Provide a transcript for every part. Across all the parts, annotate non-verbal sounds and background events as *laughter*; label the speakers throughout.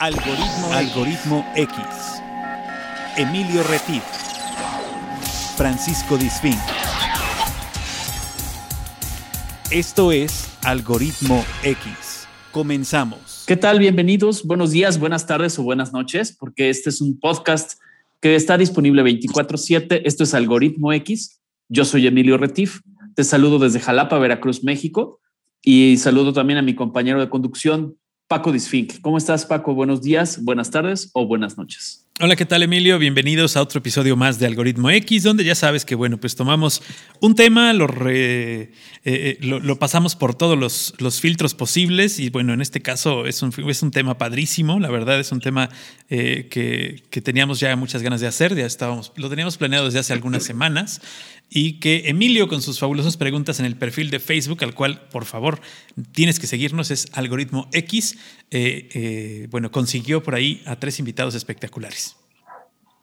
Speaker 1: Algoritmo, Algoritmo X. Emilio Retif. Francisco Disfín. Esto es Algoritmo X. Comenzamos.
Speaker 2: ¿Qué tal? Bienvenidos. Buenos días, buenas tardes o buenas noches, porque este es un podcast que está disponible 24/7. Esto es Algoritmo X. Yo soy Emilio Retif. Te saludo desde Jalapa, Veracruz, México. Y saludo también a mi compañero de conducción, Paco Disfink. ¿Cómo estás, Paco? Buenos días, buenas tardes o buenas noches.
Speaker 3: Hola, ¿qué tal Emilio? Bienvenidos a otro episodio más de Algoritmo X, donde ya sabes que, bueno, pues tomamos un tema, lo, eh, eh, lo, pasamos por todos los, los, filtros posibles y, bueno, en este caso es un, es un tema padrísimo, la verdad es un tema eh, que, que, teníamos ya muchas ganas de hacer, ya estábamos, lo teníamos planeado desde hace algunas semanas y que Emilio con sus fabulosas preguntas en el perfil de Facebook, al cual por favor tienes que seguirnos, es Algoritmo X, eh, eh, bueno, consiguió por ahí a tres invitados espectaculares.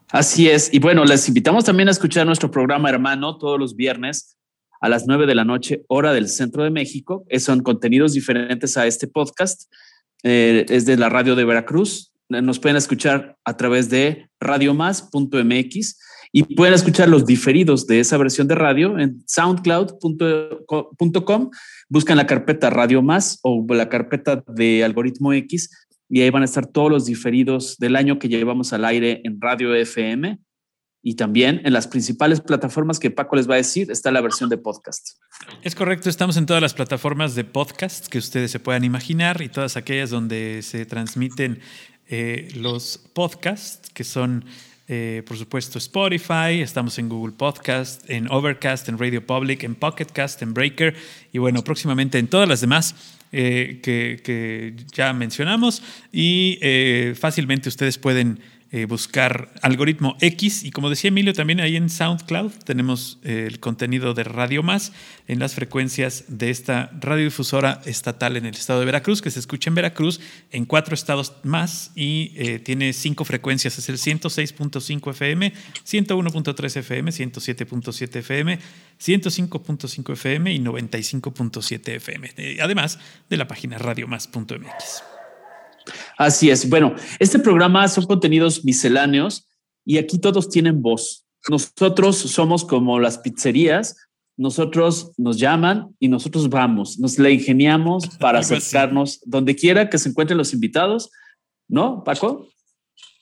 Speaker 2: Así es, y bueno, les invitamos también a escuchar nuestro programa hermano todos los viernes a las nueve de la noche, hora del centro de México. Son contenidos diferentes a este podcast. Eh, es de la radio de Veracruz. Nos pueden escuchar a través de radiomás.mx y pueden escuchar los diferidos de esa versión de radio en soundcloud.com. Buscan la carpeta Radio Más o la carpeta de Algoritmo X y ahí van a estar todos los diferidos del año que llevamos al aire en Radio FM y también en las principales plataformas que Paco les va a decir está la versión de podcast.
Speaker 3: Es correcto, estamos en todas las plataformas de podcast que ustedes se puedan imaginar y todas aquellas donde se transmiten eh, los podcasts que son eh, por supuesto, Spotify, estamos en Google Podcast, en Overcast, en Radio Public, en Pocket Cast, en Breaker y bueno, próximamente en todas las demás eh, que, ya mencionamos y eh, fácilmente ustedes pueden eh, buscar algoritmo X. Y como decía Emilio también ahí en SoundCloud tenemos eh, el contenido de Radio Más en las frecuencias de esta radiodifusora estatal en el estado de Veracruz que se escucha en Veracruz en cuatro estados más y eh, tiene cinco frecuencias. Es el 106.5 FM 101.3 FM 107.7 FM 105.5 FM y 95.7 FM además de la página radiomás.mx
Speaker 2: Así es. Bueno, este programa son contenidos misceláneos y aquí todos tienen voz. Nosotros somos como las pizzerías, nosotros nos llaman y nosotros vamos, nos la ingeniamos para acercarnos donde quiera que se encuentren los invitados, ¿no, Paco?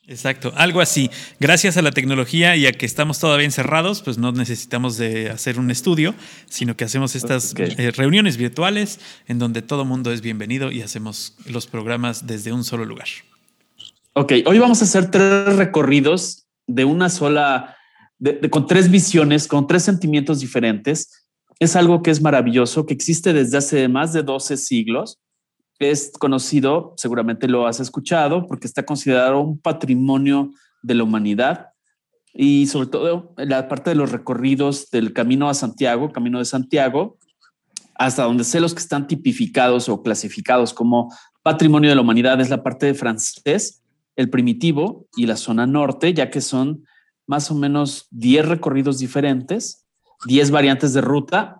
Speaker 3: Exacto, algo así. Gracias a la tecnología y a que estamos todavía encerrados, pues no necesitamos de hacer un estudio, sino que hacemos estas eh, reuniones virtuales en donde todo mundo es bienvenido y hacemos los programas desde un solo lugar.
Speaker 2: Ok, hoy vamos a hacer tres recorridos de una sola, con tres visiones, con tres sentimientos diferentes. Es algo que es maravilloso, que existe desde hace más de 12 siglos es conocido, seguramente lo has escuchado, porque está considerado un patrimonio de la humanidad y sobre todo la parte de los recorridos del camino a Santiago, camino de Santiago, hasta donde sé los que están tipificados o clasificados como patrimonio de la humanidad es la parte de francés, el primitivo y la zona norte, ya que son más o menos 10 recorridos diferentes 10 variantes de ruta.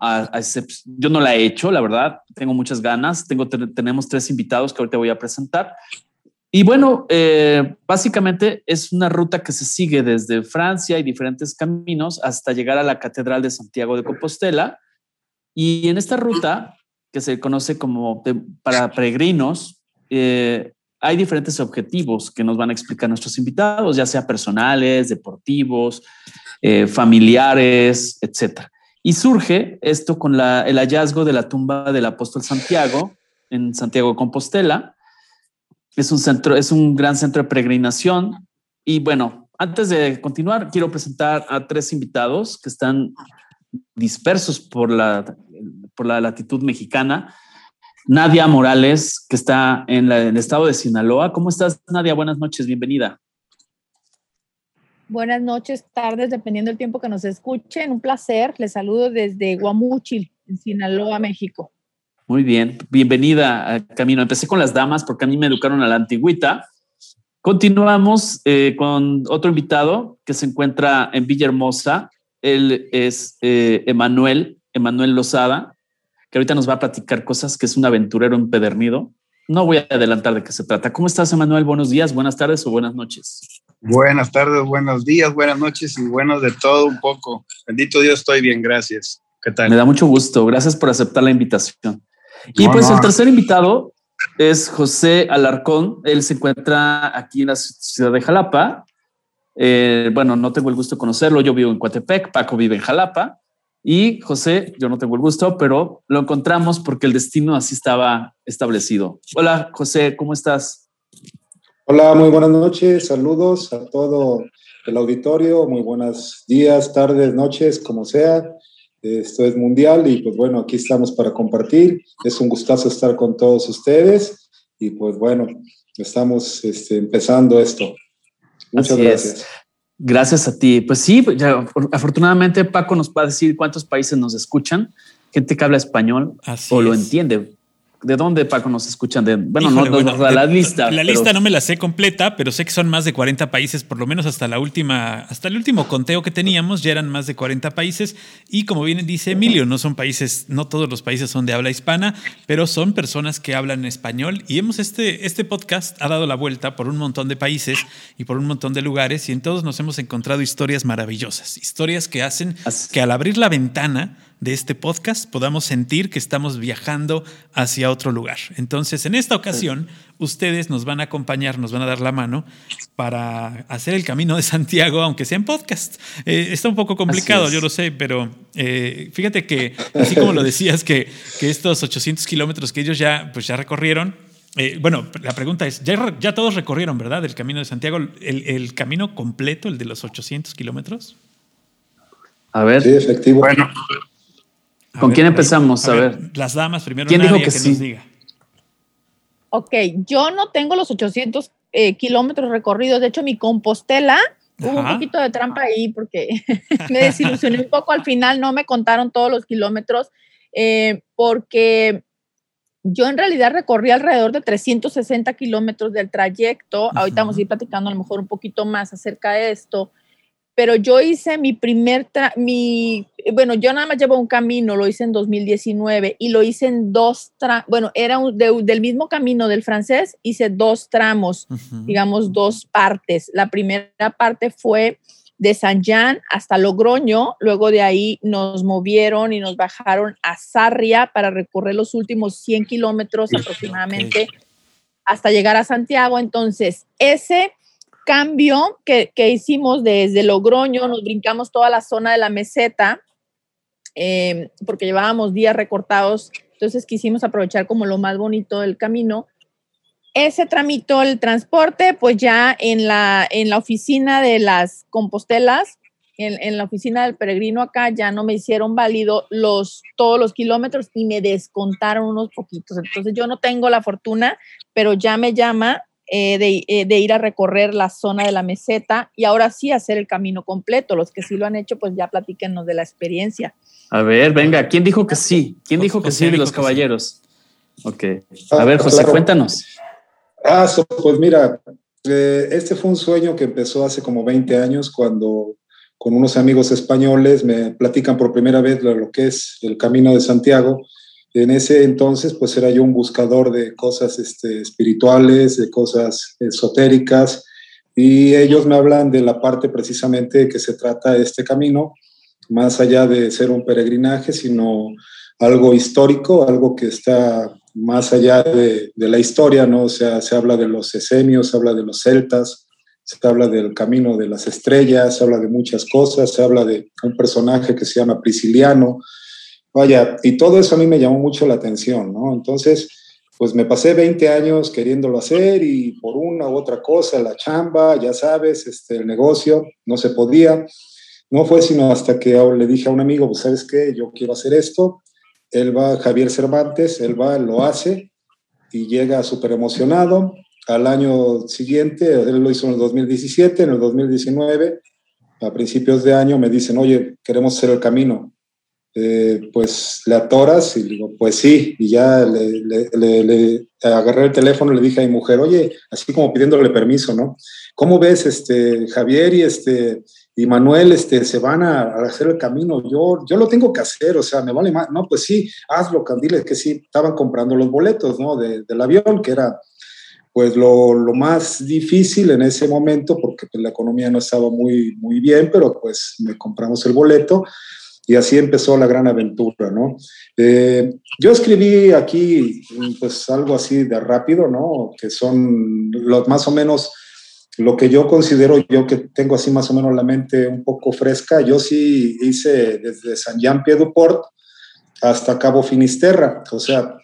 Speaker 2: yo no la he hecho, la verdad. Tengo muchas ganas. Tenemos tres invitados que ahorita voy a presentar. Y bueno, eh, básicamente es una ruta que se sigue desde Francia y diferentes caminos hasta llegar a la Catedral de Santiago de Compostela. Y en esta ruta, que se conoce como para peregrinos, eh, hay diferentes objetivos que nos van a explicar nuestros invitados, ya sea personales, deportivos, eh, familiares, etc. Y surge esto con el hallazgo de la tumba del apóstol Santiago en Santiago de Compostela. Es un centro, es un gran centro de peregrinación. Y bueno, antes de continuar, quiero presentar a tres invitados que están dispersos por la, por la latitud mexicana. Nadia Morales, que está en, en el estado de Sinaloa. ¿Cómo estás, Nadia? Buenas noches, bienvenida.
Speaker 4: Buenas noches, tardes, dependiendo del tiempo que nos escuchen. Un placer. Les saludo desde Guamúchil, en Sinaloa, México.
Speaker 2: Muy bien, bienvenida a Camino. Empecé con las damas porque a mí me educaron a la antigüita. Continuamos eh, con otro invitado que se encuentra en Villahermosa. Él es eh, Emanuel, Emanuel Lozada, que ahorita nos va a platicar cosas, que es un aventurero empedernido. no voy a adelantar de qué se trata. ¿Cómo estás, Emanuel? Buenos días, buenas tardes o buenas noches.
Speaker 5: Buenas tardes, buenos días, buenas noches y buenos de todo un poco. Bendito Dios, estoy bien, gracias.
Speaker 2: ¿Qué tal? Me da mucho gusto. Gracias por aceptar la invitación. Y pues el tercer invitado es José Alarcón. Él se encuentra aquí en la ciudad de Jalapa. Eh, bueno, no tengo el gusto de conocerlo. Yo vivo en Coatepec. Paco vive en Jalapa. Y José, yo no tengo el gusto, pero lo encontramos porque el destino así estaba establecido. Hola, José, ¿cómo estás?
Speaker 6: Hola, muy buenas noches. Saludos a todo el auditorio. Muy buenos días, tardes, noches, como sea. Esto es mundial y pues bueno, aquí estamos para compartir. Es un gustazo estar con todos ustedes y pues bueno, estamos este, empezando esto. Muchas gracias.
Speaker 2: Gracias a ti. Pues sí, ya, afortunadamente Paco nos va a decir cuántos países nos escuchan, gente que habla español o lo entiende. ¿De dónde, Paco, nos escuchan? De, bueno, no, la lista.
Speaker 3: La lista no me la sé completa, pero sé que son más de 40 países, por lo menos hasta la última, hasta el último conteo que teníamos, ya eran más de 40 países. Y como bien dice Emilio, no son países, no todos los países son de habla hispana, pero son personas que hablan español. Y hemos, este, este podcast ha dado la vuelta por un montón de países y por un montón de lugares, y en todos nos hemos encontrado historias maravillosas, historias que hacen que al abrir la ventana, de este podcast podamos sentir que estamos viajando hacia otro lugar. Entonces, en esta ocasión, ustedes nos van a acompañar, nos van a dar la mano para hacer el camino de Santiago, aunque sea en podcast. Eh, está un poco complicado, yo lo sé, pero eh, fíjate que, así como lo decías, que, que estos 800 kilómetros que ellos ya, pues ya recorrieron, eh, bueno, la pregunta es, ya, ya, todos recorrieron, ¿verdad? El camino de Santiago, el, el camino completo, el de los 800 kilómetros.
Speaker 2: A ver.
Speaker 6: Sí, efectivo.
Speaker 2: Bueno, ¿Con quién empezamos? A, ver,
Speaker 3: Las damas primero.
Speaker 2: ¿Quién dijo que, sí? Nos diga.
Speaker 4: Ok, yo no tengo los 800 eh, kilómetros recorridos. De hecho, mi Compostela hubo un poquito de trampa ahí porque *laughs* me desilusioné un poco. Al final no me contaron todos los kilómetros eh, porque yo en realidad recorrí alrededor de 360 kilómetros del trayecto. Ahorita vamos a ir platicando a lo mejor un poquito más acerca de esto pero yo hice mi primer, mi, bueno, yo nada más llevo un camino, lo hice en 2019 y lo hice en dos, bueno, era del mismo camino del francés, hice dos tramos, digamos, dos partes. La primera parte fue de San Jean hasta Logroño, luego de ahí nos movieron y nos bajaron a Sarria para recorrer los últimos 100 kilómetros aproximadamente hasta llegar a Santiago. Entonces, ese cambio que, hicimos desde Logroño, nos brincamos toda la zona de la meseta, em, porque llevábamos días recortados, entonces quisimos aprovechar como lo más bonito del camino. Ese tramitó el transporte, pues ya en la, en la oficina de las compostelas, en, en, la oficina del peregrino acá, ya no me hicieron válido los, todos los kilómetros y me descontaron unos poquitos. Entonces yo no tengo la fortuna, pero ya me llama eh, eh, de, ir a recorrer la zona de la meseta y ahora sí hacer el camino completo. Los que sí lo han hecho, pues ya platíquenos de la experiencia.
Speaker 2: A ver, venga, ¿quién dijo que sí? ¿Quién dijo que sí de los caballeros? Ok. A ah, ver, José, cuéntanos.
Speaker 6: Ah, pues mira, eh, este fue un sueño que empezó hace como 20 años cuando con unos amigos españoles me platican por primera vez lo que es el Camino de Santiago en ese entonces, pues era yo un buscador de cosas este, espirituales, de cosas esotéricas, y ellos me hablan de la parte precisamente que se trata este camino, más allá de ser un peregrinaje, sino algo histórico, algo que está más allá de, de la historia, ¿no? O sea, se habla de los esenios, se habla de los celtas, se habla del camino de las estrellas, se habla de muchas cosas, se habla de un personaje que se llama Prisciliano, Vaya, y todo eso a mí me llamó mucho la atención, ¿no? Entonces, pues me pasé 20 años queriéndolo hacer y por una u otra cosa, la chamba, ya sabes, este, el negocio, no se podía. No fue sino hasta que le dije a un amigo, pues sabes qué, yo quiero hacer esto. Él va, Javier Cervantes, él va, lo hace y llega súper emocionado. Al año siguiente, él lo hizo en el 2017, en el 2019, a principios de año me dicen, oye, queremos hacer el camino. Eh, pues le atoras y digo, pues sí, y ya le, agarré el teléfono le dije a mi mujer, oye, así como pidiéndole permiso, ¿no? ¿Cómo ves, este, Javier y, este, y Manuel, este, se van a, hacer el camino, yo, yo lo tengo que hacer, o sea, me vale más, no, pues sí, hazlo, Candiles, que sí, estaban comprando los boletos, ¿no? del avión, que era, pues, lo, lo, más difícil en ese momento, porque pues, la economía no estaba muy, muy bien, pero pues me compramos el boleto y así empezó la gran aventura, ¿no? Eh, yo escribí aquí, pues, algo así de rápido, ¿no? Que son los más o menos lo que yo considero, yo que tengo así más o menos la mente un poco fresca, yo sí hice desde San Jean Pied du hasta Cabo Finisterra. O sea,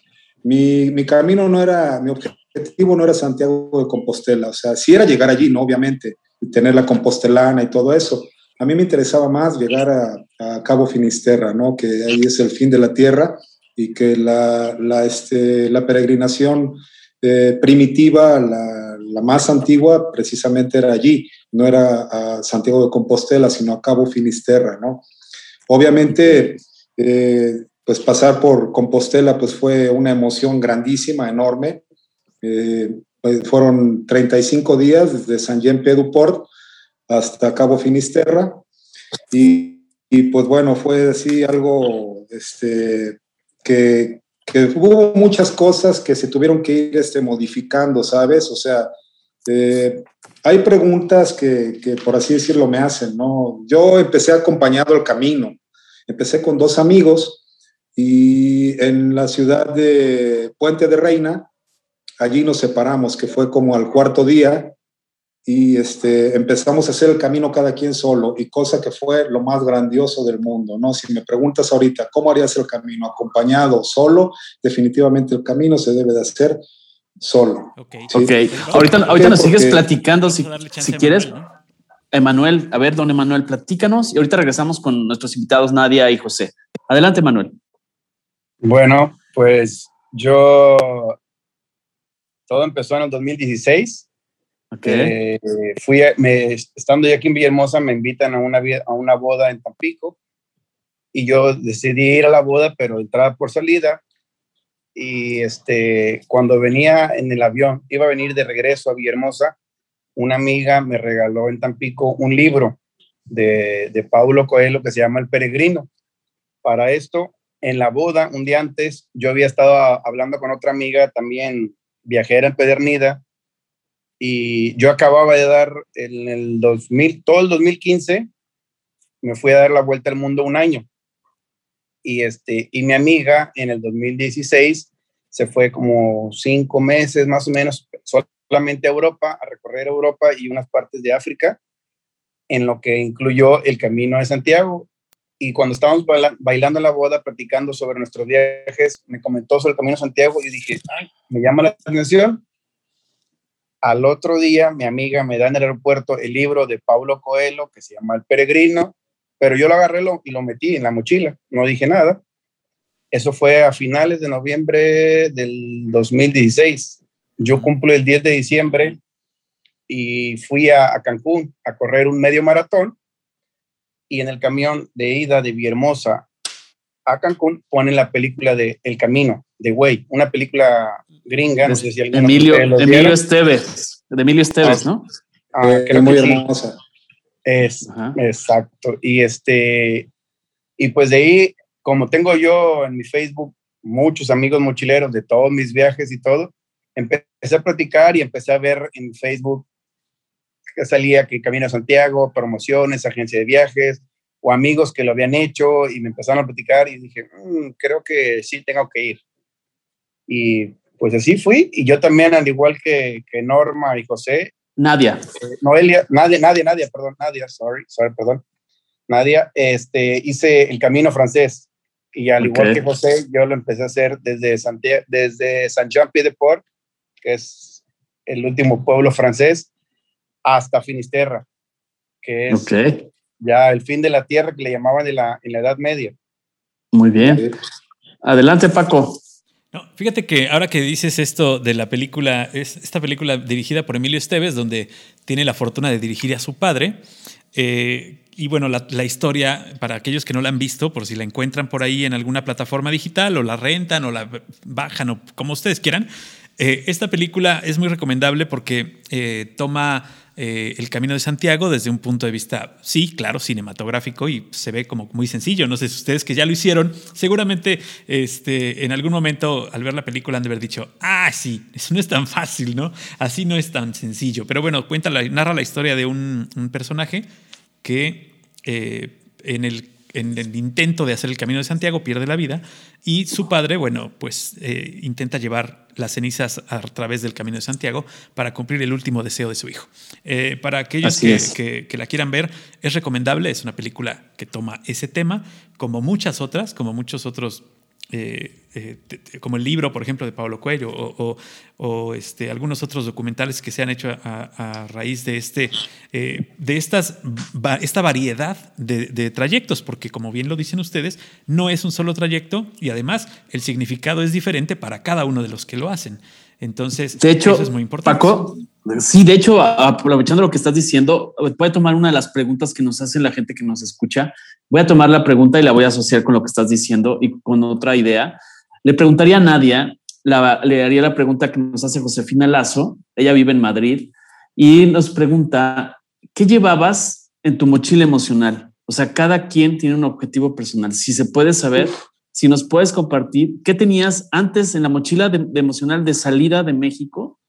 Speaker 6: mi, mi, camino no era, mi objetivo no era Santiago de Compostela. O sea, sí era llegar allí, ¿no? Obviamente, y tener la compostelana y todo eso. A mí me interesaba más llegar a, Cabo Finisterra, ¿no? Que ahí es el fin de la tierra y que la, la, este, la peregrinación eh, primitiva, la, la, más antigua, precisamente era allí, no era a Santiago de Compostela, sino a Cabo Finisterra, ¿no? Obviamente, eh, pues pasar por Compostela pues fue una emoción grandísima, enorme. Eh, pues fueron 35 días desde San Jean Pied Port hasta Cabo Finisterra y, y, pues bueno, fue así algo este, que, hubo muchas cosas que se tuvieron que ir este, modificando, ¿sabes? O sea, eh, hay preguntas que, que, por así decirlo, me hacen, ¿no? Yo empecé acompañado el camino. Empecé con dos amigos y en la ciudad de Puente de Reina, allí nos separamos, que fue como al cuarto día, y este, empezamos a hacer el camino cada quien solo, y cosa que fue lo más grandioso del mundo, ¿no? Si me preguntas ahorita, ¿cómo harías el camino? ¿Acompañado solo? Definitivamente el camino se debe de hacer solo.
Speaker 2: Ok, okay. ahorita, ahorita nos sigues platicando si, si quieres. Emanuel, a ver, don Emanuel, platícanos y ahorita regresamos con nuestros invitados Nadia y José. Adelante, Manuel.
Speaker 5: Bueno, pues yo, todo empezó en el 2016 Okay. Eh, fui me, estando ya aquí en Villahermosa, me invitan a una, a una boda en Tampico y yo decidí ir a la boda, pero entrada por salida. Y este, cuando venía en el avión, iba a venir de regreso a Villahermosa, una amiga me regaló en Tampico un libro de, de Paulo Coelho que se llama El Peregrino. Para esto, en la boda, un día antes, yo había estado hablando con otra amiga también viajera empedernida y yo acababa de dar en el 2000, todo el 2015, me fui a dar la vuelta al mundo un año. Y, este, y mi amiga en el 2016 se fue como cinco meses más o menos solamente a Europa, a recorrer Europa y unas partes de África, en lo que incluyó el Camino de Santiago. Y cuando estábamos bailando la boda, platicando sobre nuestros viajes, me comentó sobre el Camino de Santiago y dije, Ay, me llama la atención al otro día, mi amiga me da en el aeropuerto el libro de Pablo Coelho que se llama El Peregrino, pero yo lo agarré y lo metí en la mochila, no dije nada. Eso fue a finales de noviembre del 2016. Yo cumplo el 10 de diciembre y fui a, a Cancún a correr un medio maratón y en el camión de ida de Villahermosa a Cancún ponen la película de El Camino, de Way, una película gringa, no sé si
Speaker 2: Emilio, Emilio Esteves, de Emilio Esteves, ¿no?
Speaker 6: Ah, que muy hermosa.
Speaker 5: Es, exacto. Y este, y pues de ahí, como tengo yo en mi Facebook muchos amigos mochileros de todos mis viajes y todo, empecé a platicar y empecé a ver en Facebook que salía que Camino a Santiago, promociones, agencia de viajes, o amigos que lo habían hecho y me empezaron a platicar y dije, mm, creo que sí tengo que ir. Y pues así fui y yo también, al igual que, que Norma y José.
Speaker 2: Nadia.
Speaker 5: Eh, Noelia, Nadia, Nadia, Nadia, perdón, Nadia, sorry, sorry, perdón. Nadia, este, hice el camino francés y al igual que José, yo lo empecé a hacer desde, Santiago, desde Saint-Jean-Pied-de-Port, que es el último pueblo francés, hasta Finisterra, que es ya el fin de la tierra que le llamaban en la, en la Edad Media.
Speaker 2: Muy bien. Adelante, Paco.
Speaker 3: No, fíjate que ahora que dices esto de la película, es esta película dirigida por Emilio Esteves, donde tiene la fortuna de dirigir a su padre. Eh, y bueno, la, historia, para aquellos que no la han visto, por si la encuentran por ahí en alguna plataforma digital, o la rentan, o la bajan, o como ustedes quieran, Eh, esta película es muy recomendable porque eh, toma eh, el Camino de Santiago desde un punto de vista, sí, claro, cinematográfico y se ve como muy sencillo. No sé si ustedes que ya lo hicieron, seguramente este, en algún momento al ver la película han de haber dicho, ah, sí, eso no es tan fácil, ¿no? Así no es tan sencillo. Pero bueno, cuenta, narra la historia de un, personaje que en el en el intento de hacer el Camino de Santiago pierde la vida y su padre, bueno, pues eh, intenta llevar las cenizas a través del Camino de Santiago para cumplir el último deseo de su hijo. Eh, para aquellos que, que, la quieran ver, es recomendable, es una película que toma ese tema, como muchas otras, como muchos otros eh, eh, como el libro, por ejemplo, de Pablo Coelho o, este, algunos otros documentales que se han hecho a, raíz de, este, eh, de estas, esta variedad de, trayectos, porque como bien lo dicen ustedes, no es un solo trayecto y además el significado es diferente para cada uno de los que lo hacen. Entonces,
Speaker 2: de hecho, eso es muy importante. Paco, sí, de hecho, aprovechando lo que estás diciendo, voy a tomar una de las preguntas que nos hace la gente que nos escucha. Voy a tomar la pregunta y la voy a asociar con lo que estás diciendo y con otra idea. Le preguntaría a Nadia, le haría la pregunta que nos hace Josefina Lazo. Ella vive en Madrid y nos pregunta, ¿qué llevabas en tu mochila emocional? O sea, cada quien tiene un objetivo personal. Si se puede saber, si nos puedes compartir qué tenías antes en la mochila de, emocional de salida de México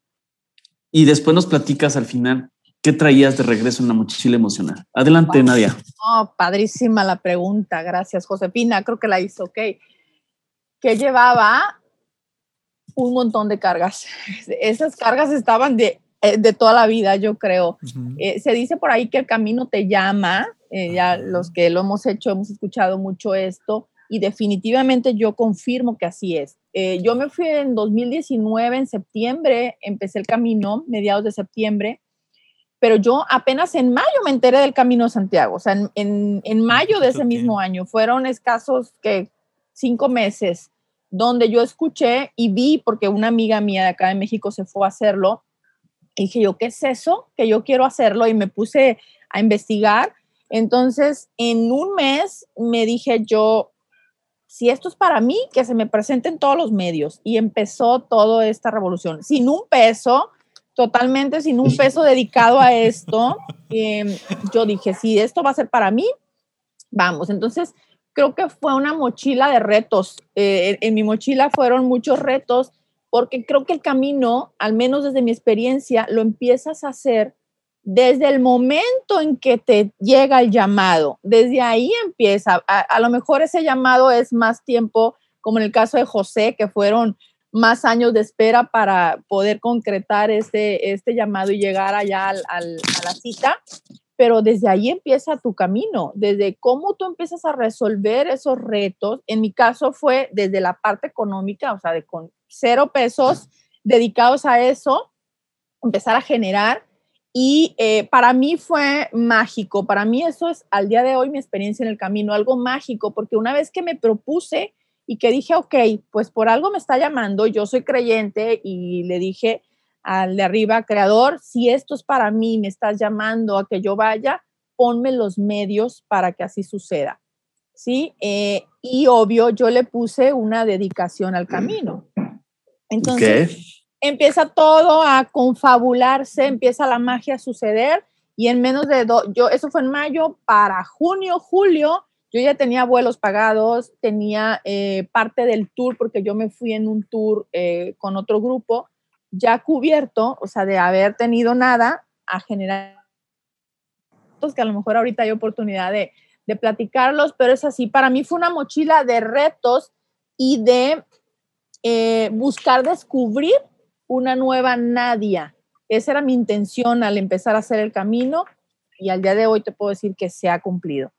Speaker 2: y después nos platicas al final qué traías de regreso en la mochila emocional. Adelante, Nadia.
Speaker 4: Oh, padrísima la pregunta. Gracias, Josefina. Creo que la hizo ok. Que llevaba un montón de cargas. *laughs* Esas cargas estaban de, eh, de toda la vida, yo creo. Eh, se dice por ahí que el camino te llama. Eh, ya los que lo hemos hecho hemos escuchado mucho esto y definitivamente yo confirmo que así es. Eh, yo me fui en 2019, en septiembre, empecé el camino, mediados de septiembre, pero yo apenas en mayo me enteré del Camino de Santiago, o sea, en, en, mayo de ese mismo año, fueron escasos que cinco meses donde yo escuché y vi, porque una amiga mía de acá de México se fue a hacerlo, y dije yo, ¿qué es eso? Que yo quiero hacerlo y me puse a investigar. Entonces, en un mes me dije yo, si esto es para mí, que se me presente en todos los medios. Y empezó toda esta revolución. Sin un peso, totalmente sin un peso dedicado a esto, *laughs* em, yo dije, si esto va a ser para mí, vamos. Entonces, creo que fue una mochila de retos. Eh, en mi mochila fueron muchos retos porque creo que el camino, al menos desde mi experiencia, lo empiezas a hacer desde el momento en que te llega el llamado, desde ahí empieza. A, lo mejor ese llamado es más tiempo, como en el caso de José, que fueron más años de espera para poder concretar este, este llamado y llegar allá a la cita, pero desde ahí empieza tu camino, desde cómo tú empiezas a resolver esos retos. En mi caso fue desde la parte económica, o sea, de con cero pesos dedicados a eso, empezar a generar y eh, para mí fue mágico, para mí eso es al día de hoy mi experiencia en el camino, algo mágico, porque una vez que me propuse y que dije, ok, pues por algo me está llamando, yo soy creyente y le dije al de arriba, creador, si esto es para mí, me estás llamando a que yo vaya, ponme los medios para que así suceda. ¿Sí? Eh, y obvio, yo le puse una dedicación al camino. Entonces, empieza todo a confabularse, empieza la magia a suceder y en menos de dos, yo, eso fue en mayo, para junio, julio, yo ya tenía vuelos pagados, tenía eh, parte del tour, porque yo me fui en un tour eh, con otro grupo, ya cubierto, o sea, de haber tenido nada, a generar que a lo mejor ahorita hay oportunidad de, de platicarlos, pero es así, para mí fue una mochila de retos y de eh, buscar descubrir una nueva Nadia. Esa era mi intención al empezar a hacer el camino y al día de hoy te puedo decir que se ha cumplido.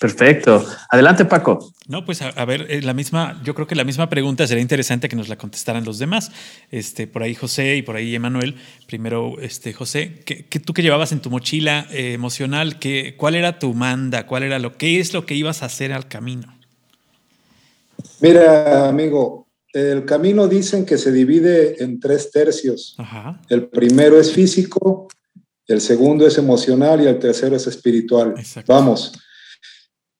Speaker 2: Perfecto. Adelante, Paco.
Speaker 3: No, pues a, ver, eh, la misma, yo creo que la misma pregunta sería interesante que nos la contestaran los demás. Este, por ahí José y por ahí Emanuel. Primero, este, José, ¿qué, tú que llevabas en tu mochila eh, emocional? ¿qué, ¿Cuál era tu manda? ¿Cuál era lo que es lo que ibas a hacer al camino?
Speaker 6: Mira, amigo, el camino dicen que se divide en tres tercios. El primero es físico, el segundo es emocional y el tercero es espiritual. Vamos.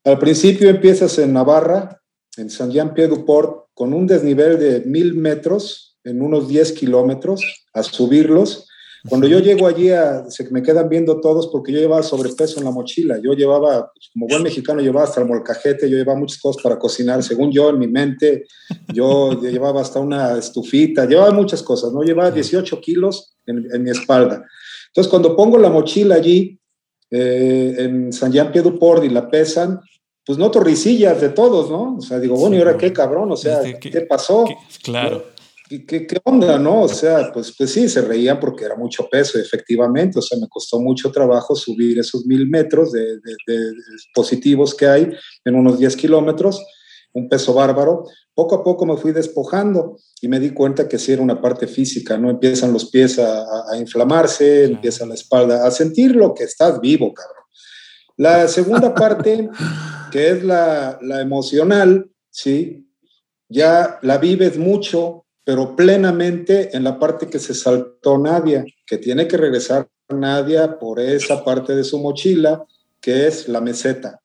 Speaker 6: Al principio empiezas en Navarra, en San Jean-Pied-du-Port, con un desnivel de mil metros en unos 10 kilómetros a subirlos. Cuando yo llego allí, a, se me quedan viendo todos porque yo llevaba sobrepeso en la mochila. Yo llevaba, pues, como buen mexicano, llevaba hasta el molcajete, yo llevaba muchas cosas para cocinar. Según yo, en mi mente, yo *laughs* llevaba hasta una estufita, llevaba muchas cosas, ¿no? Llevaba 18 kilos en, en mi espalda. Entonces, cuando pongo la mochila allí, eh, en San Jean Pied du Port y la pesan, pues no torricillas de todos, ¿no? O sea, digo, bueno, ¿y ahora qué cabrón? O sea, ¿qué, ¿qué pasó?
Speaker 3: claro.
Speaker 6: ¿Qué, ¿Qué, onda, no? O sea, pues, pues sí, se reían porque era mucho peso, efectivamente. O sea, me costó mucho trabajo subir esos mil metros de, de, de positivos que hay en unos 10 kilómetros, un peso bárbaro. Poco a poco me fui despojando y me di cuenta que sí era una parte física, ¿no? Empiezan los pies a, a inflamarse, claro. empieza la espalda a sentir lo que estás vivo, cabrón. La segunda parte, *laughs* que es la, la emocional, ¿sí? Ya la vives mucho, pero plenamente en la parte que se saltó Nadia, que tiene que regresar Nadia por esa parte de su mochila, que es la meseta.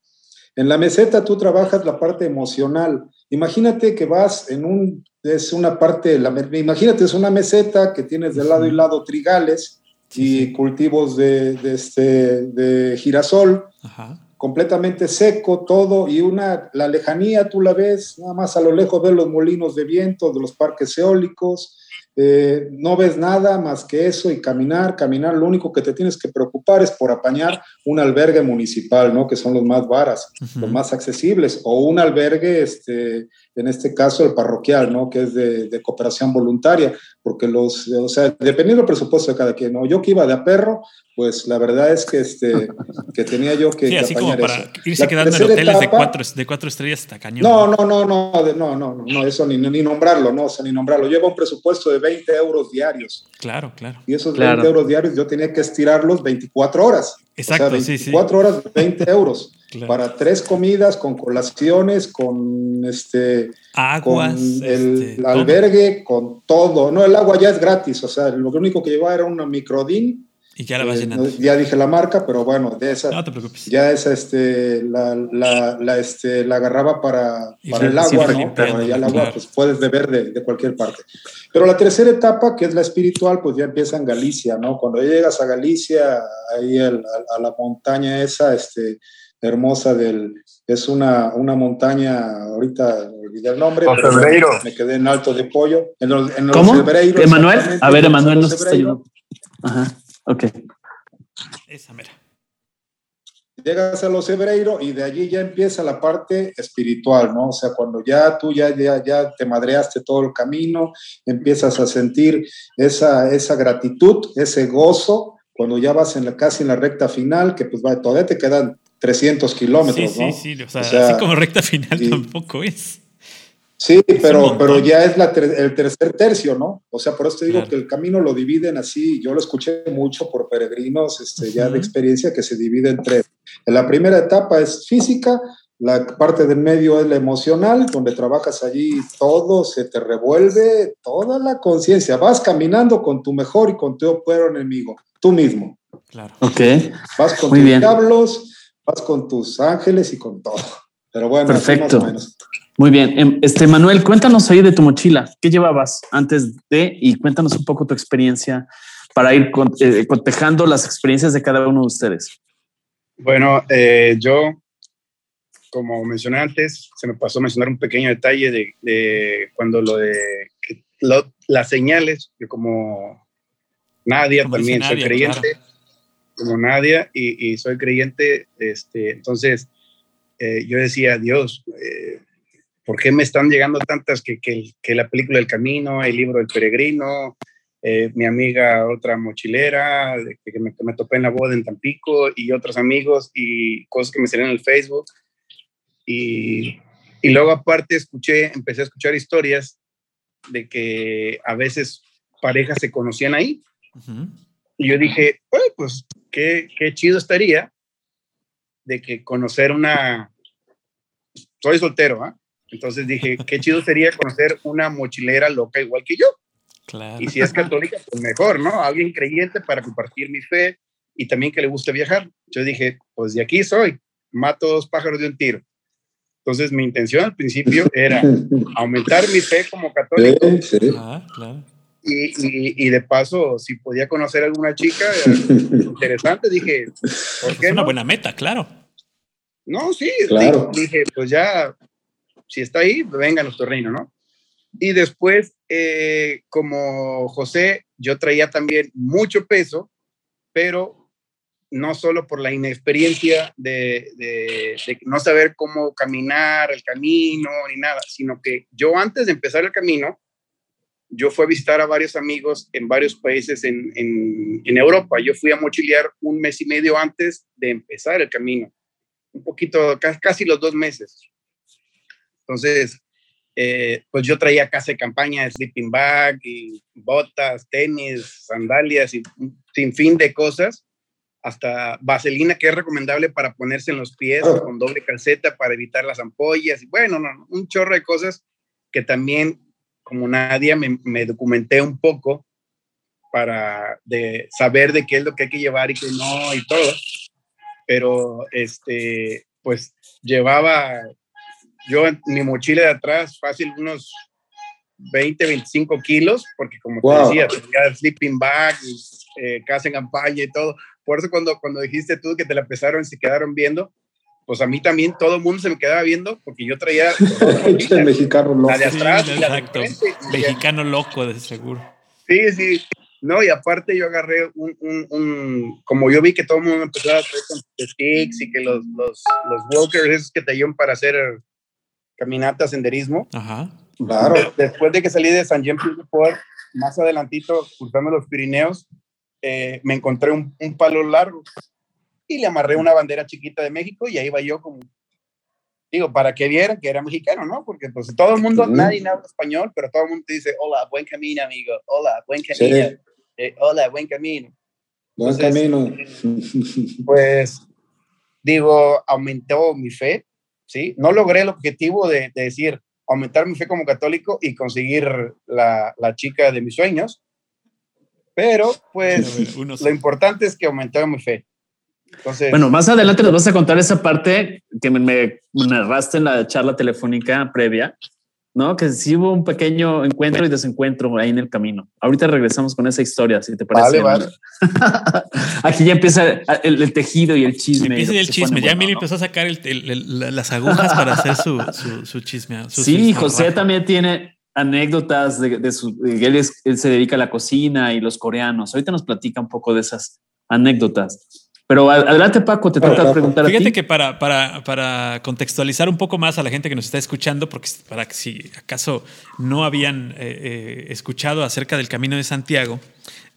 Speaker 6: En la meseta tú trabajas la parte emocional. Imagínate que vas en un, es una parte, la, imagínate, es una meseta que tienes de lado y lado trigales y cultivos de, de, este, de girasol, Ajá. Completamente seco todo y una, la lejanía tú la ves, nada más a lo lejos ves los molinos de viento de los parques eólicos, eh, no ves nada más que eso y caminar, caminar, lo único que te tienes que preocupar es por apañar un albergue municipal, ¿no? Que son los más varas, uh -huh. los más accesibles, o un albergue, este, en este caso el parroquial, ¿no? Que es de, de, cooperación voluntaria, porque los, o sea, dependiendo del presupuesto de cada quien, ¿no? Yo que iba de a perro, pues la verdad es que, este, *laughs* que tenía yo que,
Speaker 3: sí, así como para eso. irse la quedando en hoteles etapa, de, cuatro, de cuatro estrellas hasta cañón.
Speaker 6: No, no, no, no, no, no, no, eso ni, ni nombrarlo, no, o sea, ni nombrarlo. Lleva un presupuesto de 20 euros diarios.
Speaker 3: Claro, claro.
Speaker 6: Y esos
Speaker 2: claro.
Speaker 6: 20 euros diarios yo tenía que estirarlos 24 horas.
Speaker 3: Exacto,
Speaker 6: o sea, 24
Speaker 3: sí, sí.
Speaker 6: horas, 20 euros. Claro. Para tres comidas, con colaciones, con este.
Speaker 3: Aguas.
Speaker 6: Con el este, albergue, con todo. No, el agua ya es gratis. O sea, lo único que llevaba era una microdín.
Speaker 3: Y ya la vas eh, llenando.
Speaker 6: Ya dije la marca, pero bueno, de esa.
Speaker 3: No te preocupes.
Speaker 6: Ya esa, este, la, la, la, este, la agarraba para, para el agua, ¿no? Pero ya el agua, claro. pues puedes beber de, de, cualquier parte. Pero la tercera etapa, que es la espiritual, pues ya empieza en Galicia, ¿no? Cuando llegas a Galicia, ahí el, a, a, la montaña esa, este hermosa del es una, una montaña ahorita olvidé el nombre
Speaker 5: los pero
Speaker 6: me quedé en alto de pollo en los, en
Speaker 2: los ¿Cómo? Emanuel a ver Emanuel nos está ayudando ajá ok
Speaker 3: esa mera
Speaker 6: llegas a los hebreiros y de allí ya empieza la parte espiritual, ¿no? O sea, cuando ya tú ya, ya, ya te madreaste todo el camino, empiezas a sentir esa, esa gratitud, ese gozo, cuando ya vas en la, casi en la recta final, que pues va, todavía te quedan 300 kilómetros,
Speaker 3: sí,
Speaker 6: ¿no?
Speaker 3: Sí, sí, o sea, o sea, así como recta final y, tampoco es.
Speaker 6: Sí, pero, pero ya es la ter el tercer tercio, ¿no? O sea, por eso te digo claro. que el camino lo dividen así, yo lo escuché mucho por peregrinos este, uh -huh. ya de experiencia, que se divide en tres. En la primera etapa es física, la parte del medio es la emocional, donde trabajas allí todo, se te revuelve toda la conciencia, vas caminando con tu mejor y con tu peor enemigo, tú mismo.
Speaker 3: Claro.
Speaker 2: Ok.
Speaker 6: Vas con
Speaker 2: Muy
Speaker 6: tus
Speaker 2: bien.
Speaker 6: diablos, vas con tus ángeles y con todo. Pero bueno,
Speaker 2: perfecto. Muy bien. Em, este Manuel, cuéntanos ahí de tu mochila. ¿Qué llevabas antes de? Y cuéntanos un poco tu experiencia para ir eh, cotejando las experiencias de cada uno de ustedes.
Speaker 5: Bueno, eh, yo, como mencioné antes, se me pasó a mencionar un pequeño detalle de, de cuando lo de lo, las señales, que como Nadia como también soy Nadia, creyente, claro. como Nadia, y, y, soy creyente, este, entonces eh, yo decía, Dios, eh, ¿por qué me están llegando tantas que, que, que, la película El Camino, el libro El Peregrino, eh, mi amiga otra mochilera, que me, que me, topé en la boda en Tampico y otros amigos y cosas que me salieron en el Facebook. Y, y luego aparte escuché, empecé a escuchar historias de que a veces parejas se conocían ahí. Uh -huh. Y yo dije, pues qué, qué chido estaría de que conocer una... Soy soltero, ¿ah? ¿eh? Entonces dije, qué chido sería conocer una mochilera loca igual que yo.
Speaker 3: Claro.
Speaker 5: Y si es católica, pues mejor, ¿no? Alguien creyente para compartir mi fe y también que le guste viajar. Yo dije, pues de aquí soy, mato dos pájaros de un tiro. Entonces, mi intención al principio *laughs* era aumentar mi fe como católico. Ah, y, y, de paso, si podía conocer a alguna chica *laughs* interesante, dije,
Speaker 3: ¿por qué? Es una buena meta, claro.
Speaker 5: No, sí, claro. dije, pues ya, si está ahí, venga a nuestro reino, ¿no? Y después, eh, como José, yo traía también mucho peso, pero no solo por la inexperiencia de, no saber cómo caminar el camino ni nada, sino que yo antes de empezar el camino, yo fui a visitar a varios amigos en varios países en, en, en, Europa. Yo fui a mochilear un mes y medio antes de empezar el camino, un poquito, casi los dos meses. Entonces, eh, pues yo traía casa de campaña, sleeping bag y botas, tenis, sandalias y un sinfín de cosas, hasta vaselina que es recomendable para ponerse en los pies oh. con doble calceta para evitar las ampollas y bueno, no, un chorro de cosas que también como nadie me, me, documenté un poco para de saber de qué es lo que hay que llevar y qué no y todo. Pero este, pues llevaba yo en mi mochila de atrás fácil unos 20, 25 kilos, porque como te decía, tenía sleeping bag, eh, casa en campaña y todo. Por eso cuando, cuando dijiste tú que te la pesaron y se quedaron viendo, pues a mí también todo el mundo se me quedaba viendo porque yo traía *laughs*
Speaker 6: el mexicano loco.
Speaker 5: La de atrás,
Speaker 3: exacto. mexicano loco de seguro.
Speaker 5: Sí, sí. No, y aparte yo agarré un, un, un, como yo vi que todo el mundo empezaba a traer con sticks y que los, los, los walkers esos que te ayudan para hacer caminata, senderismo.
Speaker 3: Ajá.
Speaker 5: Claro. después de que salí de San Jean Pied más adelantito, cruzando los Pirineos, eh, me encontré un, un, palo largo y le amarré una bandera chiquita de México y ahí iba yo como, digo, para que vieran que era mexicano, ¿no? Porque pues todo el mundo, nadie habla español, pero todo el mundo te dice, hola, buen camino, amigo, hola, buen camino, eh, hola, buen camino.
Speaker 6: Buen camino.
Speaker 5: Pues, digo, aumentó mi fe ¿sí? No logré el objetivo de, decir, aumentar mi fe como católico y conseguir la, chica de mis sueños, pero pues lo importante es que aumenté mi fe. Entonces,
Speaker 2: bueno, más adelante nos vas a contar esa parte que me, me narraste en la charla telefónica previa, ¿no? Que sí hubo un pequeño encuentro y desencuentro ahí en el camino. Ahorita regresamos con esa historia, si te parece.
Speaker 5: Vale, vale. *laughs*
Speaker 2: Aquí ya empieza el, tejido y el chisme.
Speaker 3: Empieza el chisme. Ya Emilio empezó a sacar las agujas para hacer su, *laughs* su, chisme.
Speaker 2: sí, José también tiene anécdotas de, su... Él, él se dedica a la cocina y los coreanos. Ahorita nos platica un poco de esas anécdotas. Pero adelante, Paco, te toca preguntar.
Speaker 3: Fíjate que para, para, para, contextualizar un poco más a la gente que nos está escuchando, porque para que si acaso no habían eh, eh, escuchado acerca del Camino de Santiago,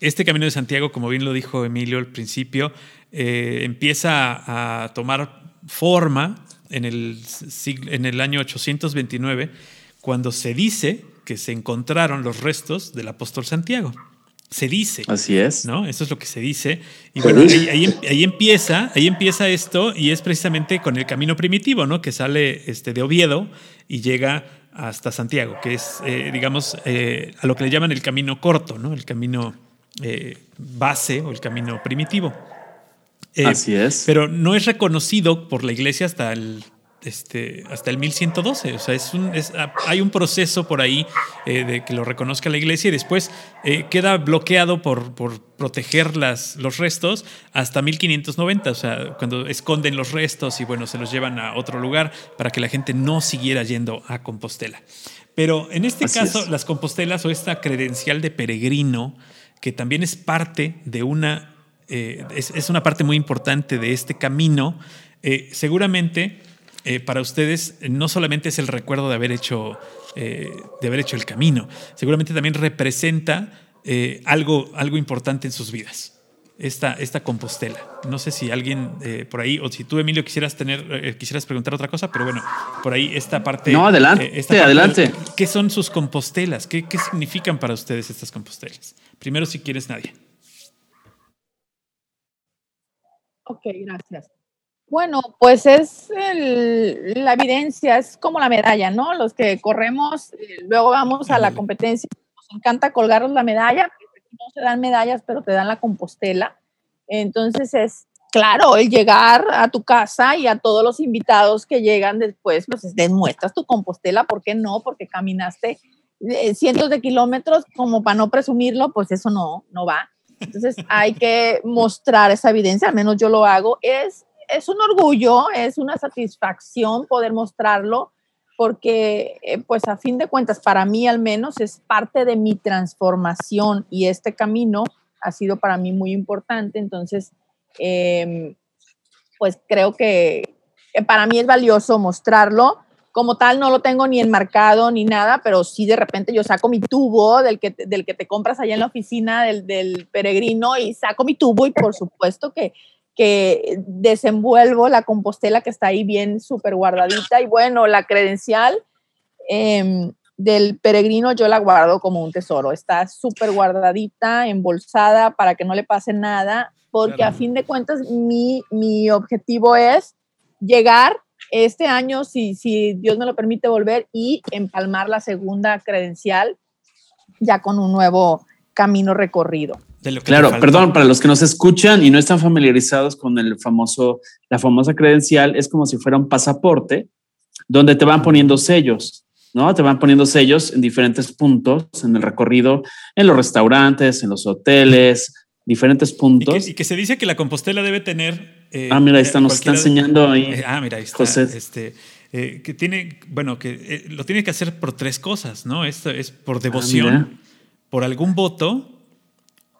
Speaker 3: este Camino de Santiago, como bien lo dijo Emilio al principio, eh, empieza a tomar forma en el, en el año 829, cuando se dice que se encontraron los restos del apóstol Santiago se dice.
Speaker 2: Así es.
Speaker 3: ¿No? Eso es lo que se dice. Y bueno, ahí, empieza, ahí empieza esto y es precisamente con el camino primitivo, ¿no? Que sale este, de Oviedo y llega hasta Santiago, que es, eh, digamos, eh, a lo que le llaman el camino corto, ¿no? El camino eh, base o el camino primitivo.
Speaker 2: Así es.
Speaker 3: Pero no es reconocido por la iglesia hasta el este, hasta el 1112. O sea, es un, ah, hay un proceso por ahí eh, de que lo reconozca la iglesia y después eh, queda bloqueado por, por proteger las, los restos hasta 1590. O sea, cuando esconden los restos y bueno, se los llevan a otro lugar para que la gente no siguiera yendo a Compostela. Pero en este caso, las Compostelas o esta credencial de peregrino, que también es parte de una, eh, es, es, una parte muy importante de este camino, seguramente eh, para ustedes no solamente es el recuerdo de haber hecho, eh, de haber hecho el camino, seguramente también representa eh, algo, algo importante en sus vidas. Esta, esta compostela. No sé si alguien por ahí, o si tú, Emilio, quisieras tener, quisieras preguntar otra cosa, pero bueno, por ahí esta parte.
Speaker 2: No, adelante, adelante.
Speaker 3: ¿Qué son sus compostelas? ¿Qué, ¿Qué significan para ustedes estas compostelas? Primero, si quieres, Nadia.
Speaker 4: Ok, gracias. Bueno, pues es la evidencia, es como la medalla, ¿no? Los que corremos, eh, luego vamos a la competencia, nos encanta colgarnos la medalla, no se dan medallas, pero te dan la compostela. Entonces es claro, el llegar a tu casa y a todos los invitados que llegan después, pues demuestras tu compostela, ¿por qué no? Porque caminaste eh, cientos de kilómetros, como para no presumirlo, pues eso no, no va. Entonces hay que mostrar esa evidencia, al menos yo lo hago. Es, es un orgullo, es una satisfacción poder mostrarlo, porque eh, pues a fin de cuentas, para mí al menos es parte de mi transformación y este camino ha sido para mí muy importante. Entonces, em, pues creo que, para mí es valioso mostrarlo. Como tal, no lo tengo ni enmarcado ni nada, pero sí de repente yo saco mi tubo del que, del que te compras allá en la oficina del, del peregrino y saco mi tubo y por supuesto que, que desenvuelvo la compostela que está ahí bien súper guardadita y bueno, la credencial. Eh, del peregrino yo la guardo como un tesoro. Está súper guardadita, embolsada para que no le pase nada, porque a fin de cuentas mi, mi, objetivo es llegar este año, si, si Dios me lo permite, volver y empalmar la segunda credencial ya con un nuevo camino recorrido.
Speaker 2: Claro, perdón, para los que nos escuchan y no están familiarizados con el famoso, la famosa credencial, es como si fuera un pasaporte donde te van poniendo sellos. ¿no? Te van poniendo sellos en diferentes puntos en el recorrido, en los restaurantes, en los hoteles, diferentes puntos.
Speaker 3: Y que, se dice que la Compostela debe tener.
Speaker 2: Eh, ah, mira, ahí está, nos está enseñando ahí.
Speaker 3: Eh, ah, mira, ahí está. Este, eh, que tiene, bueno, que lo tiene que hacer por tres cosas, ¿no? Esto es por ah, devoción, por algún voto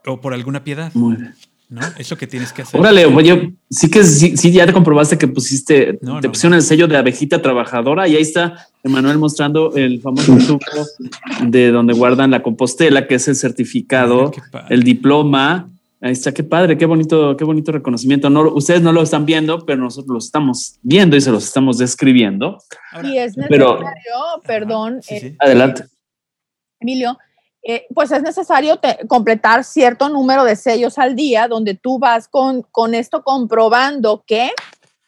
Speaker 3: o por alguna piedad. Muy bien. ¿no? Eso que tienes que hacer.
Speaker 2: Órale, oye, sí que sí, ya te comprobaste que pusiste, te pusieron el sello de abejita trabajadora y ahí está Emanuel mostrando el famoso tubo de donde guardan la compostela, que es el certificado, el diploma. Ahí está, qué padre, qué bonito, qué bonito reconocimiento. No, ustedes no lo están viendo, pero nosotros lo estamos viendo y se los estamos describiendo.
Speaker 4: y es necesario, perdón.
Speaker 2: Eh, Adelante.
Speaker 4: Emilio, eh, pues es necesario completar cierto número de sellos al día donde tú vas con, con esto comprobando que,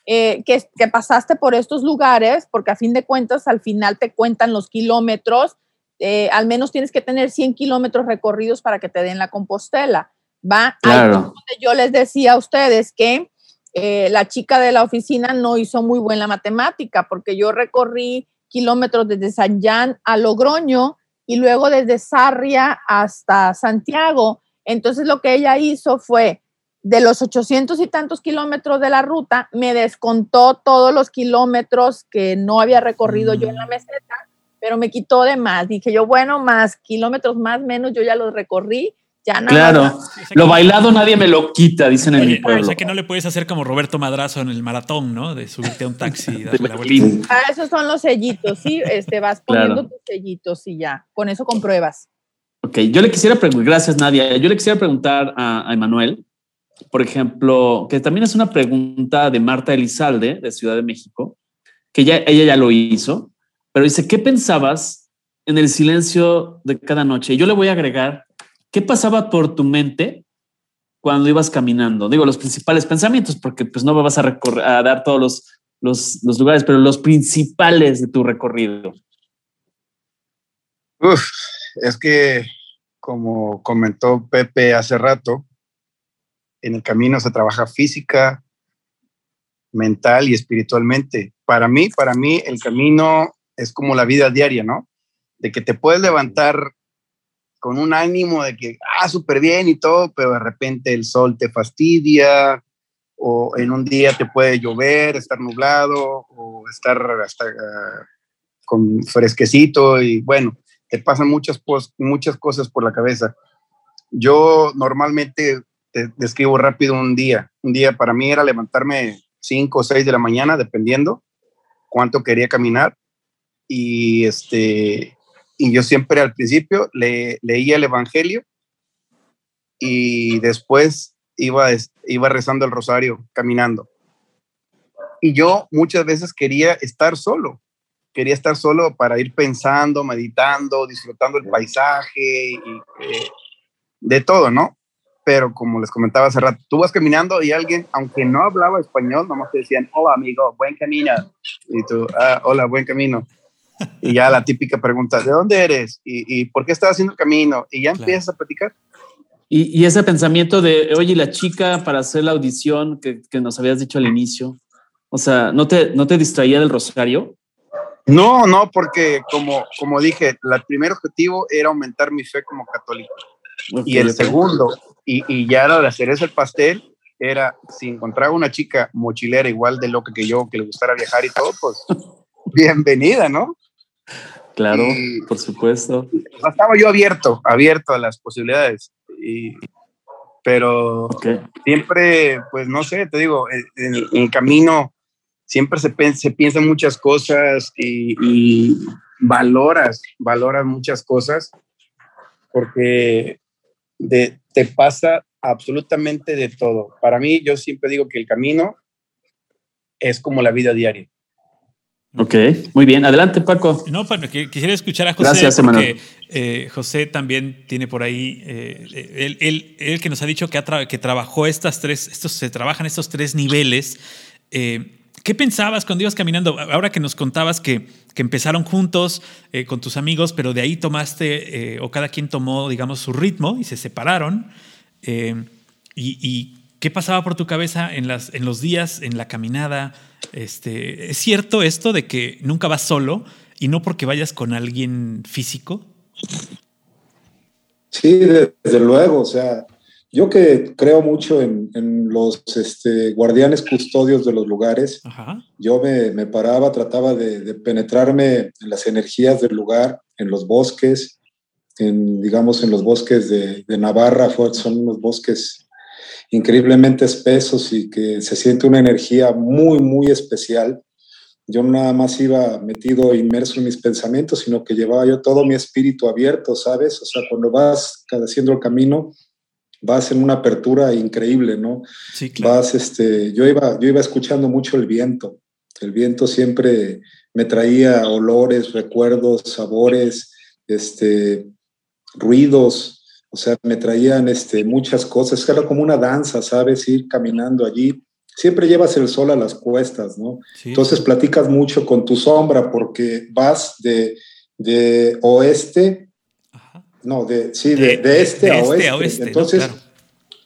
Speaker 4: eh, que, que, pasaste por estos lugares, porque a fin de cuentas al final te cuentan los kilómetros, eh, al menos tienes que tener 100 kilómetros recorridos para que te den la compostela. ¿va?
Speaker 2: Claro.
Speaker 4: yo les decía a ustedes que la chica de la oficina no hizo muy buena matemática, porque yo recorrí kilómetros desde San Jan a Logroño, y luego desde Sarria hasta Santiago. Entonces lo que ella hizo fue, de los 800 y tantos kilómetros de la ruta, me descontó todos los kilómetros que no había recorrido yo en la mm. meseta, pero me quitó de más. Dije yo, bueno, más kilómetros más, menos, yo ya los recorrí
Speaker 2: claro, lo bailado nadie me lo quita, dicen en mi pueblo. O
Speaker 3: sea que no le puedes hacer como Roberto Madrazo en el maratón, ¿no? De subirte a un taxi y *laughs*
Speaker 4: darle la vuelta. Ah, esos son los sellitos, sí, este, vas *laughs* poniendo tus sellitos y ya, con eso compruebas.
Speaker 2: Ok, yo le quisiera preguntar, gracias Nadia, yo le quisiera preguntar a, Emanuel, por ejemplo, que también es una pregunta de Marta Elizalde, de Ciudad de México, que ya, ella ya lo hizo, pero dice, ¿qué pensabas en el silencio de cada noche? Yo le voy a agregar ¿Qué pasaba por tu mente cuando ibas caminando? Digo, los principales pensamientos, porque pues no vas a, recorrer, a dar todos los, los, los, lugares, pero los principales de tu recorrido.
Speaker 5: Uf, es que, como comentó Pepe hace rato, en el camino se trabaja física, mental y espiritualmente. Para mí, para mí, el camino es como la vida diaria, ¿no? De que te puedes levantar con un ánimo de que, ah, súper bien y todo, pero de repente el sol te fastidia, o en un día te puede llover, estar nublado, o estar hasta ah, con fresquecito, y bueno, te pasan muchas, muchas cosas por la cabeza. Yo normalmente te describo rápido un día. Un día para mí era levantarme 5 o 6 de la mañana, dependiendo cuánto quería caminar. Y este, y yo siempre al principio le, leía el Evangelio y después iba, iba rezando el rosario caminando. Y yo muchas veces quería estar solo, quería estar solo para ir pensando, meditando, disfrutando el paisaje y eh, de todo, ¿no? Pero como les comentaba hace rato, tú vas caminando y alguien, aunque no hablaba español, nomás te decían, hola amigo, buen camino. Y tú, ah, hola, buen camino. *laughs* Y ya la típica pregunta, ¿de dónde eres? ¿Y, por qué estás haciendo el camino? Y ya empiezas a platicar.
Speaker 2: Y, ese pensamiento de, oye, la chica para hacer la audición que, que, nos habías dicho al inicio, o sea, ¿no te, no te distraía del rosario?
Speaker 5: No, no, porque como, como dije, el primer objetivo era aumentar mi fe como católico. y el segundo, y, y ya era de hacer ese pastel, era si encontraba una chica mochilera igual de loca que yo, que le gustara viajar y todo, pues *laughs* bienvenida, ¿no?
Speaker 2: Claro, por supuesto.
Speaker 5: Estaba yo abierto, abierto a las posibilidades. Y, pero siempre, pues no sé, te digo, en, camino siempre se, se piensan muchas cosas y, valoras, valoras muchas cosas porque te pasa absolutamente de todo. Para mí, yo siempre digo que el camino es como la vida diaria.
Speaker 2: Ok, muy bien. Adelante, Paco.
Speaker 3: No, bueno, quisiera escuchar a José. Gracias, porque eh, José también tiene por ahí, eh, él, que nos ha dicho que, que trabajó estas tres, estos, se trabajan estos tres niveles. Eh, ¿Qué pensabas cuando ibas caminando? Ahora que nos contabas que, que empezaron juntos con tus amigos, pero de ahí tomaste, o cada quien tomó, digamos, su ritmo y se separaron. y, y ¿Qué pasaba por tu cabeza en, las, en los días, en la caminada? Este, ¿Es cierto esto de que nunca vas solo y no porque vayas con alguien físico?
Speaker 6: Sí, desde luego. O sea, yo que creo mucho en, los este, guardianes custodios de los lugares, yo me, paraba, trataba de, penetrarme en las energías del lugar, en los bosques, en, digamos, en los bosques de, de Navarra, son unos bosques increíblemente espesos y que se siente una energía muy, muy especial. Yo no nada más iba metido, inmerso en mis pensamientos, sino que llevaba yo todo mi espíritu abierto, ¿sabes? O sea, cuando vas haciendo el camino, vas en una apertura increíble, ¿no? Sí, claro. Vas, este, yo iba, yo iba escuchando mucho el viento. El viento siempre me traía olores, recuerdos, sabores, este, ruidos, o sea, me traían este, muchas cosas, era como una danza, ¿sabes? Ir caminando allí. Siempre llevas el sol a las cuestas, ¿no? Entonces platicas mucho con tu sombra porque vas de, de oeste, no, de, sí, de, de, este, a, este oeste. Entonces,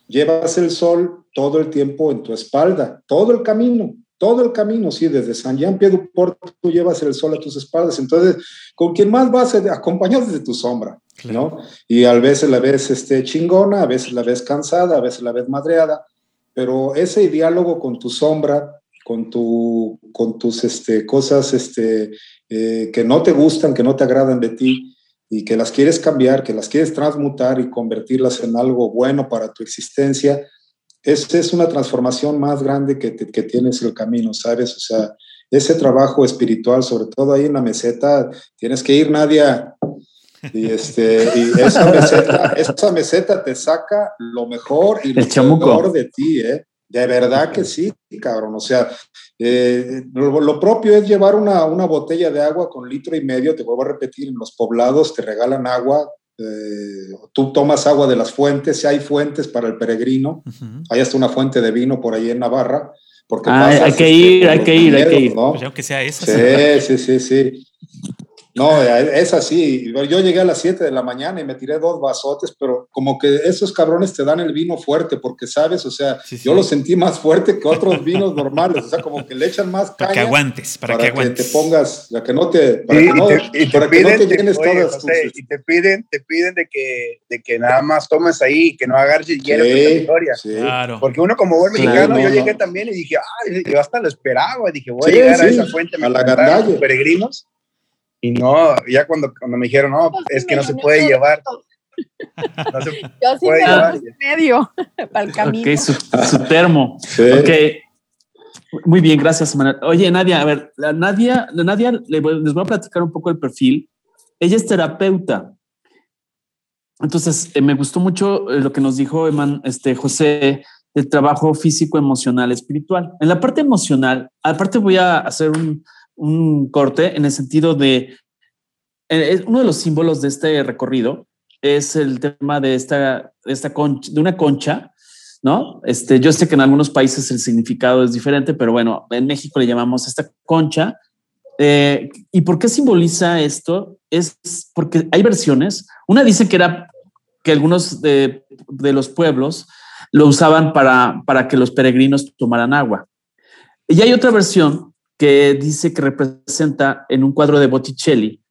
Speaker 6: llevas el sol todo el tiempo en tu espalda, todo el camino todo el camino, sí, desde San Jean Pied du Port, tú llevas el sol a tus espaldas. Entonces, con quien más vas, acompañado de tu sombra, ¿no? Y a veces la ves este, chingona, a veces la ves cansada, a veces la ves madreada, pero ese diálogo con tu sombra, con, tu, con tus este, cosas este, eh, que no te gustan, que no te agradan de ti, y que las quieres cambiar, que las quieres transmutar y convertirlas en algo bueno para tu existencia, es, es una transformación más grande que, que tienes el camino, ¿sabes? O sea, ese trabajo espiritual, sobre todo ahí en la meseta, tienes que ir, Nadia. Y, este, y esa, meseta, esa meseta te saca lo mejor y lo mejor de ti, ¿eh? De verdad que sí, cabrón. O sea, eh, lo, propio es llevar una, una, botella de agua con litro y medio, te vuelvo a repetir, en los poblados te regalan agua eh, tú tomas agua de las fuentes, si hay fuentes para el peregrino, hay hasta una fuente de vino por ahí en Navarra. Porque
Speaker 2: ah, hay, que ir, hay que ir, hay que ir,
Speaker 3: ¿no? Pues sea esa.
Speaker 6: Sí, sí, sí, sí. No, es así. Yo llegué a las 7 de la mañana y me tiré dos vasotes, pero como que esos cabrones te dan el vino fuerte, porque sabes, o sea, yo lo sentí más fuerte que otros *laughs* vinos normales, o sea, como que le echan más caña.
Speaker 3: Para que aguantes, para, que aguantes.
Speaker 6: te pongas, para que no te, para que no, y te, piden,
Speaker 5: Y te piden, te piden de que, de que nada más tomes ahí, que no agarres hielo sí, historia. Claro. Porque uno como buen mexicano, yo llegué también y dije, ah, yo hasta lo esperaba, dije, voy a llegar a esa fuente, me a la peregrinos y no, ya cuando, cuando me dijeron, no, pues es que no se puede llevar. *laughs*
Speaker 4: No se *laughs* Yo sí puede llevar. medio *laughs* para el camino.
Speaker 2: Ok, su, su termo. Ok. Muy bien, gracias, Manuel. Oye, Nadia, a ver, la Nadia, la Nadia les voy a platicar un poco el perfil. Ella es terapeuta. Entonces, eh, me gustó mucho eh, lo que nos dijo este, José del trabajo físico, emocional, espiritual. En la parte emocional, aparte voy a hacer un, un corte en el sentido de, eh, uno de los símbolos de este recorrido es el tema de esta, de esta concha, de una concha, ¿no? Este, yo sé que en algunos países el significado es diferente, pero bueno, en México le llamamos esta concha. Eh, ¿Y por qué simboliza esto? Es porque hay versiones. Una dice que era que algunos de, los pueblos lo usaban para, para que los peregrinos tomaran agua. Y hay otra versión que dice que representa en un cuadro de Botticelli,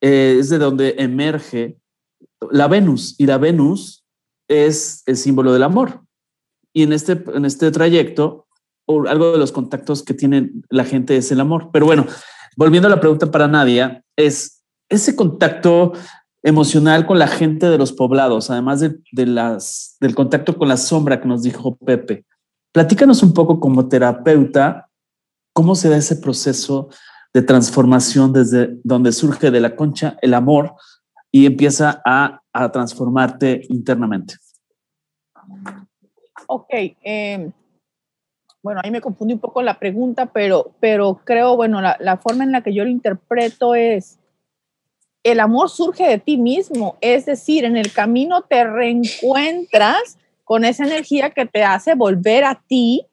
Speaker 2: eh, es de donde emerge la Venus, y la Venus es el símbolo del amor. Y en este, en este trayecto, algo de los contactos que tiene la gente es el amor. Pero bueno, volviendo a la pregunta para Nadia, es ese contacto emocional con la gente de los poblados, además de, las, del contacto con la sombra que nos dijo Pepe. Platícanos un poco como terapeuta, cómo se da ese proceso de transformación desde donde surge de la concha el amor y empieza a, transformarte internamente.
Speaker 4: Ok, em, bueno, ahí me confundí un poco la pregunta, pero, pero creo, bueno, la, la forma en la que yo lo interpreto es, el amor surge de ti mismo, es decir, en el camino te reencuentras con esa energía que te hace volver a ti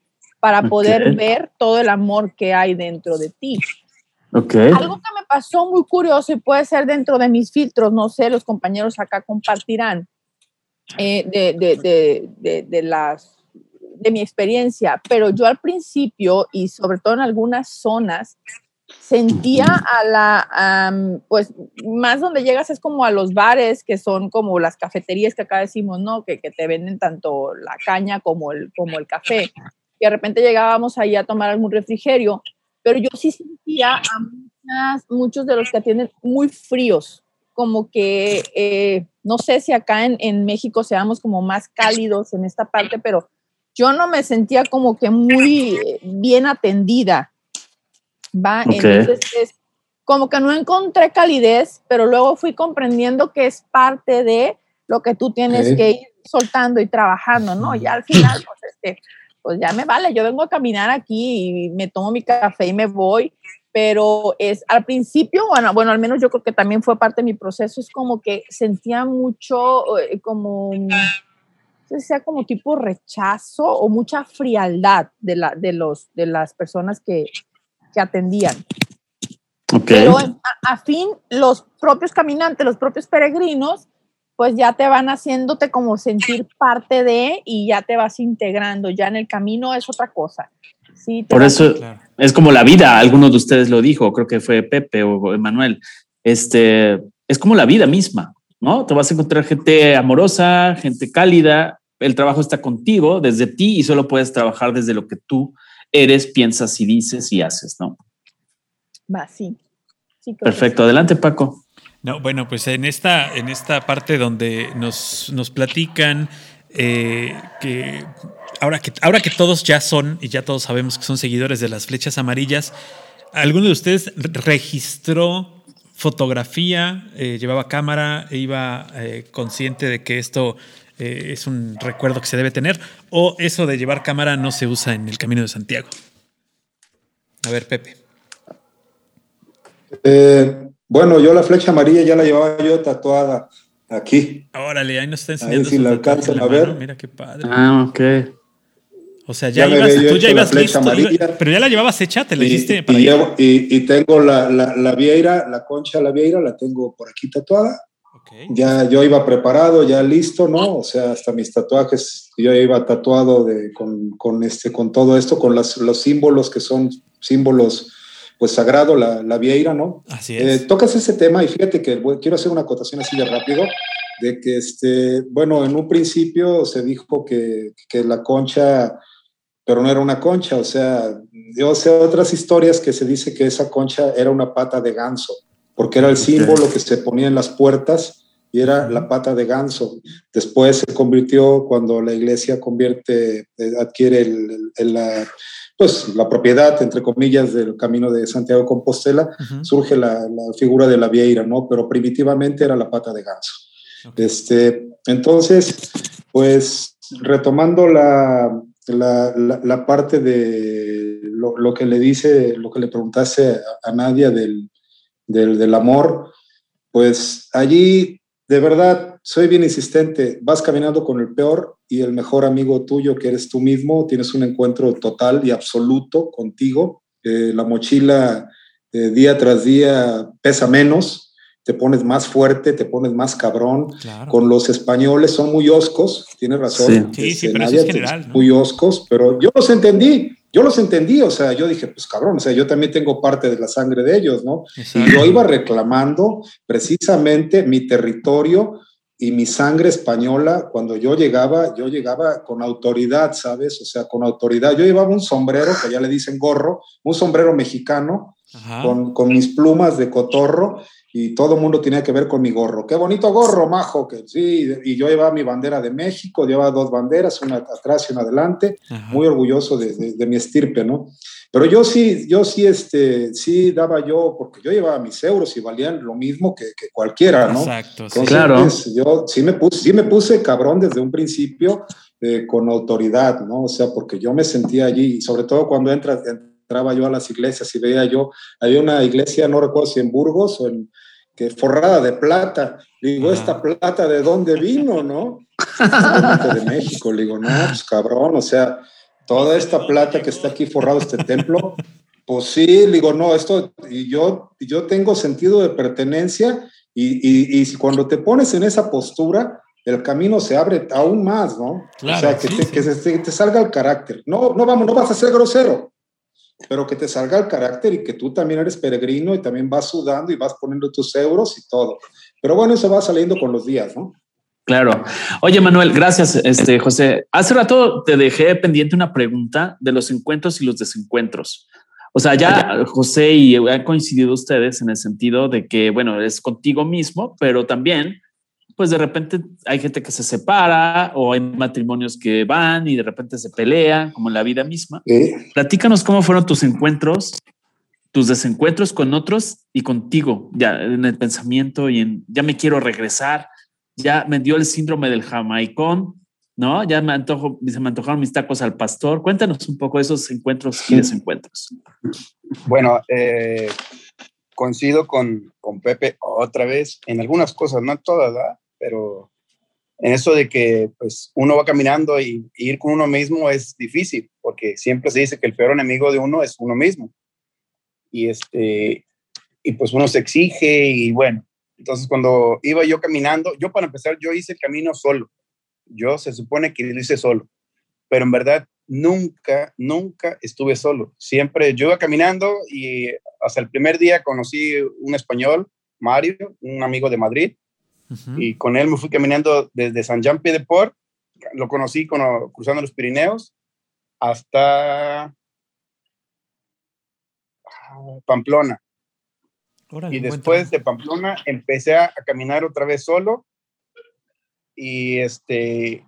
Speaker 4: para poder ver todo el amor que hay dentro de ti.
Speaker 2: Okay.
Speaker 4: Algo que me pasó muy curioso y puede ser dentro de mis filtros, no sé, los compañeros acá compartirán eh, de, de, de, de, las de mi experiencia, pero yo al principio y sobre todo en algunas zonas sentía a la, pues más donde llegas es como a los bares, que son como las cafeterías que acá decimos, ¿no? Que, que te venden tanto la caña como el, como el café. Y de repente llegábamos ahí a tomar algún refrigerio, pero yo sí sentía a muchos de los que atienden muy fríos, como que, eh, no sé si acá en, en México seamos como más cálidos en esta parte, pero yo no me sentía como que muy eh, bien atendida ¿va? Entonces es como que no encontré calidez, pero luego fui comprendiendo que es parte de lo que tú tienes que ir soltando y trabajando, ¿no? Ya al final, pues, este, pues ya me vale, yo vengo a caminar aquí y me tomo mi café y me voy, pero es al principio, bueno, bueno, al menos yo creo que también fue parte de mi proceso, es como que sentía mucho, eh, como, sea como tipo rechazo o mucha frialdad de, la, de, los, de las personas que, que atendían. Pero a, fin, los propios caminantes, los propios peregrinos, pues ya te van haciéndote como sentir parte de y ya te vas integrando. Ya en el camino es otra cosa. Sí,
Speaker 2: Por eso es como la vida. Algunos de ustedes lo dijo, creo que fue Pepe o Emanuel. Este es como la vida misma, ¿no? Te vas a encontrar gente amorosa, gente cálida. El trabajo está contigo, desde ti, y solo puedes trabajar desde lo que tú eres, piensas y dices y haces, ¿no?
Speaker 4: Va, sí.
Speaker 2: Perfecto, adelante Paco.
Speaker 3: No, bueno, pues en esta, en esta parte donde nos, nos platican eh, que ahora, que ahora que todos ya son y ya todos sabemos que son seguidores de las flechas amarillas, ¿alguno de ustedes registró fotografía, eh, llevaba cámara iba eh, consciente de que esto es un recuerdo que se debe tener, o eso de llevar cámara no se usa en el Camino de Santiago. A ver, Pepe.
Speaker 6: Bueno, yo la flecha amarilla ya la llevaba yo tatuada aquí.
Speaker 3: Órale, ahí nos está enseñando.
Speaker 6: Ahí si la alcanzan a ver.
Speaker 3: Mira qué padre.
Speaker 2: Ah, ok.
Speaker 3: O sea, ya, ibas, tú ya ibas listo, pero ya la llevabas hecha, te la hiciste
Speaker 6: para y, y, tengo la, la, la vieira, la concha de la vieira, la tengo por aquí tatuada. Ya yo iba preparado, ya listo, ¿no? O sea, hasta mis tatuajes, yo iba tatuado de, con, con, este, con todo esto, con las, los símbolos que son símbolos, pues sagrado, la, la vieira, ¿no?
Speaker 3: Así es.
Speaker 6: Eh, tocas ese tema y fíjate que quiero hacer una acotación así de rápido, de que, este, bueno, en un principio se dijo que, que la concha, pero no era una concha, o sea, yo sé otras historias que se dice que esa concha era una pata de ganso porque era el símbolo que se ponía en las puertas y era la pata de ganso. Después se convirtió cuando la iglesia convierte, eh, adquiere el, la, pues, la propiedad, entre comillas, del camino de Santiago Compostela, surge la, figura de la vieira, ¿no? Pero primitivamente era la pata de ganso. Este, entonces, pues retomando la, la, parte de lo, que le dice, lo que le preguntaste a Nadia del, del, amor, pues allí de verdad soy bien insistente, vas caminando con el peor y el mejor amigo tuyo que eres tú mismo, tienes un encuentro total y absoluto contigo, eh, la mochila eh, día tras día pesa menos, te pones más fuerte, te pones más cabrón. Con los españoles son muy oscos, tienes razón.
Speaker 3: Sí, sí, pero eso es general.
Speaker 6: Muy oscos, pero yo los entendí, yo los entendí, o sea, yo dije, pues cabrón, o sea, yo también tengo parte de la sangre de ellos, ¿no? Y yo iba reclamando precisamente mi territorio y mi sangre española, cuando yo llegaba, yo llegaba con autoridad, ¿sabes? O sea, con autoridad. Yo llevaba un sombrero, que ya le dicen gorro, un sombrero mexicano, con, con, mis plumas de cotorro, y todo el mundo tenía que ver con mi gorro. Qué bonito gorro, majo, que sí, y yo llevaba mi bandera de México, llevaba dos banderas, una atrás y una adelante, muy orgulloso de, de mi estirpe, ¿no? Pero yo sí, yo sí, este, sí daba yo, porque yo llevaba mis euros y valían lo mismo que, que cualquiera, ¿no?
Speaker 3: Exacto,
Speaker 6: sí. claro. Pues, yo sí me, puse, sí me puse cabrón desde un principio eh, con autoridad, ¿no? O sea, porque yo me sentía allí, y sobre todo cuando entra, entraba yo a las iglesias y veía yo, había una iglesia, no recuerdo si en Burgos o en, que forrada de plata. Digo, ¿esta plata de dónde vino, no? *laughs* de México. Le digo, no, pues cabrón, o sea, toda esta plata que está aquí forrado este templo, pues sí, digo, no, esto, y yo, yo tengo sentido de pertenencia y, y, cuando te pones en esa postura, el camino se abre aún más, ¿no? o sea, que, te, que te, salga el carácter. No, no vamos, no vas a ser grosero, pero que te salga el carácter y que tú también eres peregrino y también vas sudando y vas poniendo tus euros y todo. Pero bueno, eso va saliendo con los días, ¿no?
Speaker 2: Claro. Oye, Manuel, gracias, este, José. Hace rato te dejé pendiente una pregunta de los encuentros y los desencuentros. O sea, ya José y han coincidido ustedes en el sentido de que, bueno, es contigo mismo, pero también, pues de repente hay gente que se separa o hay matrimonios que van y de repente se pelean, como en la vida misma. Platícanos cómo fueron tus encuentros, tus desencuentros con otros y contigo, ya en el pensamiento y en ya me quiero regresar ya me dio el síndrome del jamaicón, ¿no? Ya me, antojo, se me antojaron mis tacos al pastor. Cuéntanos un poco de esos encuentros y desencuentros.
Speaker 5: Bueno, eh, coincido con, con, Pepe otra vez en algunas cosas, no todas, ¿verdad? Pero en eso de que pues uno va caminando y, y, ir con uno mismo es difícil, porque siempre se dice que el peor enemigo de uno es uno mismo. Y este y pues uno se exige y bueno, entonces, cuando iba yo caminando, yo para empezar, yo hice el camino solo. Yo se supone que lo hice solo, pero en verdad nunca, nunca estuve solo. Siempre yo iba caminando y hasta el primer día conocí un español, Mario, un amigo de Madrid, y con él me fui caminando desde San Jean Pied de Port, lo conocí cruzando los Pirineos hasta ah, Pamplona y después de Pamplona empecé a, caminar otra vez solo y este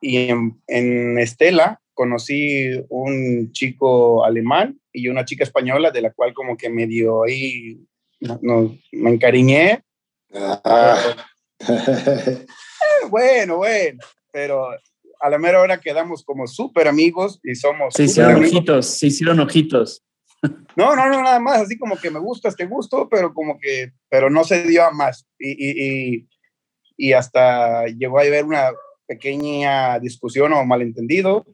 Speaker 5: y en, Estela conocí un chico alemán y una chica española de la cual como que medio ahí no, me encariñé. Ah. *laughs* bueno, bueno, pero a la mera hora quedamos como súper amigos y somos...
Speaker 2: Se hicieron ojitos, se hicieron ojitos.
Speaker 5: No, no, no, nada más, así como que me gusta este gusto, pero como que, pero no se dio a más. Y, y, y, hasta llegó a haber una pequeña discusión o malentendido,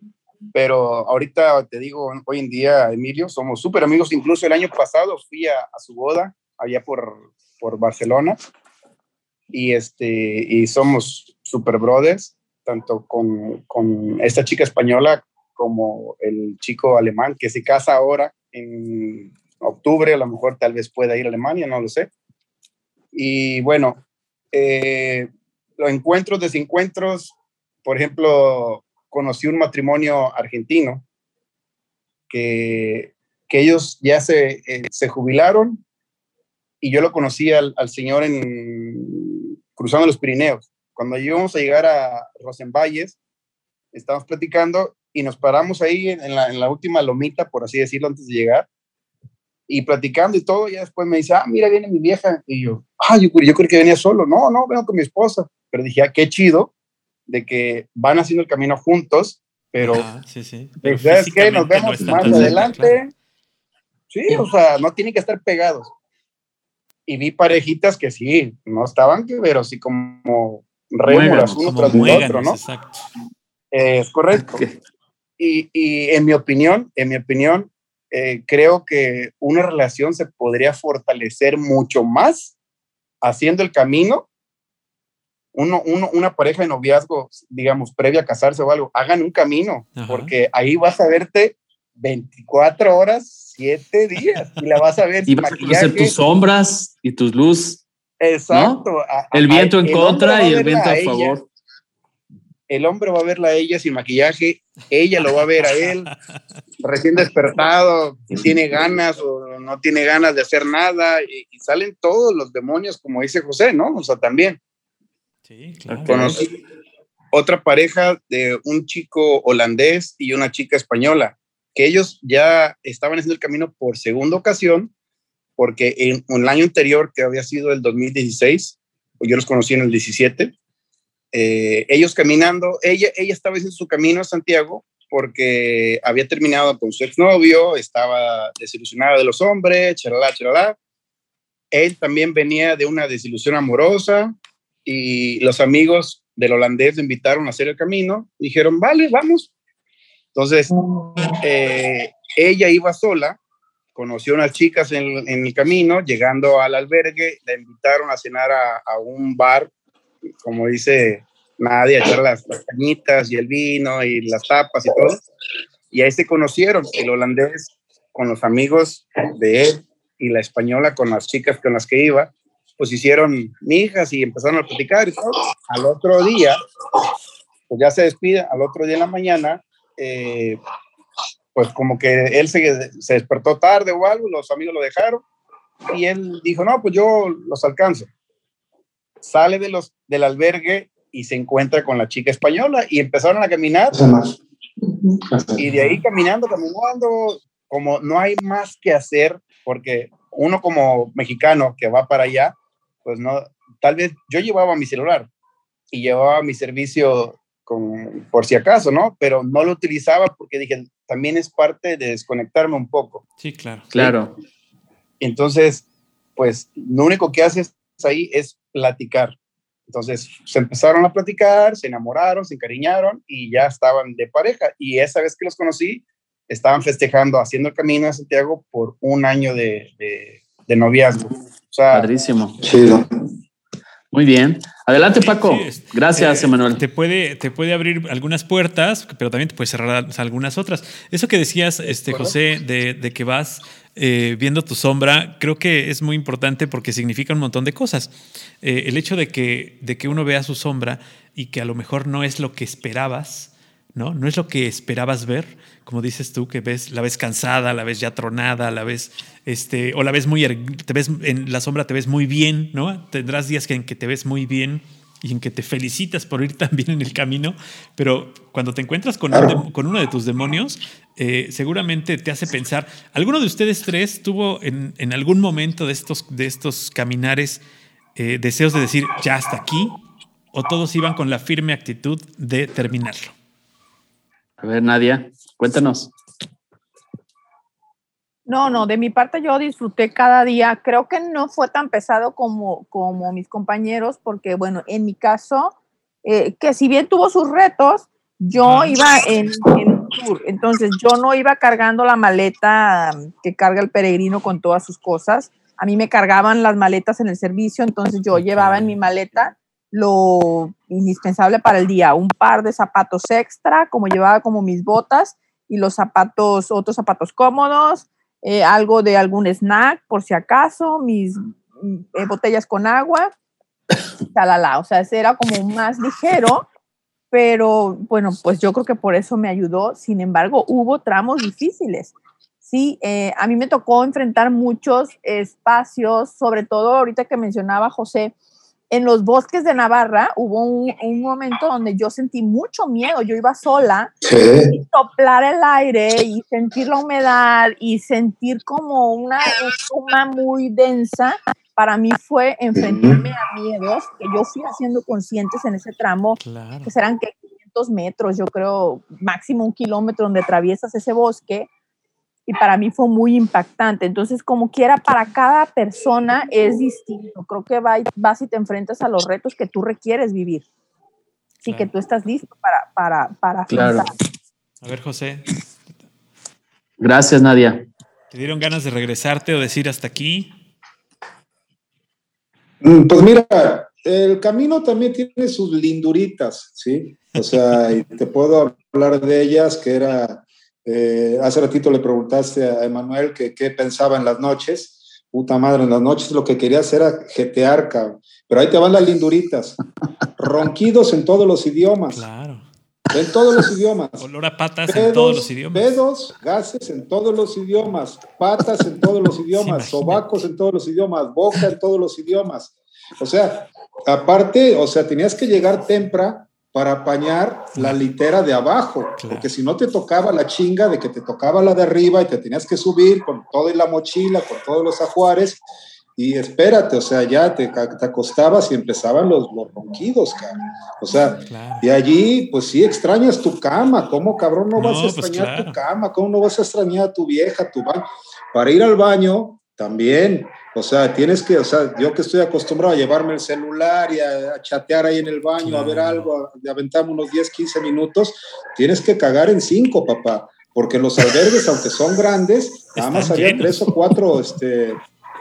Speaker 5: pero ahorita te digo, hoy en día, Emilio, somos súper amigos. Incluso el año pasado fui a, su boda allá por, por Barcelona y, este, y somos super brothers, tanto con, con esta chica española como el chico alemán que se casa ahora en octubre, a lo mejor tal vez pueda ir a Alemania, no lo sé. Y bueno, eh, los encuentros, desencuentros, por ejemplo, conocí un matrimonio argentino que, que ellos ya se, eh, se, jubilaron y yo lo conocí al, al, señor en cruzando los Pirineos. Cuando íbamos a llegar a Rosenvalles, estábamos platicando y nos paramos ahí en la, en la, última lomita, por así decirlo, antes de llegar, y platicando y todo, y después me dice, ah, mira, viene mi vieja, y yo, ah, yo, yo creo que venía solo, no, no, vengo con mi esposa, pero dije, ah, qué chido, de que van haciendo el camino juntos, pero,
Speaker 3: sí, sí.
Speaker 5: ¿sabes qué? Nos vemos más adelante. Sí, o sea, no tienen que estar pegados. Y vi parejitas que sí, no estaban, pero sí como rémoras uno tras el otro, ¿no? Exacto. es correcto. *laughs* Y, en mi opinión, en mi opinión, eh, creo que una relación se podría fortalecer mucho más haciendo el camino, uno, uno, una pareja de noviazgo, digamos, previa a casarse o algo, hagan un camino, porque ahí vas a verte 24 horas, 7 días, y la vas a ver.
Speaker 2: Y vas a conocer tus sombras y tus luz.
Speaker 5: Exacto.
Speaker 2: el viento en contra y el viento a, favor.
Speaker 5: El hombre va a verla a ella sin maquillaje, ella lo va a ver a él, recién despertado, tiene ganas o no tiene ganas de hacer nada, y, y salen todos los demonios, como dice José, ¿no? O sea, también.
Speaker 3: Sí, claro.
Speaker 5: Conocí otra pareja de un chico holandés y una chica española, que ellos ya estaban haciendo el camino por segunda ocasión, porque en el año anterior, que había sido el 2016, yo los conocí en el 17, eh, ellos caminando, ella, ella estaba haciendo su camino a Santiago porque había terminado con su exnovio, estaba desilusionada de los hombres, charalá, charalá. Él también venía de una desilusión amorosa, y los amigos del holandés le invitaron a hacer el camino. Dijeron, vale, vamos. Entonces, eh, ella iba sola, conoció a unas chicas en, el camino, llegando al albergue, la invitaron a cenar a, un bar, como dice nadie, a echar las, cañitas y el vino y las tapas y todo. Y ahí se conocieron, el holandés con los amigos de él y la española con las chicas con las que iba pues hicieron hijas y empezaron a platicar. Al otro día, pues ya se despide, al otro día en la mañana, eh, pues como que él se, se, despertó tarde o algo, los amigos lo dejaron y él dijo, no, pues yo los alcanzo. Sale de los, del albergue y se encuentra con la chica española y empezaron a caminar. Y de ahí caminando, caminando, como no hay más que hacer, porque uno como mexicano que va para allá, pues no, tal vez yo llevaba mi celular y llevaba mi servicio con, por si acaso, ¿no? Pero no lo utilizaba porque dije, también es parte de desconectarme un poco.
Speaker 3: Sí, claro.
Speaker 2: Claro.
Speaker 5: Entonces, pues lo único que haces ahí es platicar. Entonces se empezaron a platicar, se enamoraron, se encariñaron y ya estaban de pareja. Y esa vez que los conocí, estaban festejando, haciendo el camino a Santiago por un año de, de, de noviazgo.
Speaker 2: Padrísimo. Chido. Muy bien. Adelante, Paco. Gracias,
Speaker 3: eh,
Speaker 2: Emanuel.
Speaker 3: Te puede, te puede abrir algunas puertas, pero también te puede cerrar algunas otras. Eso que decías, este, José, de, que vas eh, viendo tu sombra, creo que es muy importante porque significa un montón de cosas. Eh, el hecho de que, de que uno vea su sombra y que a lo mejor no es lo que esperabas, ¿no? No es lo que esperabas ver, como dices tú, que ves, la ves cansada, la ves ya tronada, la ves, este, o la ves muy, te ves en la sombra, te ves muy bien, ¿no? Tendrás días en que te ves muy bien y en que te felicitas por ir *laughs* tan bien en el camino, pero cuando te encuentras con, con uno de tus demonios, eh, seguramente te hace pensar, ¿alguno de ustedes tres tuvo en, en algún momento de estos, de estos caminares eh, deseos de decir, ya hasta aquí? ¿O todos iban con la firme actitud de terminarlo?
Speaker 2: A ver, Nadia, cuéntanos.
Speaker 4: No, no, de mi parte yo disfruté cada día. Creo que no fue tan pesado como, como mis compañeros, porque bueno, en mi caso, eh, que si bien tuvo sus retos, yo iba en, en tour, entonces yo no iba cargando la maleta que carga el peregrino con todas sus cosas. A mí me cargaban las maletas en el servicio, entonces yo llevaba en mi maleta lo indispensable para el día, un par de zapatos extra, como llevaba como mis botas y los zapatos, otros zapatos cómodos, eh, algo de algún snack por si acaso, mis eh, botellas con agua, talala, o sea, era como más ligero, pero bueno, pues yo creo que por eso me ayudó, sin embargo, hubo tramos difíciles. Sí, eh, a mí me tocó enfrentar muchos espacios, sobre todo ahorita que mencionaba José, en los bosques de Navarra hubo un, momento donde yo sentí mucho miedo. Yo iba sola y soplar el aire y sentir la humedad y sentir como una espuma muy densa. Para mí fue enfrentarme a miedos que yo fui haciendo conscientes en ese tramo, que serán que 500 metros, yo creo, máximo un kilómetro donde atraviesas ese bosque y para mí fue muy impactante. Entonces, como quiera, para cada persona es distinto. Creo que vas y te enfrentas a los retos que tú requieres vivir. y que tú estás listo para, para, para
Speaker 2: claro.
Speaker 3: A ver, José.
Speaker 2: Gracias, Nadia.
Speaker 3: ¿Te dieron ganas de regresarte o decir hasta aquí?
Speaker 6: Mm, pues mira, el camino también tiene sus linduritas, ¿sí? O sea, y te puedo hablar de ellas, que era, eh, hace ratito le preguntaste a Emanuel que qué pensaba en las noches. Puta madre, en las noches lo que quería hacer era jetear, cabrón. Pero ahí te van las linduritas. *laughs* Ronquidos en todos los idiomas.
Speaker 3: Claro.
Speaker 6: En todos los idiomas.
Speaker 3: Olor a patas en todos los idiomas.
Speaker 6: Pedos, gases en todos los idiomas. Patas en todos los *laughs* idiomas. sobacos en todos los idiomas. Boca en todos los idiomas. O sea, aparte, o sea, tenías que llegar temprano para apañar la litera de abajo, porque si no te tocaba la chinga de que te tocaba la de arriba y te tenías que subir con toda la mochila, con todos los ajuares, y espérate, o sea, ya te, te acostabas y empezaban los, los ronquidos, cabrón. O sea, y allí, pues sí extrañas tu cama, ¿cómo cabrón no, vas a pues extrañar tu cama? ¿Cómo no vas a extrañar a tu vieja, tu baño? Para ir al baño, también, o sea, tienes que, o sea, yo que estoy acostumbrado a llevarme el celular y a, chatear ahí en el baño, a ver algo, a, aventarme unos 10, 15 minutos, tienes que cagar en cinco, papá, porque los albergues, aunque son grandes, nada más había tres o cuatro este,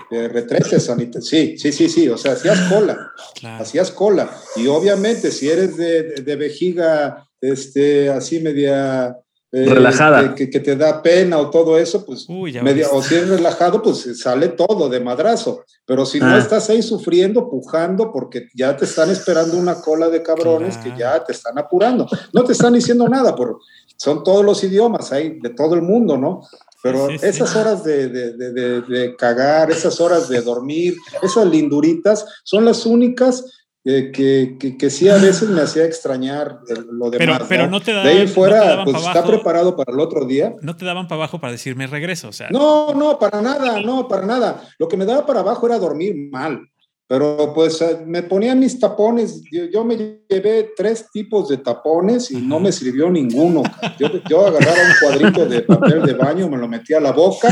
Speaker 6: retretes Sí, sí, sí, sí, o sea, hacías cola, hacías cola. Y obviamente, si eres de, de vejiga este, así media
Speaker 2: eh, relajada.
Speaker 6: Que, te da pena o todo eso, pues media, o si es relajado, pues sale todo de madrazo. Pero si no ah. estás ahí sufriendo, pujando, porque ya te están esperando una cola de cabrones que ya te están apurando. No te están diciendo nada, pero son todos los idiomas ahí, de todo el mundo, ¿no? Pero esas horas de, de, de, de, cagar, esas horas de dormir, esas linduritas, son las únicas que, que, que, sí a veces me hacía extrañar lo demás.
Speaker 3: Pero, pero ¿no? te daban,
Speaker 6: De ahí fuera, pues está preparado para el otro día.
Speaker 3: No te daban para abajo para decirme regreso, o sea.
Speaker 6: No, no, para nada, no, para nada. Lo que me daba para abajo era dormir mal. Pero pues eh, me ponía mis tapones, yo, me llevé tres tipos de tapones y no me sirvió ninguno. Yo, yo, agarraba un cuadrito de papel de baño, me lo metía a la boca,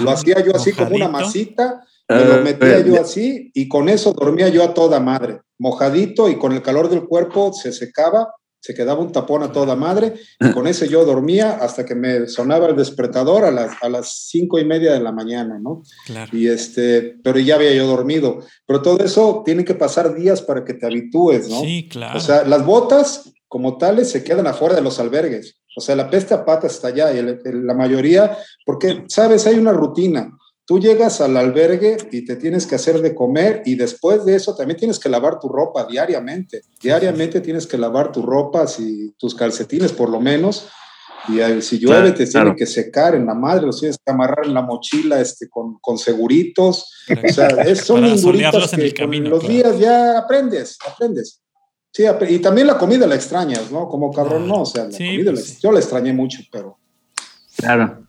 Speaker 6: lo hacía yo así como una masita, me lo metía yo así y con eso dormía yo a toda madre mojadito y con el calor del cuerpo se secaba, se quedaba un tapón a toda madre, y con ese yo dormía hasta que me sonaba el despertador a las, a las cinco y media de la mañana, ¿no? Claro. Y este, pero ya había yo dormido. Pero todo eso tiene que pasar días para que te habitúes, ¿no?
Speaker 3: Sí, claro.
Speaker 6: O sea, las botas como tales se quedan afuera de los albergues. O sea, la peste a patas está allá y la mayoría, porque, sabes, hay una rutina. Tú llegas al albergue y te tienes que hacer de comer y después de eso también tienes que lavar tu ropa diariamente. Diariamente tienes que lavar tu ropa, si, tus calcetines por lo menos. Y si llueve te tiene que secar en la madre, los tienes que amarrar en la mochila este, con, con seguritos. O sea, es, son induritas que con los días ya aprendes, aprendes. Sí, y también la comida la extrañas, ¿no? Como cabrón, no. O sea, la comida pues yo la extrañé mucho, pero...
Speaker 2: Claro.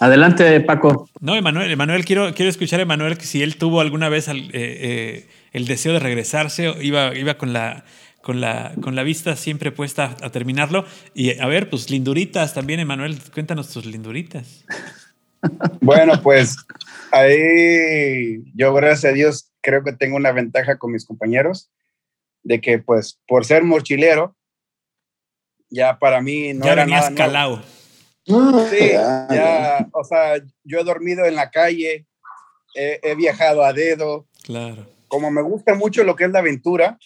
Speaker 2: Adelante, Paco.
Speaker 3: No, Emanuel, Emanuel, quiero, quiero escuchar a Emanuel que si él tuvo alguna vez el, eh, eh, el deseo de regresarse, iba, iba con la con la, con la vista siempre puesta a terminarlo. Y a ver, pues linduritas también, Emanuel, cuéntanos tus linduritas. *laughs*
Speaker 5: Bueno, pues ahí yo, gracias a Dios, creo que tengo una ventaja con mis compañeros, de que pues por ser mochilero, ya para mí no era nada.
Speaker 3: Calao.
Speaker 5: Sí, ya, o sea, yo he dormido en la calle, he, viajado a dedo.
Speaker 3: Claro.
Speaker 5: Como me gusta mucho lo que es la aventura.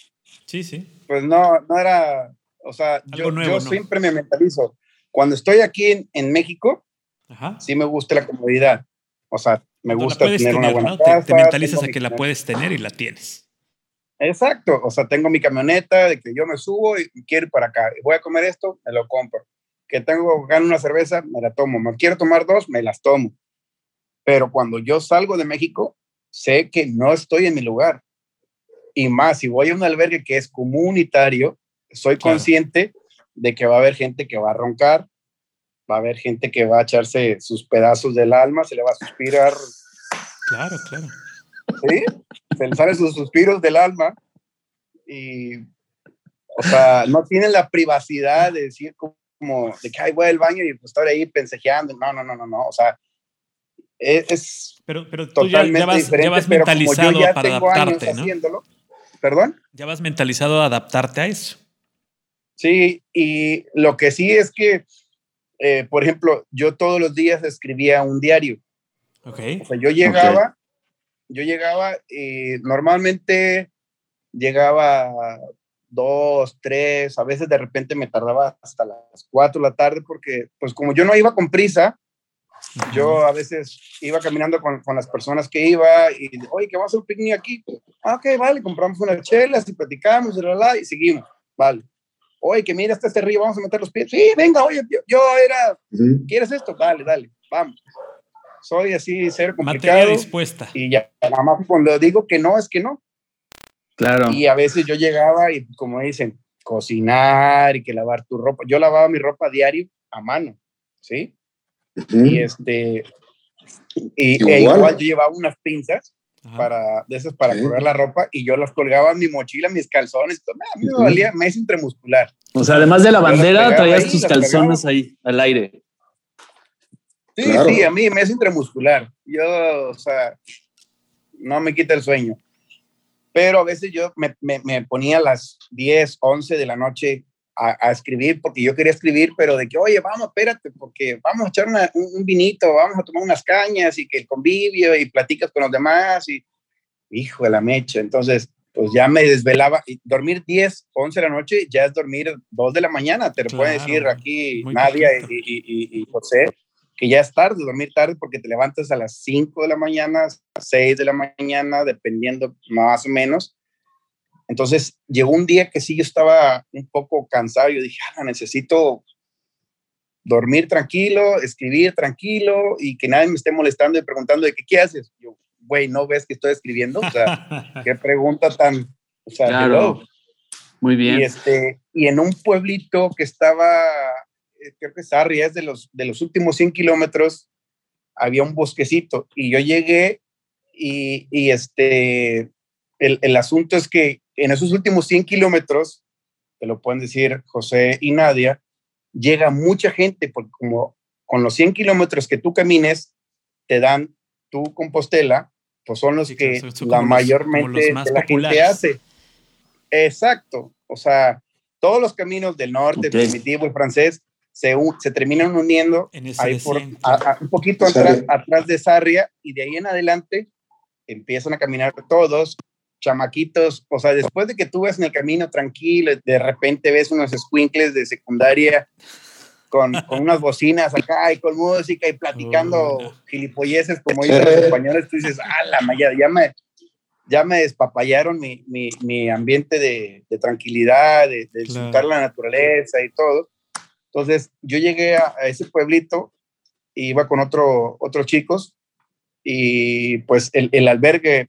Speaker 3: Sí, sí.
Speaker 5: Pues no, no era, o sea, yo, yo siempre me mentalizo. Cuando estoy aquí en, México, sí me gusta la comodidad. O sea, me gusta tener, una buena casa,
Speaker 3: te, mentalizas a que la puedes tener y la tienes.
Speaker 5: Exacto, o sea, tengo mi camioneta de que yo me subo y quiero ir para acá. Voy a comer esto, me lo compro que tengo ganar una cerveza, me la tomo. Me quiero tomar dos, me las tomo. Pero cuando yo salgo de México, sé que no estoy en mi lugar. Y más, si voy a un albergue que es comunitario, soy consciente de que va a haber gente que va a roncar, va a haber gente que va a echarse sus pedazos del alma, se le va a suspirar.
Speaker 3: Claro, claro.
Speaker 5: Sí, se le salen sus suspiros del alma y, o sea, no tienen la privacidad de decir cómo como de que, ay, voy al baño y pues estoy ahí pensejeando. No, no, no, no, no. O sea, es,
Speaker 3: pero, pero tú totalmente ya, vas, ya vas mentalizado para adaptarte, ¿no?
Speaker 5: Haciéndolo, ¿Perdón?
Speaker 3: Ya vas mentalizado a adaptarte a eso.
Speaker 5: Sí, y lo que sí es que, eh, por ejemplo, yo todos los días escribía un diario.
Speaker 3: Ok.
Speaker 5: O sea, yo llegaba yo llegaba y normalmente llegaba dos, tres, a veces de repente me tardaba hasta las cuatro de la tarde porque pues como yo no iba con prisa, yo a veces iba caminando con, con, las personas que iba y, oye, que vamos a hacer un picnic aquí. Ah, ok, vale, compramos unas chelas y platicamos y, y seguimos, vale. Oye, que mira, hasta este río, vamos a meter los pies. Sí, venga, oye, yo, era, ¿quieres esto? Dale, dale, vamos. Soy así, ser complicado. Materia
Speaker 3: dispuesta.
Speaker 5: Y ya, nada más cuando digo que no, es que no.
Speaker 2: Claro.
Speaker 5: Y a veces yo llegaba y, como dicen, cocinar y que lavar tu ropa. Yo lavaba mi ropa diario a mano, ¿sí? Y este, y, e igual. yo llevaba unas pinzas para, de esas para correr la ropa y yo las colgaba en mi mochila, mis calzones, todo. a mí me valía mes intramuscular.
Speaker 2: O sea, además de la bandera, traías tus calzones ahí al aire.
Speaker 5: Sí, sí, a mí mes intramuscular. Yo, o sea, no me quita el sueño pero a veces yo me, me, ponía a las 10, 11 de la noche a, escribir porque yo quería escribir, pero de que, oye, vamos, espérate, porque vamos a echar un, vinito, vamos a tomar unas cañas y que el convivio y platicas con los demás y, hijo de la mecha, entonces, pues ya me desvelaba y dormir 10, 11 de la noche ya es dormir 2 de la mañana, te lo puede decir aquí Nadia y, y, y, José, que ya es tarde, dormir tarde porque te levantas a las 5 de la mañana, a las 6 de la mañana, dependiendo más o menos. Entonces llegó un día que sí yo estaba un poco cansado, yo dije, ah, necesito dormir tranquilo, escribir tranquilo y que nadie me esté molestando y preguntando de qué, qué haces. Yo, güey, ¿no ves que estoy escribiendo? O sea, *laughs* qué pregunta tan... O sea,
Speaker 2: claro. Muy bien.
Speaker 5: Y, este, y en un pueblito que estaba creo que Sarria es de los, de los últimos 100 kilómetros, había un bosquecito y yo llegué y, y este, el, el, asunto es que en esos últimos 100 kilómetros, te lo pueden decir José y Nadia, llega mucha gente, porque como con los 100 kilómetros que tú camines, te dan tu compostela, pues son los que la mayormente de la gente hace. Exacto, o sea, todos los caminos del norte, primitivo y francés, se, se terminan uniendo ahí por, un poquito atrás, atrás, de Sarria y de ahí en adelante empiezan a caminar todos, chamaquitos, o sea, después de que tú ves en el camino tranquilo, de repente ves unos squinkles de secundaria con, con unas bocinas acá y con música y platicando gilipolleces, como dicen los *laughs* españoles, tú dices, ah, la maya, ya me, ya me despapallaron mi, mi, mi ambiente de, de, tranquilidad, de, de disfrutar la naturaleza y todo. Entonces, yo llegué a, ese pueblito, iba con otro, otros chicos, y pues el, el albergue,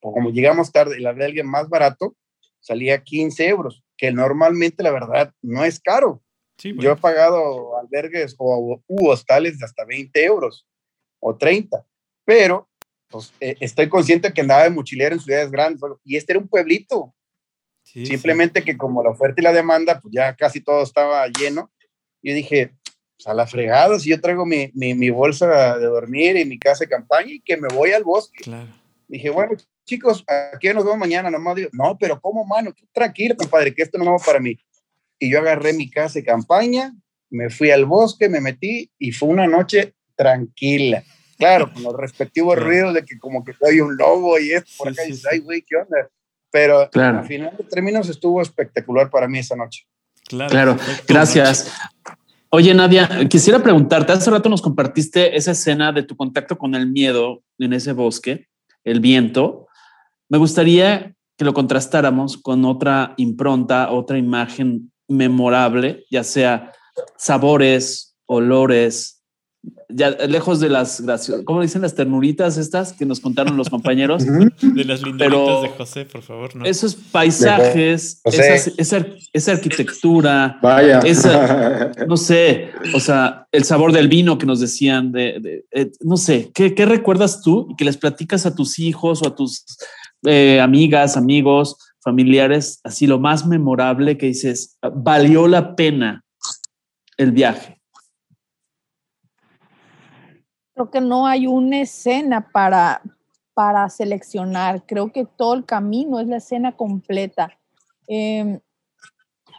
Speaker 5: como llegamos tarde, el albergue más barato salía 15 euros, que normalmente la verdad no es caro. Yo he pagado albergues o u hostales de hasta 20 euros o 30, pero pues, eh, estoy consciente que andaba de mochilero en ciudades grandes y este era un pueblito. Simplemente que como la oferta y la demanda, pues ya casi todo estaba lleno yo dije, pues a la fregada, si yo traigo mi, mi, mi, bolsa de dormir y mi casa de campaña y que me voy al bosque. Claro. Dije, bueno, chicos, aquí nos vemos mañana. Nomás digo, no, pero ¿cómo, mano? tranquilo, compadre, que esto no va para mí. Y yo agarré mi casa de campaña, me fui al bosque, me metí y fue una noche tranquila. Claro, con los respectivos ruidos de que como que soy un lobo y esto por acá, y dices, ay, güey, ¿qué onda? Pero al final de términos estuvo espectacular para mí esa noche.
Speaker 2: Claro, gracias. Oye, Nadia, quisiera preguntarte, hace rato nos compartiste esa escena de tu contacto con el miedo en ese bosque, el viento. Me gustaría que lo contrastáramos con otra impronta, otra imagen memorable, ya sea sabores, olores, ya lejos de las gracias, ¿cómo dicen las ternuritas estas que nos contaron los compañeros?
Speaker 3: de las linduritas de José, por favor.
Speaker 2: ¿no? Esos paisajes, esa, arquitectura,
Speaker 6: Vaya. *laughs*
Speaker 2: no sé, o sea, el sabor del vino que nos decían, de, eh, no sé, ¿qué, recuerdas tú y que les platicas a tus hijos o a tus eh, amigas, amigos, familiares, así lo más memorable que dices, valió la pena el viaje?
Speaker 4: Creo que no hay una escena para, para seleccionar. Creo que todo el camino es la escena completa. Em,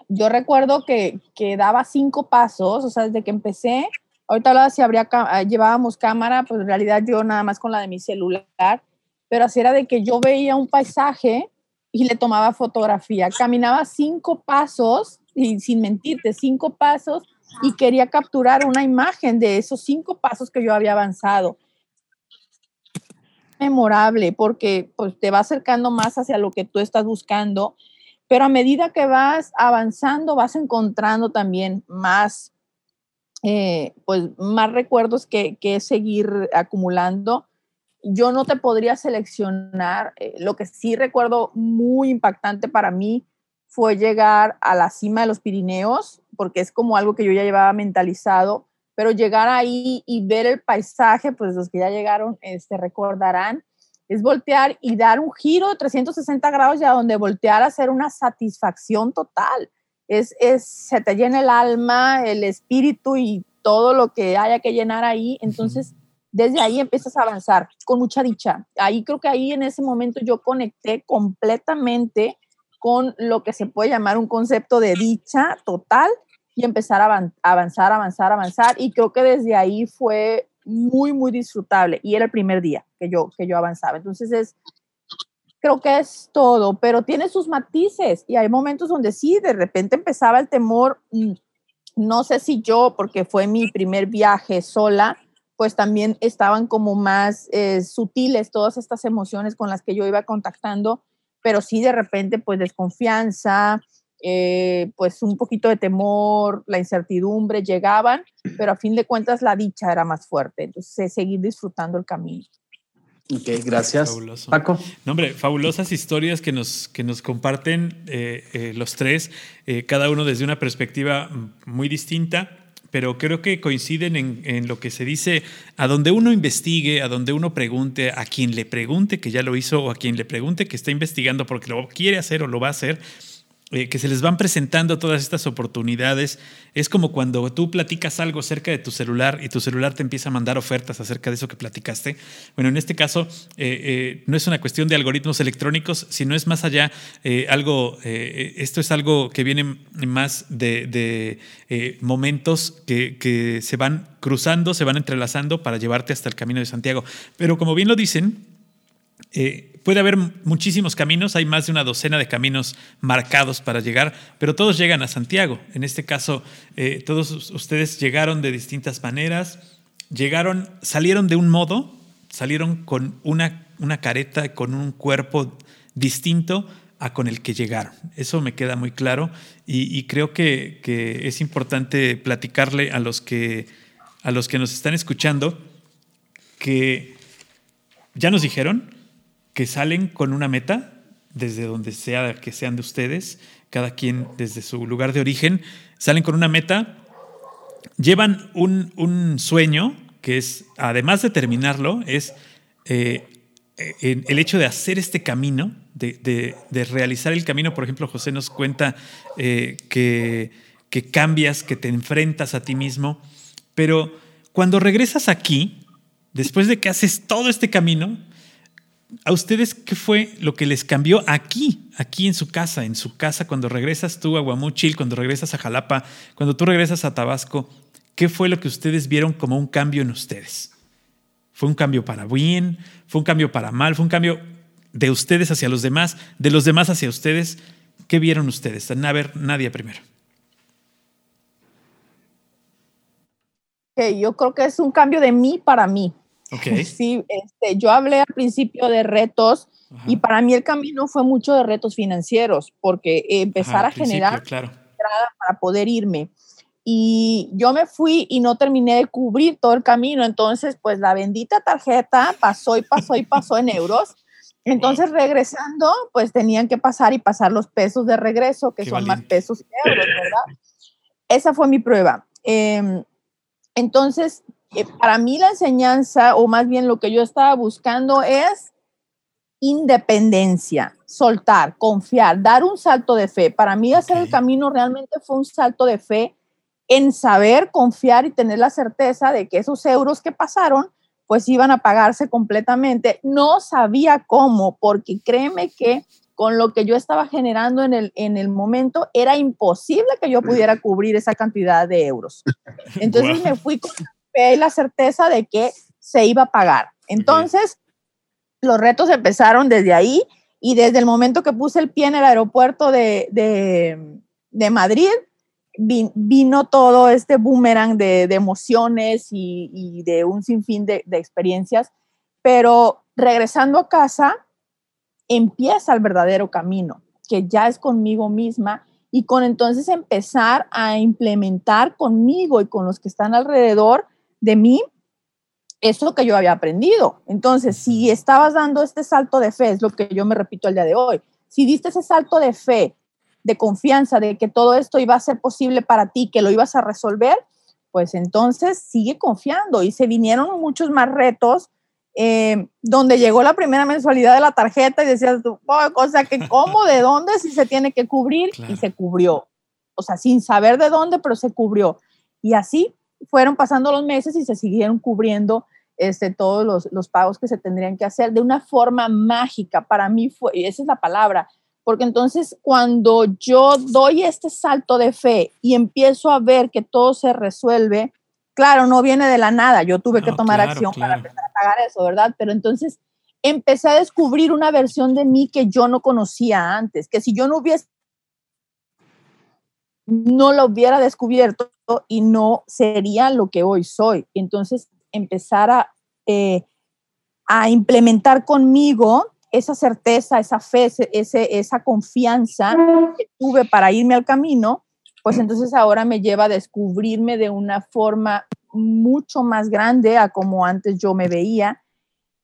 Speaker 4: yo recuerdo que, que, daba cinco pasos, o sea, desde que empecé, ahorita hablaba si habría, ah, llevábamos cámara, pues en realidad yo nada más con la de mi celular, pero así era de que yo veía un paisaje y le tomaba fotografía. Caminaba cinco pasos, y sin mentirte, cinco pasos, y quería capturar una imagen de esos cinco pasos que yo había avanzado. Memorable, porque pues, te va acercando más hacia lo que tú estás buscando, pero a medida que vas avanzando, vas encontrando también más, eh, pues, más recuerdos que, que seguir acumulando yo no te podría seleccionar. Eh, lo que sí recuerdo muy impactante para mí fue llegar a la cima de los Pirineos, porque es como algo que yo ya llevaba mentalizado, pero llegar ahí y ver el paisaje, pues los que ya llegaron este, recordarán, es voltear y dar un giro de 360 grados y a donde voltear a hacer una satisfacción total. Es, es, se te llena el alma, el espíritu y todo lo que haya que llenar ahí. Entonces, desde ahí empiezas a avanzar con mucha dicha. Ahí creo que ahí en ese momento yo conecté completamente con lo que se puede llamar un concepto de dicha total y empezar a avanzar, avanzar, avanzar. Y creo que desde ahí fue muy, muy disfrutable. Y era el primer día que yo, que yo avanzaba. Entonces es, creo que es todo, pero tiene sus matices. Y hay momentos donde sí, de repente empezaba el temor, mm, no sé si yo, porque fue mi primer viaje sola, pues también estaban como más eh, sutiles todas estas emociones con las que yo iba contactando, pero sí de repente pues desconfianza, eh, pues un poquito de temor, la incertidumbre llegaban, pero a fin de cuentas la dicha era más fuerte, entonces seguir disfrutando el camino.
Speaker 2: Ok, gracias. Paco.
Speaker 3: No, hombre, fabulosas historias que nos, que nos comparten eh, los tres, cada uno desde una perspectiva muy distinta pero creo que coinciden en, lo que se dice, a donde uno investigue, a donde uno pregunte, a quien le pregunte que ya lo hizo o a quien le pregunte que está investigando porque lo quiere hacer o lo va a hacer, eh, que se les van presentando todas estas oportunidades. Es como cuando tú platicas algo cerca de tu celular y tu celular te empieza a mandar ofertas acerca de eso que platicaste. Bueno, en este caso eh, eh, no es una cuestión de algoritmos electrónicos, sino es más allá algo, esto es algo que viene más de, momentos que, que se van cruzando, se van entrelazando para llevarte hasta el camino de Santiago. Pero como bien lo dicen, Puede haber muchísimos caminos, hay más de una docena de caminos marcados para llegar, pero todos llegan a Santiago. En este caso, eh, todos ustedes llegaron de distintas maneras, llegaron, salieron de un modo, salieron con una, una careta, con un cuerpo distinto a con el que llegaron. Eso me queda muy claro y, creo que, que, es importante platicarle a los, que, a los que nos están escuchando que ya nos dijeron, que salen con una meta, desde donde sea que sean de ustedes, cada quien desde su lugar de origen, salen con una meta, llevan un, sueño que es, además de terminarlo, es eh, el hecho de hacer este camino, de, realizar el camino. Por ejemplo, José nos cuenta eh, que, que cambias, que te enfrentas a ti mismo, pero cuando regresas aquí, después de que haces todo este camino, ¿A ustedes qué fue lo que les cambió aquí, aquí en su casa, en su casa, cuando regresas tú a Guamuchil, cuando regresas a Jalapa, cuando tú regresas a Tabasco? ¿Qué fue lo que ustedes vieron como un cambio en ustedes? ¿Fue un cambio para bien? ¿Fue un cambio para mal? ¿Fue un cambio de ustedes hacia los demás? ¿De los demás hacia ustedes? ¿Qué vieron ustedes? A ver, nadie primero.
Speaker 4: yo creo que es un cambio de mí para mí. *laughs* Sí, este, yo hablé al principio de retos y para mí el camino fue mucho de retos financieros, porque empezar a generar claro. para poder irme. Y yo me fui y no terminé de cubrir todo el camino, entonces pues la bendita tarjeta pasó y pasó y pasó en euros. *laughs* Entonces regresando, pues tenían que pasar y pasar los pesos de regreso, que son más pesos que euros, ¿verdad? Esa fue mi prueba. Em, entonces, eh, para mí la enseñanza, o más bien lo que yo estaba buscando es independencia, soltar, confiar, dar un salto de fe. Para mí hacer el camino realmente fue un salto de fe en saber, confiar y tener la certeza de que esos euros que pasaron, pues iban a pagarse completamente. No sabía cómo, porque créeme que con lo que yo estaba generando en el, en el momento, era imposible que yo pudiera cubrir esa cantidad de euros. *laughs* Entonces me fui con la certeza de que se iba a pagar. Entonces, los retos empezaron desde ahí y desde el momento que puse el pie en el aeropuerto de, de, Madrid, vino todo este boomerang de, emociones y, de un sinfín de, experiencias, pero regresando a casa, empieza el verdadero camino, que ya es conmigo misma y con entonces empezar a implementar conmigo y con los que están alrededor de mí eso que yo había aprendido. Entonces, si estabas dando este salto de fe, es lo que yo me repito el día de hoy, si diste ese salto de fe, de confianza, de que todo esto iba a ser posible para ti, que lo ibas a resolver, pues entonces sigue confiando. Y se vinieron muchos más retos, eh, donde llegó la primera mensualidad de la tarjeta y decías oh, cosa que cómo, de dónde, si se tiene que cubrir, y se cubrió. O sea, sin saber de dónde, pero se cubrió. Y así fueron pasando los meses y se siguieron cubriendo este, todos los, los, pagos que se tendrían que hacer de una forma mágica. Para mí fue, y esa es la palabra, porque entonces cuando yo doy este salto de fe y empiezo a ver que todo se resuelve, claro, no viene de la nada, yo tuve que tomar acción para empezar a pagar eso, ¿verdad? Pero entonces empecé a descubrir una versión de mí que yo no conocía antes, que si yo no hubiese no lo hubiera descubierto y no sería lo que hoy soy. Entonces, empezar a, eh, a implementar conmigo esa certeza, esa fe, ese, esa confianza que tuve para irme al camino, pues entonces ahora me lleva a descubrirme de una forma mucho más grande a como antes yo me veía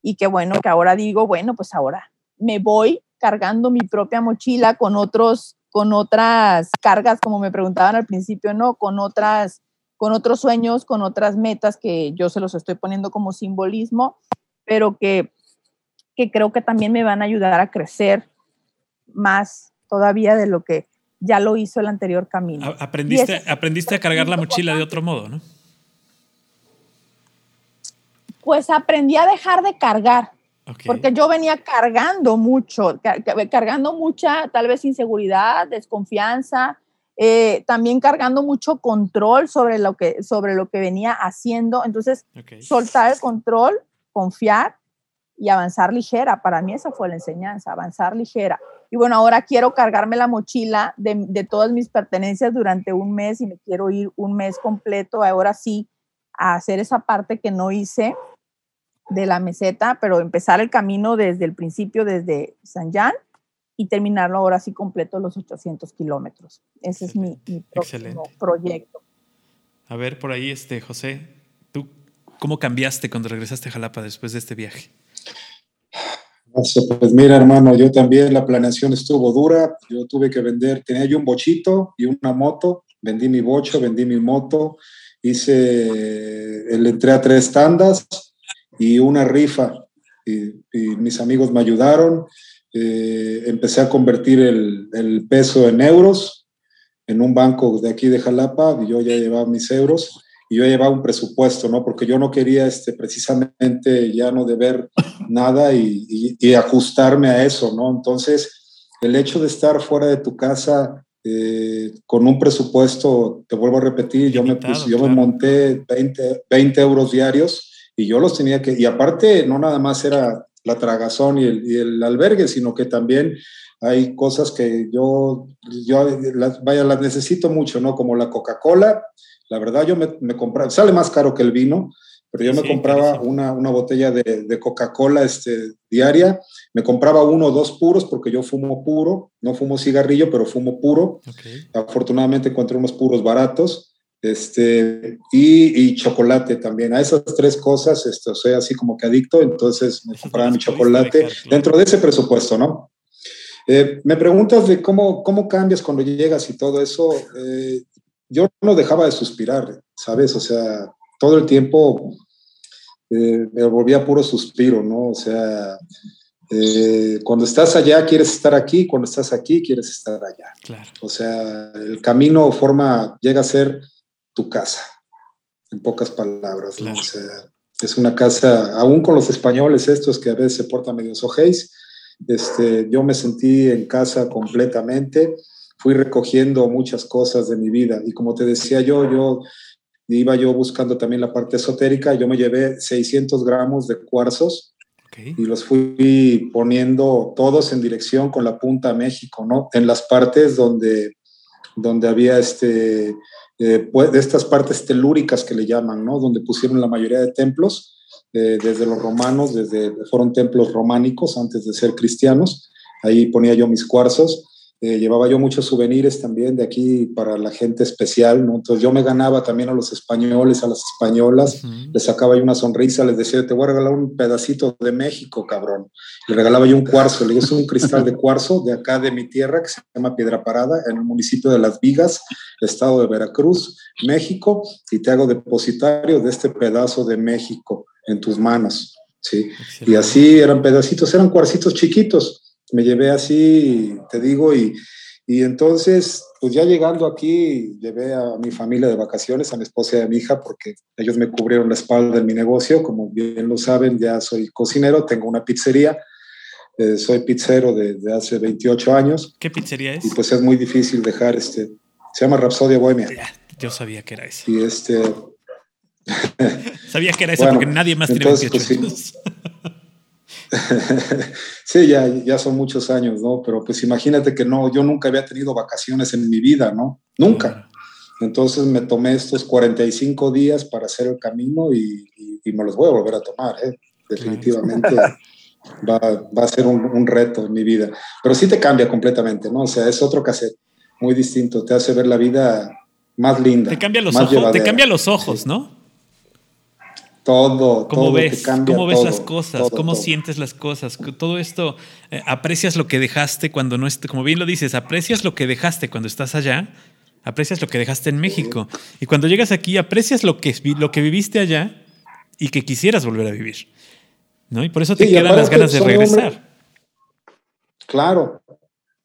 Speaker 4: y que bueno, que ahora digo, bueno, pues ahora me voy cargando mi propia mochila con otros con otras cargas, como me preguntaban al principio, ¿no? Con otras, con otros sueños, con otras metas que yo se los estoy poniendo como simbolismo, pero que, que creo que también me van a ayudar a crecer más todavía de lo que ya lo hizo el anterior camino.
Speaker 3: Aprendiste, aprendiste a cargar la mochila de otro modo, ¿no?
Speaker 4: Pues aprendí a dejar de cargar. Porque yo venía cargando mucho, cargando mucha tal vez inseguridad, desconfianza, eh, también cargando mucho control sobre lo que, sobre lo que venía haciendo. Entonces, soltar el control, confiar y avanzar ligera. Para mí esa fue la enseñanza, avanzar ligera. Y bueno, ahora quiero cargarme la mochila de, de todas mis pertenencias durante un mes y me quiero ir un mes completo, ahora sí, a hacer esa parte que no hice de la meseta, pero empezar el camino desde el principio, desde San Jan, y terminarlo ahora sí completo los 800 kilómetros. Ese es mi, próximo proyecto.
Speaker 3: A ver, por ahí, este, José, ¿tú cómo cambiaste cuando regresaste a Jalapa después de este viaje?
Speaker 6: Pues mira, hermano, yo también la planeación estuvo dura. Yo tuve que vender, tenía yo un bochito y una moto. Vendí mi bocho, vendí mi moto, hice, le entré a tres tandas y una rifa. Y, mis amigos me ayudaron. Eh, empecé a convertir el, el, peso en euros en un banco de aquí de Jalapa. Y yo ya llevaba mis euros y yo llevaba un presupuesto, ¿no? Porque yo no quería este, precisamente ya no deber nada y, y, ajustarme a eso, ¿no? Entonces, el hecho de estar fuera de tu casa eh, con un presupuesto, te vuelvo a repetir, yo me, puse, yo me monté 20, 20 euros diarios y yo los tenía que, y aparte no nada más era la tragazón y el, y el albergue, sino que también hay cosas que yo, yo las, vaya, las necesito mucho, ¿no? Como la Coca-Cola, la verdad yo me, me compraba, sale más caro que el vino, pero yo me compraba una, una, botella de, de Coca-Cola este, diaria, me compraba uno o dos puros porque yo fumo puro, no fumo cigarrillo, pero fumo puro. Afortunadamente encontré unos puros baratos este, y, chocolate también. A esas tres cosas esto, soy así como que adicto, entonces me compraba mi chocolate dentro de ese presupuesto, ¿no? Eh, me preguntas de cómo, cómo cambias cuando llegas y todo eso. Eh, yo no dejaba de suspirar, ¿sabes? O sea, todo el tiempo eh, me volvía puro suspiro, ¿no? O sea, cuando estás allá quieres estar aquí, cuando estás aquí quieres estar allá. Claro. O sea, el camino forma, llega a ser tu casa, en pocas palabras. es una casa, aún con los españoles estos que a veces se portan medio sojéis, este, yo me sentí en casa completamente, fui recogiendo muchas cosas de mi vida y como te decía yo, yo iba yo buscando también la parte esotérica, yo me llevé 600 gramos de cuarzos Y los fui poniendo todos en dirección con la punta a México, ¿no? En las partes donde, donde había este, eh, de estas partes telúricas que le llaman, ¿no? Donde pusieron la mayoría de templos, eh, desde los romanos, desde fueron templos románicos antes de ser cristianos. Ahí ponía yo mis cuarzos eh, llevaba yo muchos souvenirs también de aquí para la gente especial, ¿no? Entonces yo me ganaba también a los españoles, a las españolas, les sacaba yo una sonrisa, les decía, te voy a regalar un pedacito de México, cabrón. Le regalaba yo un cuarzo, le digo, es un cristal de cuarzo de acá de mi tierra que se llama Piedra Parada, en el municipio de Las Vigas, estado de Veracruz, México, y te hago depositario de este pedazo de México en tus manos, ¿sí? Y así eran pedacitos, eran cuarcitos chiquitos me llevé así, te digo, y, y entonces, pues ya llegando aquí, llevé a mi familia de vacaciones, a mi esposa y a mi hija, porque ellos me cubrieron la espalda en mi negocio. Como bien lo saben, ya soy cocinero, tengo una pizzería. Eh, soy pizzero desde hace 28 años.
Speaker 3: ¿Qué pizzería es?
Speaker 6: Y pues es muy difícil dejar este. Se llama Rapsodia Bohemia.
Speaker 3: Yo sabía que era eso.
Speaker 6: Y este. *laughs*
Speaker 3: sabía que era eso porque nadie más tiene 28 pues, años.
Speaker 6: sí, *laughs* *laughs* ya, ya son muchos años, ¿no? Pero pues imagínate que no, yo nunca había tenido vacaciones en mi vida, ¿no? Nunca. Entonces me tomé estos 45 días para hacer el camino y, me los voy a volver a tomar, ¿eh? Definitivamente *laughs* va, va, a ser un, un, reto en mi vida. Pero sí te cambia completamente, ¿no? O sea, es otro cassette, muy distinto, te hace ver la vida más linda.
Speaker 3: Te cambia los, ojos, te cambia los ojos, ¿no?
Speaker 6: Todo,
Speaker 3: ¿Cómo
Speaker 6: todo
Speaker 3: ves, ¿Cómo ves las cosas? ¿Cómo sientes las cosas? Todo esto, eh, aprecias lo que dejaste cuando no estés, como bien lo dices, aprecias lo que dejaste cuando estás allá, aprecias lo que dejaste en México. Y cuando llegas aquí, aprecias lo que, lo que viviste allá y que quisieras volver a vivir. ¿no? Y por eso te quedan las ganas de regresar.
Speaker 6: Claro.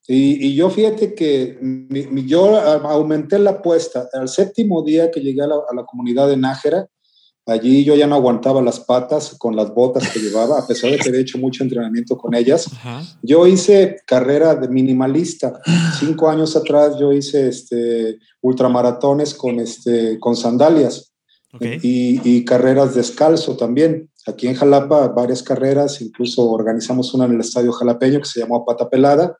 Speaker 6: Y, yo fíjate que yo aumenté la apuesta. Al séptimo día que llegué a la, a la comunidad de Nájera, Allí yo ya no aguantaba las patas con las botas que llevaba, a pesar de que había hecho mucho entrenamiento con ellas. Yo hice carrera de minimalista. Cinco años atrás yo hice este, ultramaratones con, este, con sandalias y, y, carreras descalzo también. Aquí en Jalapa varias carreras, incluso organizamos una en el Estadio Jalapeño que se llamó Pata Pelada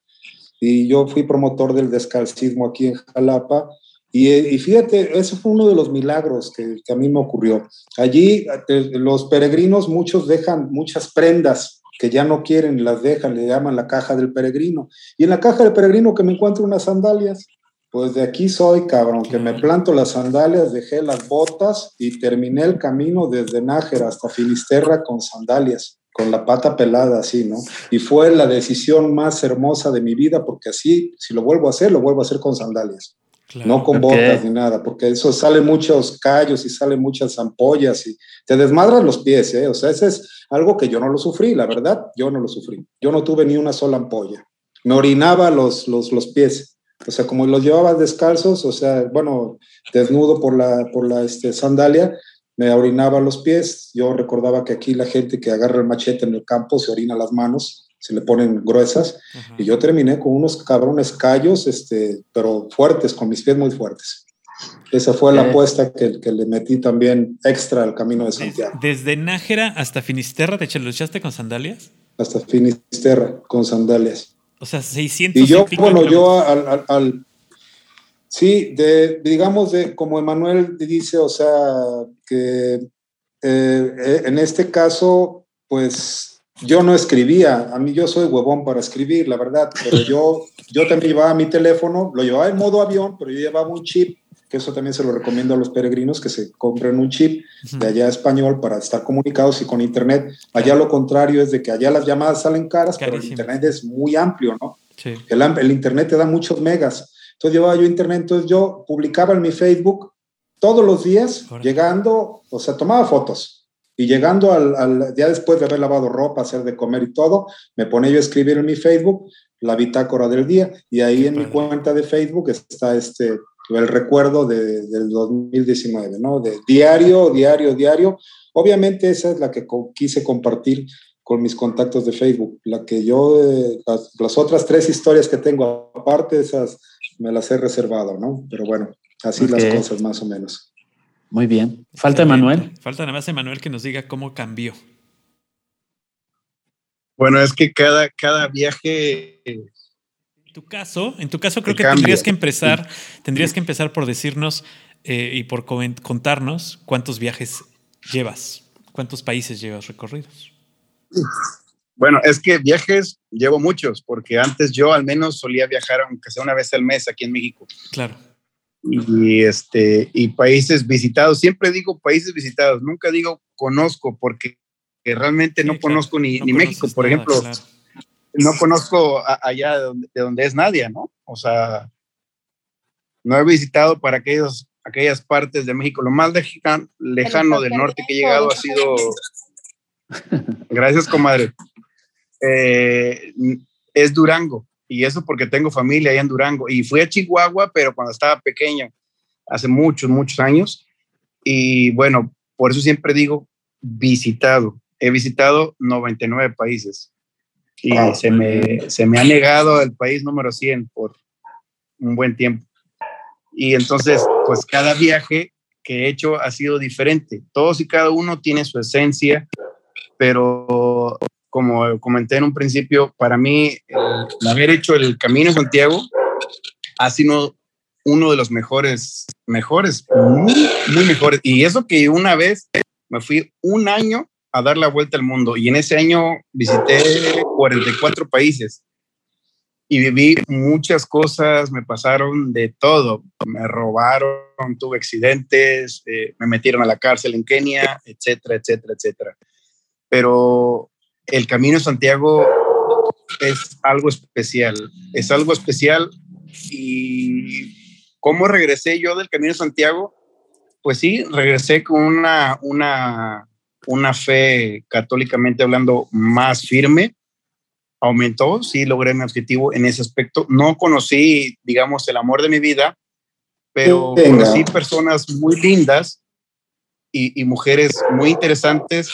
Speaker 6: y yo fui promotor del descalcismo aquí en Jalapa y, fíjate, ese fue uno de los milagros que, a mí me ocurrió. Allí eh, los peregrinos, muchos dejan muchas prendas que ya no quieren, las dejan, le llaman la caja del peregrino. Y en la caja del peregrino que me encuentro unas sandalias. Pues de aquí soy, cabrón, que me planto las sandalias, dejé las botas y terminé el camino desde Nájera hasta Finisterra con sandalias, con la pata pelada así, ¿no? Y fue la decisión más hermosa de mi vida porque así, si lo vuelvo a hacer, lo vuelvo a hacer con sandalias. No con botas ni nada, porque eso sale muchos callos y salen muchas ampollas y te desmadran los pies, ¿eh? O sea, ese es algo que yo no lo sufrí, la verdad, yo no lo sufrí. Yo no tuve ni una sola ampolla. Me orinaba los, los, los pies. O sea, como los llevaba descalzos, o sea, bueno, desnudo por la, por la este, sandalia, me orinaba los pies. Yo recordaba que aquí la gente que agarra el machete en el campo se orina las manos se le ponen gruesas. Y yo terminé con unos cabrones callos, este, pero fuertes, con mis pies muy fuertes. Esa fue la apuesta que, que, le metí también extra al camino de Santiago.
Speaker 3: ¿Desde Nájera hasta Finisterra te lo echaste con sandalias?
Speaker 6: Hasta Finisterra, con sandalias.
Speaker 3: O sea, 600
Speaker 6: Y yo, bueno, yo al, al, sí, de, digamos, de, como Emanuel dice, o sea, que eh, eh, en este caso, pues yo no escribía, a mí yo soy huevón para escribir, la verdad, pero yo, *laughs* yo también llevaba mi teléfono, lo llevaba en modo avión, pero yo llevaba un chip, que eso también se lo recomiendo a los peregrinos, que se compren un chip de allá español para estar comunicados y con internet. Allá lo contrario es de que allá las llamadas salen caras, pero el internet es muy amplio, ¿no? Sí. El, el internet te da muchos megas. Entonces llevaba yo internet, entonces yo publicaba en mi Facebook todos los días, llegando, o sea, tomaba fotos y llegando al, al, día después de haber lavado ropa, hacer de comer y todo, me ponía yo a escribir en mi Facebook la bitácora del día y ahí en mi cuenta de Facebook está este el recuerdo de, del 2019, ¿no? De diario, diario, diario. Obviamente esa es la que quise compartir con mis contactos de Facebook. La que yo, eh, las, otras tres historias que tengo aparte, esas me las he reservado, ¿no? Pero bueno, así las cosas más o menos.
Speaker 2: Muy bien. ¿Falta Emanuel?
Speaker 3: Falta nada más Emanuel que nos diga cómo cambió.
Speaker 5: Bueno, es que cada, cada viaje
Speaker 3: en tu caso, en tu caso creo que tendrías que empezar, tendrías que empezar por decirnos eh, y por contarnos cuántos viajes llevas, cuántos países llevas recorridos.
Speaker 5: Bueno, es que viajes llevo muchos, porque antes yo al menos solía viajar aunque sea una vez al mes aquí en México.
Speaker 3: Claro.
Speaker 5: Y este y países visitados, siempre digo países visitados, nunca digo conozco porque realmente no conozco ni, ni México, por ejemplo. No conozco allá de donde, es Nadia, ¿no? O sea, no he visitado para aquellos, aquellas partes de México. Lo más lejano, del norte que he llegado ha sido... Gracias, comadre. Eh, es Durango. Y eso porque tengo familia allá en Durango. Y fui a Chihuahua, pero cuando estaba pequeño, hace muchos, muchos años. Y bueno, por eso siempre digo visitado. He visitado 99 países y se, me, se me ha negado el país número 100 por un buen tiempo. Y entonces, pues cada viaje que he hecho ha sido diferente. Todos y cada uno tiene su esencia, pero como comenté en un principio, para mí el haber hecho el Camino de Santiago ha sido uno de los mejores, mejores, muy, muy mejores. Y eso que una vez me fui un año a dar la vuelta al mundo y en ese año visité 44 países y viví muchas cosas, me pasaron de todo, me robaron, tuve accidentes, eh, me metieron a la cárcel en Kenia, etcétera, etcétera, etcétera. Pero el Camino de Santiago es algo especial, es algo especial y ¿cómo regresé yo del Camino de Santiago? Pues sí, regresé con una, una, una fe católicamente hablando más firme, aumentó, sí logré mi objetivo en ese aspecto. No conocí, digamos, el amor de mi vida, pero conocí personas muy lindas y, mujeres muy interesantes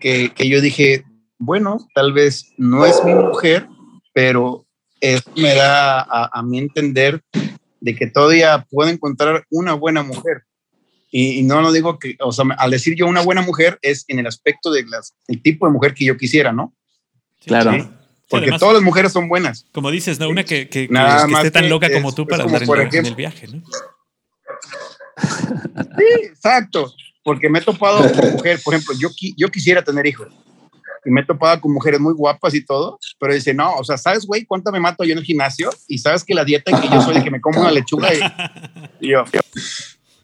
Speaker 5: que, yo dije, bueno, tal vez no es mi mujer, pero eso me da a, a mí entender de que todavía puedo encontrar una buena mujer. Y, no lo digo que, o sea, al decir yo una buena mujer es en el aspecto de las, el tipo de mujer que yo quisiera, ¿no?
Speaker 2: Claro.
Speaker 5: Porque todas las mujeres son buenas.
Speaker 3: Como dices, ¿no? Una que, que, esté tan loca como tú para andar en, el viaje, ¿no?
Speaker 5: Sí, exacto. Porque me he topado con *laughs* mujeres, por ejemplo, yo, yo quisiera tener hijos. Y me he topado con mujeres muy guapas y todo, pero dice, no, o sea, ¿sabes, güey, cuánto me mato yo en el gimnasio? Y sabes que la dieta en que yo soy el que me como una lechuga y, *laughs* y yo,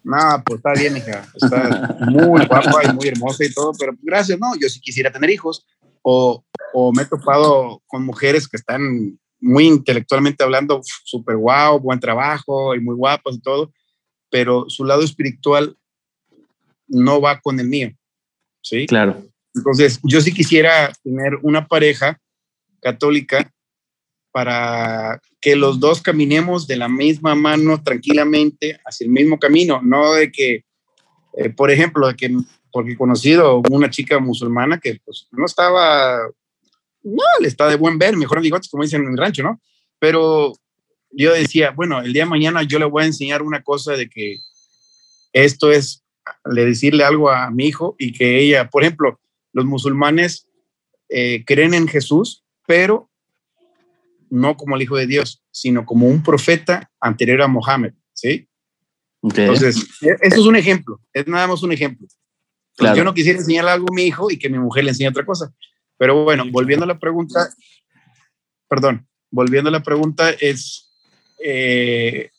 Speaker 5: no, pues está bien, hija. Está muy guapa y muy hermosa y todo, pero gracias, no. Yo sí quisiera tener hijos. O, o me he topado con mujeres que están muy intelectualmente hablando, súper guau, buen trabajo y muy guapas y todo, pero su lado espiritual no va con el mío. ¿Sí?
Speaker 2: Claro.
Speaker 5: Entonces, yo sí quisiera tener una pareja católica para que los dos caminemos de la misma mano tranquilamente hacia el mismo camino, no de que, eh, por ejemplo, de que, porque he conocido una chica musulmana que pues no estaba, no, le está de buen ver, mejor amigotes, como dicen en el rancho, ¿no? Pero yo decía, bueno, el día de mañana yo le voy a enseñar una cosa de que esto es le decirle algo a mi hijo y que ella, por ejemplo, los musulmanes eh, creen en Jesús, pero no como el Hijo de Dios, sino como un profeta anterior a Mohammed, ¿sí? Entonces, e, eso es un ejemplo, es nada más un ejemplo. Yo no quisiera enseñarle algo a mi hijo y que mi mujer le enseñe otra cosa. Pero bueno, volviendo a la pregunta, perdón, volviendo a la pregunta, es, eh,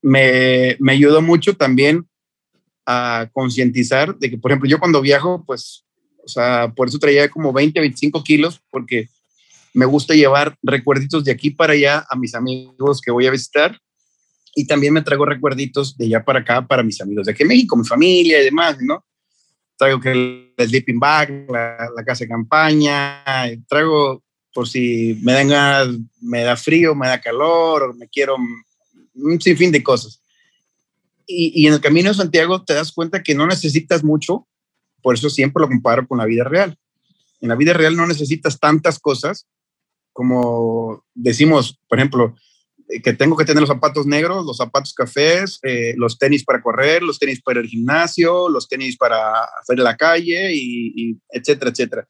Speaker 5: me, me ayudó mucho también a concientizar de que, por ejemplo, yo cuando viajo, pues, o sea, por eso traía como 20, 25 kilos, porque me gusta llevar recuerditos de aquí para allá a mis amigos que voy a visitar y también me traigo recuerditos de allá para acá para mis amigos de aquí en México, mi familia y demás, ¿no? Traigo que el sleeping bag, la, casa de campaña, traigo por si me, dan, me da frío, me da calor, me quiero un sinfín de cosas. Y, y en el camino de Santiago te das cuenta que no necesitas mucho, por eso siempre lo comparo con la vida real. En la vida real no necesitas tantas cosas como decimos, por ejemplo, eh, que tengo que tener los zapatos negros, los zapatos cafés, eh, los tenis para correr, los tenis para el gimnasio, los tenis para hacer la calle, y, etcétera, etcétera.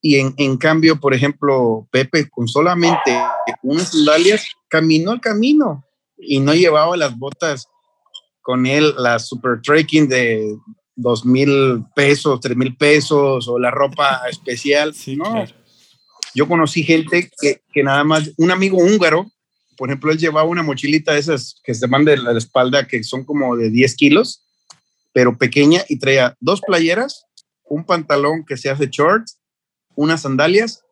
Speaker 5: Y en, en, cambio, por ejemplo, Pepe con solamente unas sandalias caminó el camino y no llevaba las botas con él, la super trekking de dos mil pesos, tres mil pesos o la ropa *laughs* especial. no. Yo conocí gente que, que, nada más, un amigo húngaro, por ejemplo, él llevaba una mochilita de esas que se van de la espalda, que son como de 10 kilos, pero pequeña, y traía dos playeras, un pantalón que se hace shorts, unas sandalias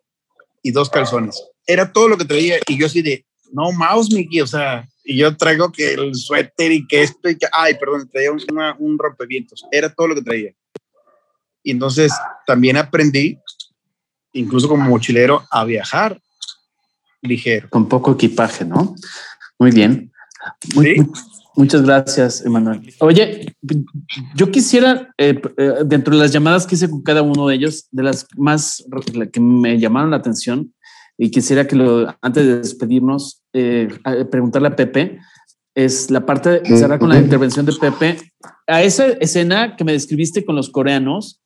Speaker 5: y dos calzones. Era todo lo que traía, y yo así de, no, mouse, Mickey, o sea, y yo traigo que el suéter y que esto y que, ay, perdón, traía un, un rompevientos, era todo lo que traía. Y entonces también aprendí, incluso como mochilero, a viajar ligero.
Speaker 2: Con poco equipaje, ¿no? Muy bien. ¿Sí? muchas gracias, Emanuel. Oye, yo quisiera, eh, eh, dentro de las llamadas que hice con cada uno de ellos, de las más que me llamaron la atención, y quisiera que lo, antes de despedirnos, eh, preguntarle a Pepe, es la parte de cerrar con la intervención de Pepe. A esa escena que me describiste con los coreanos,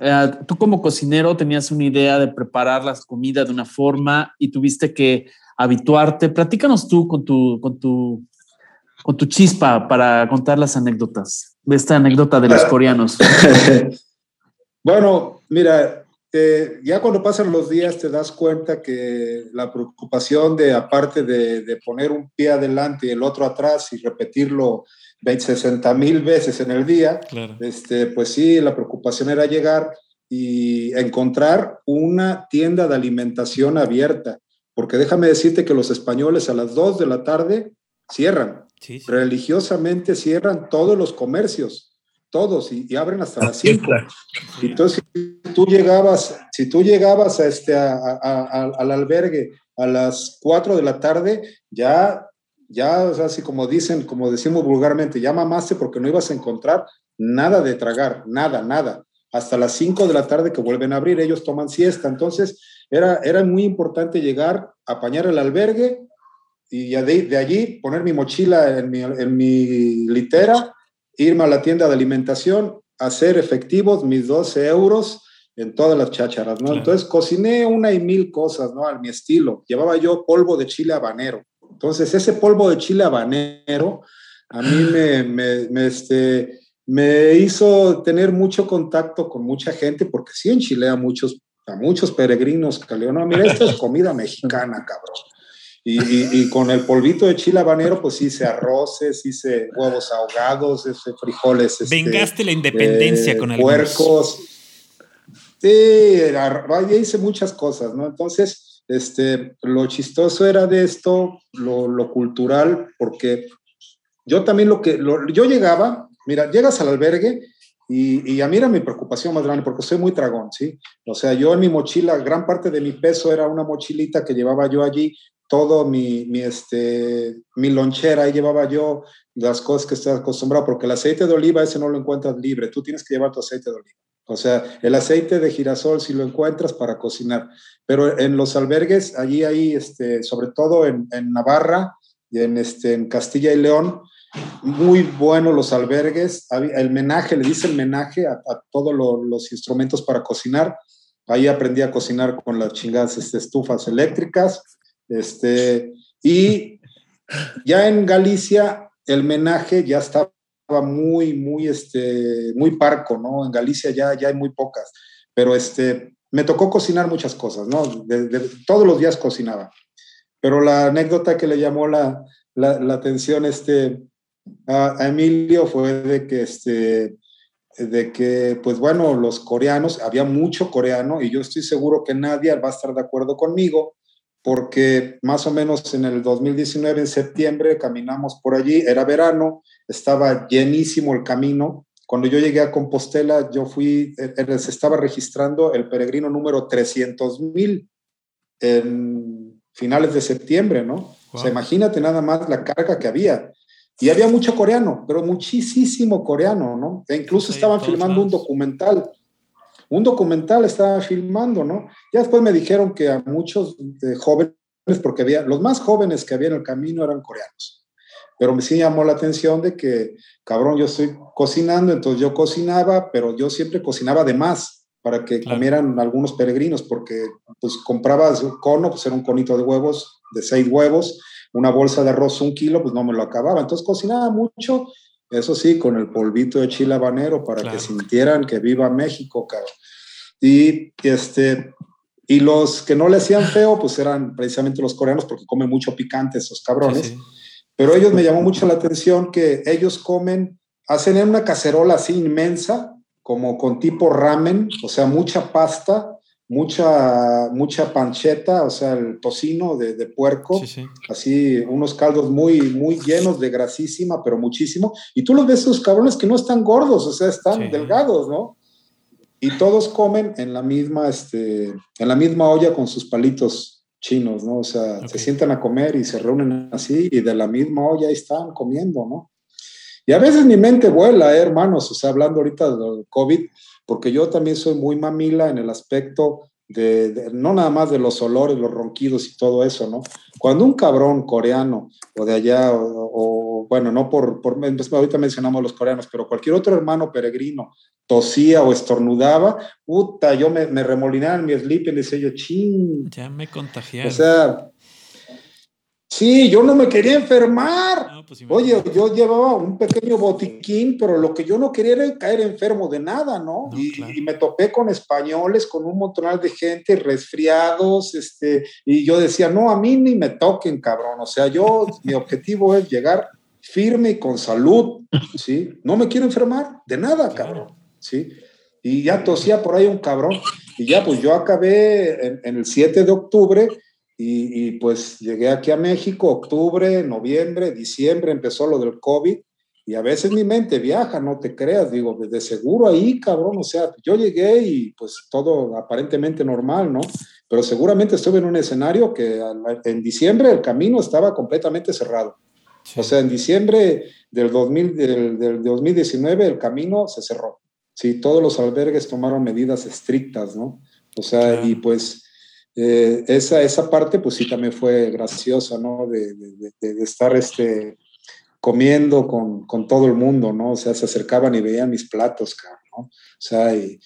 Speaker 2: eh, tú como cocinero tenías una idea de preparar las comidas de una forma y tuviste que habituarte. Platícanos tú con tu, con tu, con tu chispa para contar las anécdotas de esta anécdota de los coreanos. *laughs*
Speaker 6: bueno, mira, ya cuando pasan los días te das cuenta que la preocupación de, aparte de, de, poner un pie adelante y el otro atrás y repetirlo 20, 60 mil veces en el día, este, pues sí, la preocupación era llegar y encontrar una tienda de alimentación abierta, porque déjame decirte que los españoles a las 2 de la tarde cierran, religiosamente cierran todos los comercios todos y, abren hasta las 5. Entonces, si tú llegabas, si tú llegabas a este, al albergue a las 4 de la tarde, ya, ya, o sea, así como dicen, como decimos vulgarmente, ya mamaste porque no ibas a encontrar nada de tragar, nada, nada. Hasta las 5 de la tarde que vuelven a abrir, ellos toman siesta. Entonces, era, era muy importante llegar, apañar el albergue y de, de allí poner mi mochila en mi, en mi litera irme a la tienda de alimentación, hacer efectivos mis 12 euros en todas las chácharas, ¿no? Entonces cociné una y mil cosas, ¿no? A mi estilo. Llevaba yo polvo de chile habanero. Entonces ese polvo de chile habanero a mí me, me, este, me hizo tener mucho contacto con mucha gente, porque sí en Chile a muchos, a muchos peregrinos que le no, mira, esto es *laughs* comida mexicana, cabrón. Y, con el polvito de chile habanero, pues hice arroces, hice huevos ahogados, hice frijoles.
Speaker 3: Este, Vengaste la independencia
Speaker 6: eh,
Speaker 3: con el
Speaker 6: Puercos. Sí, hice muchas cosas, ¿no? Entonces, este, lo chistoso era de esto, lo, lo cultural, porque yo también lo que, yo llegaba, mira, llegas al albergue y, y, a mí era mi preocupación más grande porque soy muy tragón, ¿sí? O sea, yo en mi mochila, gran parte de mi peso era una mochilita que llevaba yo allí todo mi, mi, este, mi lonchera, ahí llevaba yo las cosas que estoy acostumbrado, porque el aceite de oliva ese no lo encuentras libre, tú tienes que llevar tu aceite de oliva. O sea, el aceite de girasol si lo encuentras para cocinar, pero en los albergues, allí hay, este, sobre todo en, en Navarra y en, este, en Castilla y León, muy buenos los albergues, el menaje, le dice el menaje a, todos los instrumentos para cocinar. Ahí aprendí a cocinar con las chingadas este, estufas eléctricas, este, y ya en Galicia el menaje ya estaba muy, muy, este, muy parco, ¿no? En Galicia ya, ya hay muy pocas, pero este, me tocó cocinar muchas cosas, ¿no? todos los días cocinaba. Pero la anécdota que le llamó la, la, atención este, a, a, Emilio fue de que, este, de que, pues bueno, los coreanos, había mucho coreano y yo estoy seguro que nadie va a estar de acuerdo conmigo porque más o menos en el 2019, en septiembre, caminamos por allí, era verano, estaba llenísimo el camino. Cuando yo llegué a Compostela, yo fui, eh, eh, se estaba registrando el peregrino número 300 mil en finales de septiembre, ¿no? O sea, imagínate nada más la carga que había. Y había mucho coreano, pero muchísimo coreano, ¿no? E incluso estaban filmando un documental un documental estaba filmando, ¿no? Ya después me dijeron que a muchos eh, jóvenes, porque había, los más jóvenes que había en el camino eran coreanos. Pero me sí llamó la atención de que, cabrón, yo estoy cocinando, entonces yo cocinaba, pero yo siempre cocinaba de más. para que comieran algunos peregrinos, porque pues comprabas un cono, pues era un conito de huevos, de seis huevos, una bolsa de arroz un kilo, pues no me lo acababa. Entonces cocinaba mucho, eso sí, con el polvito de chile habanero para que sintieran que viva México, cabrón. Y, este, y los que no le hacían feo, pues eran precisamente los coreanos, porque comen mucho picante esos cabrones. Pero ellos me llamó mucho la atención que ellos comen, hacen en una cacerola así inmensa, como con tipo ramen, o sea, mucha pasta, mucha, mucha pancheta, o sea, el tocino de, de puerco, así unos caldos muy, muy llenos de grasísima, pero muchísimo. Y tú los ves esos cabrones que no están gordos, o sea, están delgados, ¿no? Y todos comen en la misma, este, en la misma olla con sus palitos chinos, ¿no? O sea, se sientan a comer y se reúnen así y de la misma olla están comiendo, ¿no? Y a veces mi mente vuela, ¿eh, hermanos, o sea, hablando ahorita del COVID, porque yo también soy muy mamila en el aspecto de, no nada más de los olores, los ronquidos y todo eso, ¿no? Cuando un cabrón coreano o de allá, o, bueno, no por, por, ahorita mencionamos los coreanos, pero cualquier otro hermano peregrino tosía o estornudaba, puta, yo me, me remolinaba en mi sleep y decía yo, ching.
Speaker 3: Ya me contagié.
Speaker 6: O sea, Sí, yo no me quería enfermar. Pues Oye, yo llevaba un pequeño botiquín, pero lo que yo no quería era caer enfermo de nada, ¿no? y, me topé con españoles, con un montón de gente, resfriados, este, y yo decía, no, a mí ni me toquen, cabrón. O sea, yo, mi objetivo es llegar firme y con salud, ¿sí? No me quiero enfermar de nada, cabrón, ¿sí? Y ya tosía por ahí un cabrón, y ya pues yo acabé en, en el 7 de octubre y, pues llegué aquí a México, octubre, noviembre, diciembre, empezó lo del COVID. Y a veces mi mente viaja, no te creas, digo, de seguro ahí, cabrón, o sea, yo llegué y pues todo aparentemente normal, ¿no? Pero seguramente estuve en un escenario que en diciembre el camino estaba completamente cerrado. O sea, en diciembre del, 2000, del, del 2019 el camino se cerró. Sí, todos los albergues tomaron medidas estrictas, ¿no? O sea, y pues eh, esa, esa parte pues sí también fue graciosa, ¿no? De, de, estar este, comiendo con, con, todo el mundo, ¿no? O sea, se acercaban y veían mis platos, ¿no? O sea, y,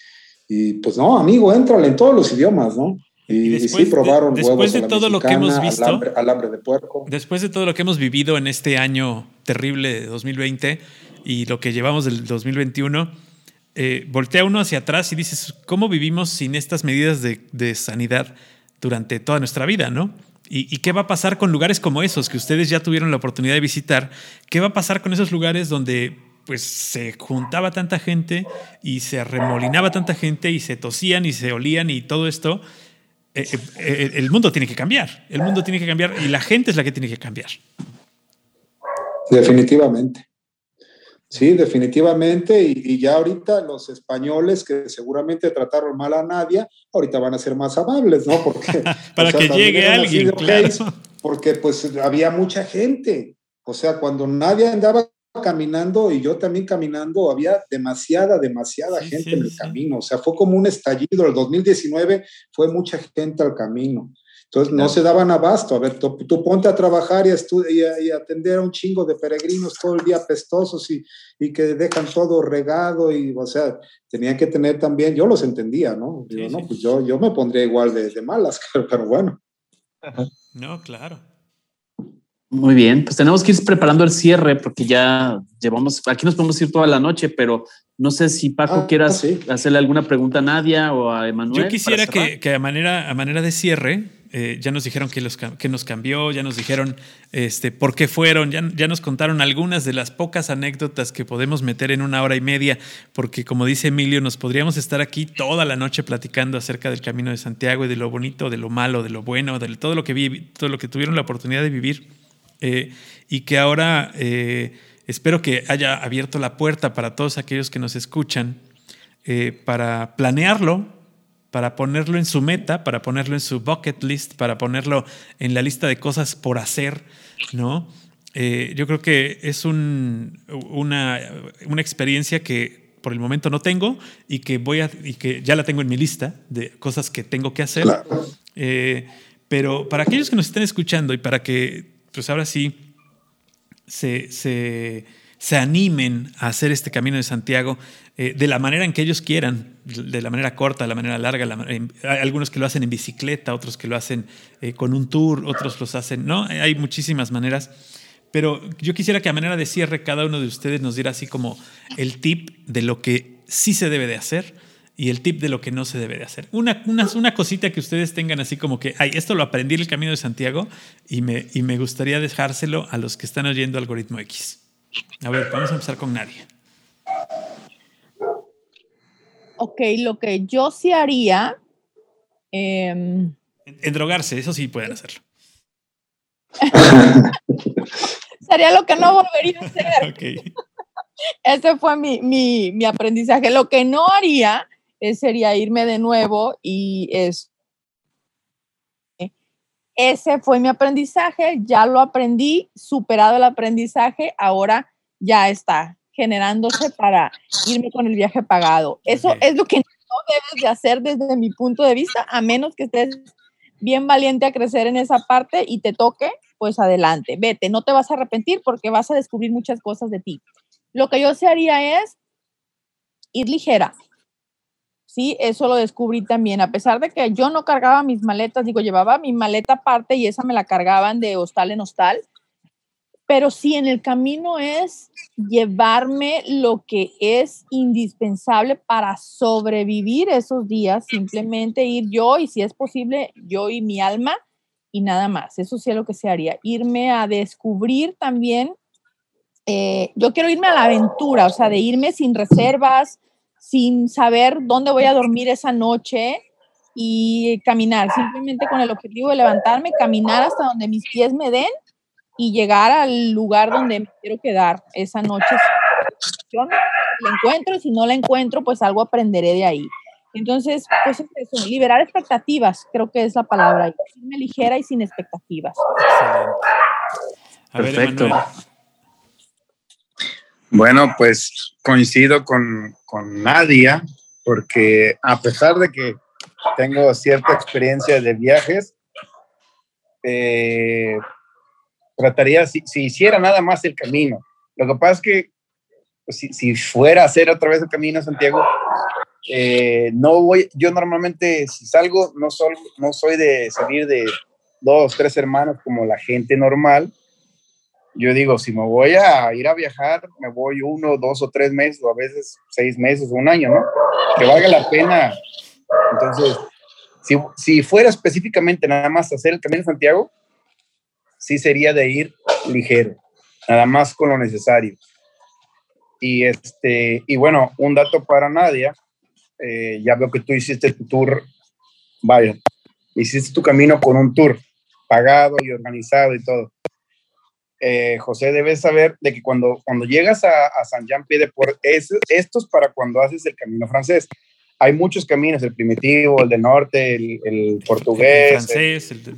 Speaker 6: y pues no, amigo, entrale en todos los idiomas, ¿no? Y, sí probaron
Speaker 3: después de todo lo que hemos visto,
Speaker 6: alambre, de puerco.
Speaker 3: Después de todo lo que hemos vivido en este año terrible de 2020 y lo que llevamos del 2021, eh, voltea uno hacia atrás y dices, ¿cómo vivimos sin estas medidas de, de sanidad? Durante toda nuestra vida, ¿no? ¿Y, qué va a pasar con lugares como esos que ustedes ya tuvieron la oportunidad de visitar? ¿Qué va a pasar con esos lugares donde pues se juntaba tanta gente y se remolinaba tanta gente y se tosían y se olían y todo esto? Eh, eh, eh, el mundo tiene que cambiar, el mundo tiene que cambiar y la gente es la que tiene que cambiar.
Speaker 6: Definitivamente. Sí, definitivamente. Y, ya ahorita los españoles que seguramente trataron mal a nadie, ahorita van a ser más amables, ¿no? Porque, *laughs*
Speaker 3: Para que llegue alguien, claro.
Speaker 6: Porque pues había mucha gente. O sea, cuando nadie andaba caminando y yo también caminando, había demasiada, demasiada gente en el camino. O sea, fue como un estallido. El 2019 fue mucha gente al camino. Entonces no se daban abasto. A ver, tú, ponte a trabajar y a, y, atender a un chingo de peregrinos todo el día pestosos y, y, que dejan todo regado y, o sea, tenían que tener también, yo los entendía, ¿no? Digo, no, pues yo, yo me pondría igual de, de malas, *laughs* pero bueno.
Speaker 3: No, claro.
Speaker 2: Muy bien, pues tenemos que ir preparando el cierre porque ya llevamos, aquí nos podemos ir toda la noche, pero no sé si Paco ah, quieras hacerle alguna pregunta a Nadia o a Emanuel.
Speaker 3: Yo quisiera que, que, a, manera, a manera de cierre eh, ya nos dijeron los, que nos cambió, ya nos dijeron este, por qué fueron, ya, ya nos contaron algunas de las pocas anécdotas que podemos meter en una hora y media, porque como dice Emilio, nos podríamos estar aquí toda la noche platicando acerca del Camino de Santiago y de lo bonito, de lo malo, de lo bueno, de todo lo que, vi, todo lo que tuvieron la oportunidad de vivir eh, y que ahora eh, espero que haya abierto la puerta para todos aquellos que nos escuchan para planearlo, para ponerlo en su meta, para ponerlo en su bucket list, para ponerlo en la lista de cosas por hacer, ¿no? Eh, yo creo que es un, una, una, experiencia que por el momento no tengo y que voy a y que ya la tengo en mi lista de cosas que tengo que hacer. Eh, pero para aquellos que nos estén escuchando y para que, pues ahora sí, se, se, se animen a hacer este camino de Santiago, eh, de la manera en que ellos quieran, de la manera corta, de la manera larga. hay algunos que lo hacen en bicicleta, otros que lo hacen eh, con un tour, otros los hacen, ¿no? Hay muchísimas maneras. Pero yo quisiera que a manera de cierre cada uno de ustedes nos diera así como el tip de lo que sí se debe de hacer y el tip de lo que no se debe de hacer. Una, una, una cosita que ustedes tengan así como que, ay, esto lo aprendí en el Camino de Santiago y me, y me gustaría dejárselo a los que están oyendo Algoritmo X. A ver, vamos a empezar con Nadia.
Speaker 4: Ok, lo que yo sí haría...
Speaker 3: Em, en, drogarse, eso sí pueden hacerlo. *laughs*
Speaker 4: Sería lo que no volvería a hacer. *laughs* Okay. Ese fue mi, mi, mi, aprendizaje. Lo que no haría sería irme de nuevo y es, ese fue mi aprendizaje, ya lo aprendí, superado el aprendizaje, ahora ya está generándose para irme con el viaje pagado. Eso es lo que no debes de hacer desde mi punto de vista, a menos que estés bien valiente a crecer en esa parte y te toque, pues adelante, vete, no te vas a arrepentir porque vas a descubrir muchas cosas de ti. Lo que yo se haría es ir ligera. Sí, eso lo descubrí también. A pesar de que yo no cargaba mis maletas, digo, llevaba mi maleta aparte y esa me la cargaban de hostal en hostal. Pero sí, en el camino es llevarme lo que es indispensable para sobrevivir esos días, simplemente ir yo y si es posible, yo y mi alma y nada más. Eso sí es lo que se haría. Irme a descubrir también eh, yo quiero irme a la aventura, o sea, de irme sin reservas, sin saber dónde voy a dormir esa noche y caminar, simplemente con el objetivo de levantarme, caminar hasta donde mis pies me den y llegar al lugar donde me quiero quedar esa noche. Si la encuentro, si no la encuentro, pues algo aprenderé de ahí. Entonces, pues eso, liberar expectativas, creo que es la palabra, irme ligera y sin expectativas.
Speaker 2: Perfecto.
Speaker 5: Bueno, pues coincido con, Nadia, porque a pesar de que tengo cierta experiencia de viajes, eh, trataría, si, hiciera nada más el camino. Lo que pasa es que pues, si, fuera a hacer otra vez el camino a Santiago, eh, no voy, yo normalmente si salgo, no soy, no soy de salir de dos, tres hermanos como la gente normal, yo digo, si me voy a ir a viajar, me voy uno, dos o tres meses, o a veces seis meses, un año, ¿no? Que valga la pena. Entonces, si, si fuera específicamente nada más hacer el Camino de Santiago, sí sería de ir ligero, nada más con lo necesario. Y, este, y bueno, un dato para Nadia, eh, ya veo que tú hiciste tu tour, vaya, hiciste tu camino con un tour pagado y organizado y todo. Eh, José, debes saber de que cuando, cuando llegas a, a San Jean Pied de Port, es, esto es para cuando haces el camino francés. Hay muchos caminos, el primitivo, el del norte, el, portugués, el francés, el, de,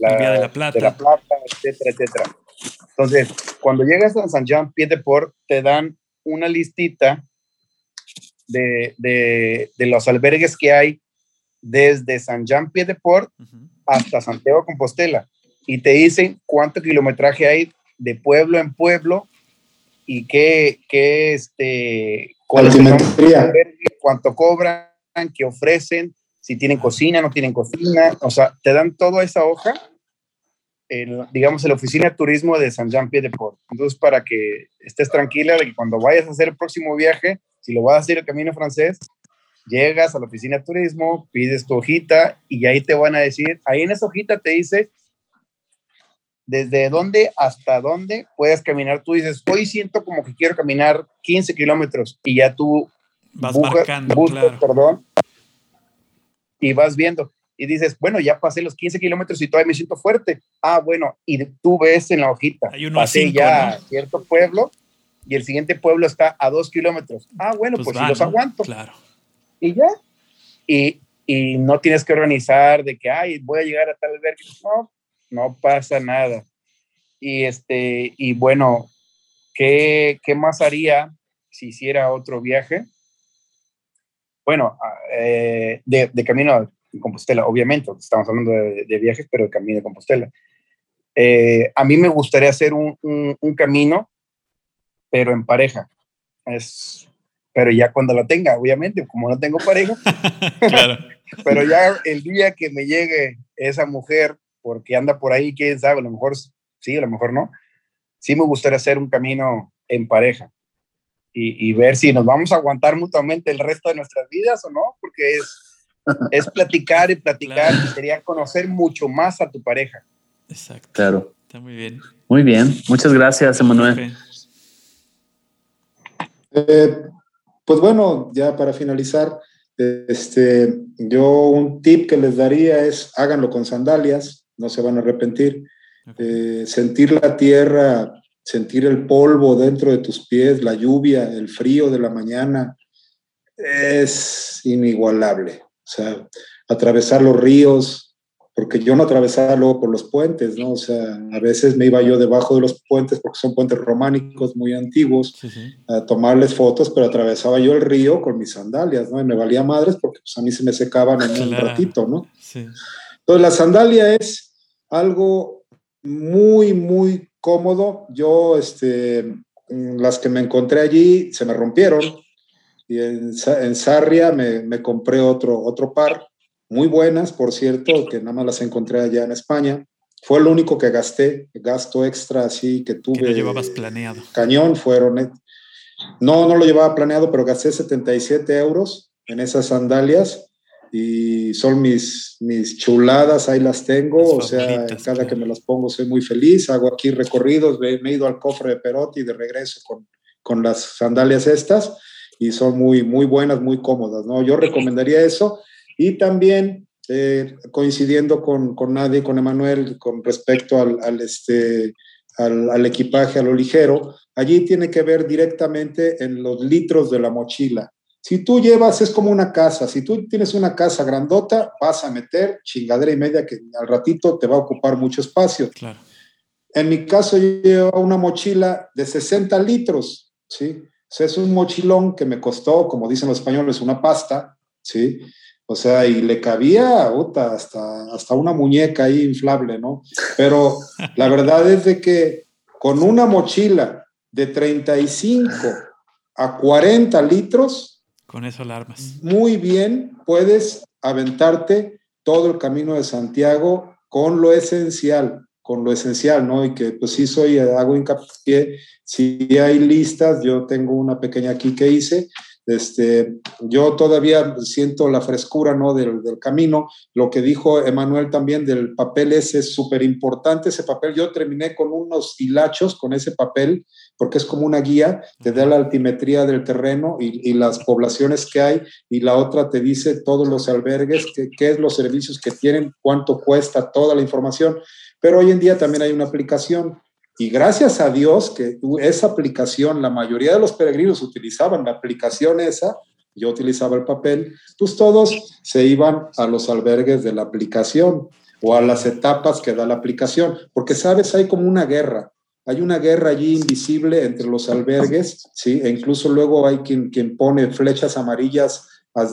Speaker 5: la, Plata. etcétera, etcétera. Entonces, cuando llegas a San Jean Pied de Port, te dan una listita de, de, de, los albergues que hay desde San Jean Pied de Port hasta Santiago Compostela y te dicen cuánto kilometraje hay de pueblo en pueblo y qué, qué este, cuánto cobran, qué ofrecen, si tienen cocina, no tienen cocina, o sea, te dan toda esa hoja, digamos, en la oficina de turismo de San Jean Pied de Port. Entonces, para que estés tranquila de que cuando vayas a hacer el próximo viaje, si lo vas a hacer el camino francés, llegas a la oficina de turismo, pides tu hojita y ahí te van a decir, ahí en esa hojita te dice desde dónde hasta dónde puedes caminar. Tú dices, hoy siento como que quiero caminar 15 kilómetros y ya tú
Speaker 3: vas marcando,
Speaker 5: perdón, y vas viendo. Y dices, bueno, ya pasé los 15 kilómetros y todavía me siento fuerte. Ah, bueno, y tú ves en la hojita,
Speaker 3: Hay
Speaker 5: pasé ya cierto pueblo y el siguiente pueblo está a dos kilómetros. Ah, bueno, pues, pues los aguanto.
Speaker 3: Claro.
Speaker 5: Y ya. Y, y no tienes que organizar de que, ay, voy a llegar a tal albergue. No, no pasa nada. Y este, y bueno, ¿qué, qué más haría si hiciera otro viaje? Bueno, ah, eh, de, camino a Compostela, obviamente, estamos hablando de, viajes, pero de camino a Compostela. Eh, a mí me gustaría hacer un, un, camino, pero en pareja. Es pero ya cuando la tenga, obviamente, como no tengo pareja, *laughs* *laughs* pero ya el día que me llegue esa mujer, porque anda por ahí, quién sabe, a lo mejor sí, a lo mejor no, sí me gustaría hacer un camino en pareja y, ver si nos vamos a aguantar mutuamente el resto de nuestras vidas o no, porque es, *laughs* es platicar y platicar y sería conocer mucho más a tu pareja.
Speaker 2: Exacto. Claro.
Speaker 3: Está muy bien.
Speaker 2: Muy bien, muchas gracias, Emanuel.
Speaker 6: Eh, pues bueno, ya para finalizar, este, yo un tip que les daría es háganlo con sandalias, no se van a arrepentir. Eh, sentir la tierra, sentir el polvo dentro de tus pies, la lluvia, el frío de la mañana, es inigualable. O sea, atravesar los ríos, porque yo no atravesaba luego por los puentes, ¿no? O sea, a veces me iba yo debajo de los puentes, porque son puentes románicos muy antiguos, a tomarles fotos, pero atravesaba yo el río con mis sandalias, ¿no? Y me valía madres porque pues, a mí se me secaban en un ratito, ¿no? Sí. Entonces, la sandalia es algo muy, muy cómodo. Yo, este, las que me encontré allí se me rompieron y en, en Sarria me, me compré otro, otro par muy buenas, por cierto, que nada más las encontré allá en España. Fue lo único que gasté, gasto extra así que tuve. Que
Speaker 3: lo llevabas planeado.
Speaker 6: Cañón, fueron. Eh, no, no lo llevaba planeado, pero gasté 77 euros en esas sandalias y son mis, mis chuladas, ahí las tengo, o sea, cada que me las pongo soy muy feliz, hago aquí recorridos, me, he ido al cofre de Perotti de regreso con, con las sandalias estas y son muy, muy buenas, muy cómodas, ¿no? Yo recomendaría eso y también, eh, coincidiendo con, con Nadia y con Emanuel con respecto al, al este, al, al, equipaje, a lo ligero, allí tiene que ver directamente en los litros de la mochila. Si tú llevas, es como una casa, si tú tienes una casa grandota, vas a meter chingadera y media que al ratito te va a ocupar mucho espacio. Claro. En mi caso, yo llevo una mochila de 60 litros, ¿sí? O sea, es un mochilón que me costó, como dicen los españoles, una pasta, ¿sí? O sea, y le cabía hasta, hasta una muñeca ahí inflable, ¿no? Pero *laughs* la verdad es de que con una mochila de 35 a 40 litros,
Speaker 3: con eso alarmas.
Speaker 6: Muy bien, puedes aventarte todo el camino de Santiago con lo esencial, con lo esencial, ¿no? Y que pues sí soy, hago hincapié, si hay listas, yo tengo una pequeña aquí que hice, este, yo todavía siento la frescura ¿no? del, del camino. Lo que dijo Emanuel también del papel ese es súper importante, ese papel. Yo terminé con unos hilachos con ese papel, porque es como una guía, te da la altimetría del terreno y, y las poblaciones que hay, y la otra te dice todos los albergues, qué, qué es los servicios que tienen, cuánto cuesta, toda la información. Pero hoy en día también hay una aplicación y gracias a Dios que esa aplicación, la mayoría de los peregrinos utilizaban la aplicación esa, yo utilizaba el papel, pues todos se iban a los albergues de la aplicación o a las etapas que da la aplicación, porque sabes, hay como una guerra, hay una guerra allí invisible entre los albergues, ¿sí? E incluso luego hay quien, quien pone flechas amarillas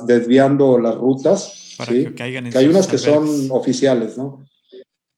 Speaker 6: desviando las rutas, ¿sí? que, que hay unas que son oficiales, ¿no?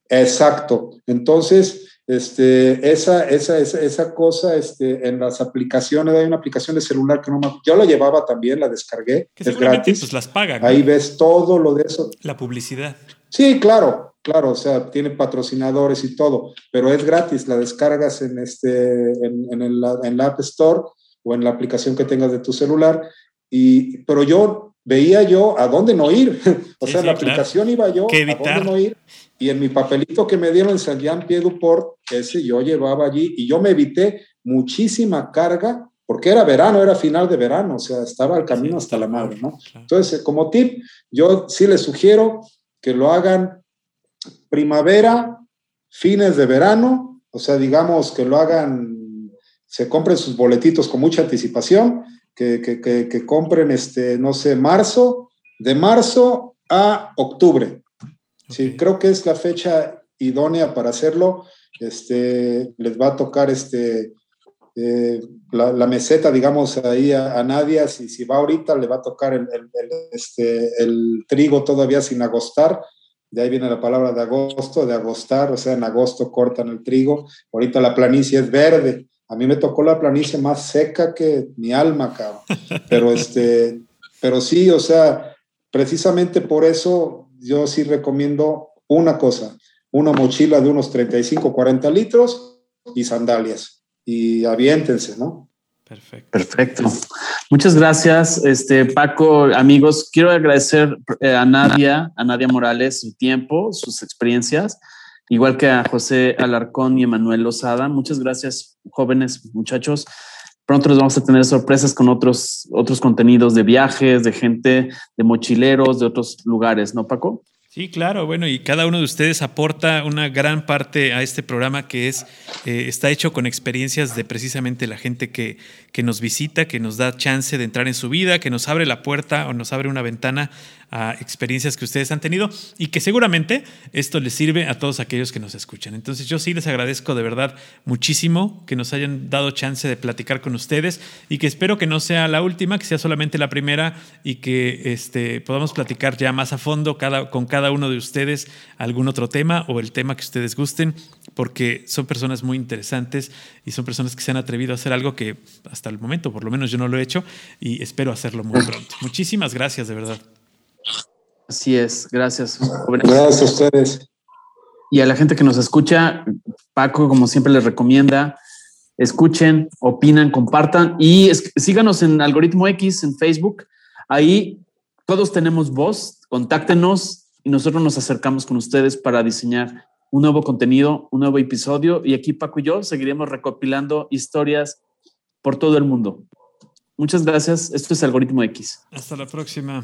Speaker 6: Exacto. Entonces, este, esa, esa, esa, esa, cosa este, en las aplicaciones, hay una aplicación de celular que no me, yo la llevaba también, la descargué,
Speaker 3: que es gratis. Pues las pagan.
Speaker 6: Ahí ves todo lo de eso.
Speaker 3: La publicidad.
Speaker 6: Sí, claro, claro, o sea, tiene patrocinadores y todo, pero es gratis, la descargas en, este, en, en, el, en la App Store o en la aplicación que tengas de tu celular, y, pero yo veía yo a dónde no ir, *laughs* o sea, en la aplicación iba yo a dónde no ir, y en mi papelito que me dieron en San Jean Pied du Port, ese yo llevaba allí y yo me evité muchísima carga porque era verano, era final de verano, o sea, estaba el camino hasta la madre, ¿no? Entonces, como tip, yo sí les sugiero que lo hagan primavera, fines de verano, o sea, digamos que lo hagan, se compren sus boletitos con mucha anticipación, que, que, que, que compren, este, no sé, marzo, de marzo a octubre, Sí, creo que es la fecha idónea para hacerlo. Este, les va a tocar este, eh, la, meseta, digamos, ahí a, Nadia. Si, si va ahorita, le va a tocar el, este, el trigo todavía sin agostar. De ahí viene la palabra de agosto, de agostar, o sea, en agosto cortan el trigo. Ahorita la planicie es verde, A mí me tocó la planicie más seca que mi alma, cabrón. *laughs* Pero, este, pero sí, o sea, precisamente por eso yo sí recomiendo una cosa, una mochila de unos 35, 40 litros y sandalias. Y aviéntense, ¿no?
Speaker 2: Perfecto. Perfecto. Muchas gracias, este Paco, amigos. Quiero agradecer eh, a Nadia, a Nadia Morales, su tiempo, sus experiencias, igual que a José Alarcón y Emanuel Lozada. Muchas gracias, jóvenes muchachos. Pronto les vamos a tener sorpresas con otros, otros contenidos de viajes, de gente, de mochileros, de otros lugares, ¿no, Paco?
Speaker 3: Sí, claro, bueno, y cada uno de ustedes aporta una gran parte a este programa que es, eh, está hecho con experiencias de precisamente la gente que, que nos visita, que nos da chance de entrar en su vida, que nos abre la puerta o nos abre una ventana a experiencias que ustedes han tenido y que seguramente esto les sirve a todos aquellos que nos escuchan. Entonces yo sí les agradezco de verdad muchísimo que nos hayan dado chance de platicar con ustedes y que espero que no sea la última, que sea solamente la primera y que este, podamos platicar ya más a fondo cada, con cada uno de ustedes algún otro tema o el tema que ustedes gusten, porque son personas muy interesantes y son personas que se han atrevido a hacer algo que hasta el momento por lo menos yo no lo he hecho y espero hacerlo muy pronto. Muchísimas gracias de verdad.
Speaker 2: Así es, gracias.
Speaker 6: Gracias a ustedes.
Speaker 2: Y a la gente que nos escucha, Paco, como siempre les recomienda, escuchen, opinan, compartan y síganos en Algoritmo X en Facebook. Ahí todos tenemos voz, contáctenos y nosotros nos acercamos con ustedes para diseñar un nuevo contenido, un nuevo episodio. Y aquí Paco y yo seguiremos recopilando historias por todo el mundo. Muchas gracias. Esto es Algoritmo X.
Speaker 3: Hasta la próxima.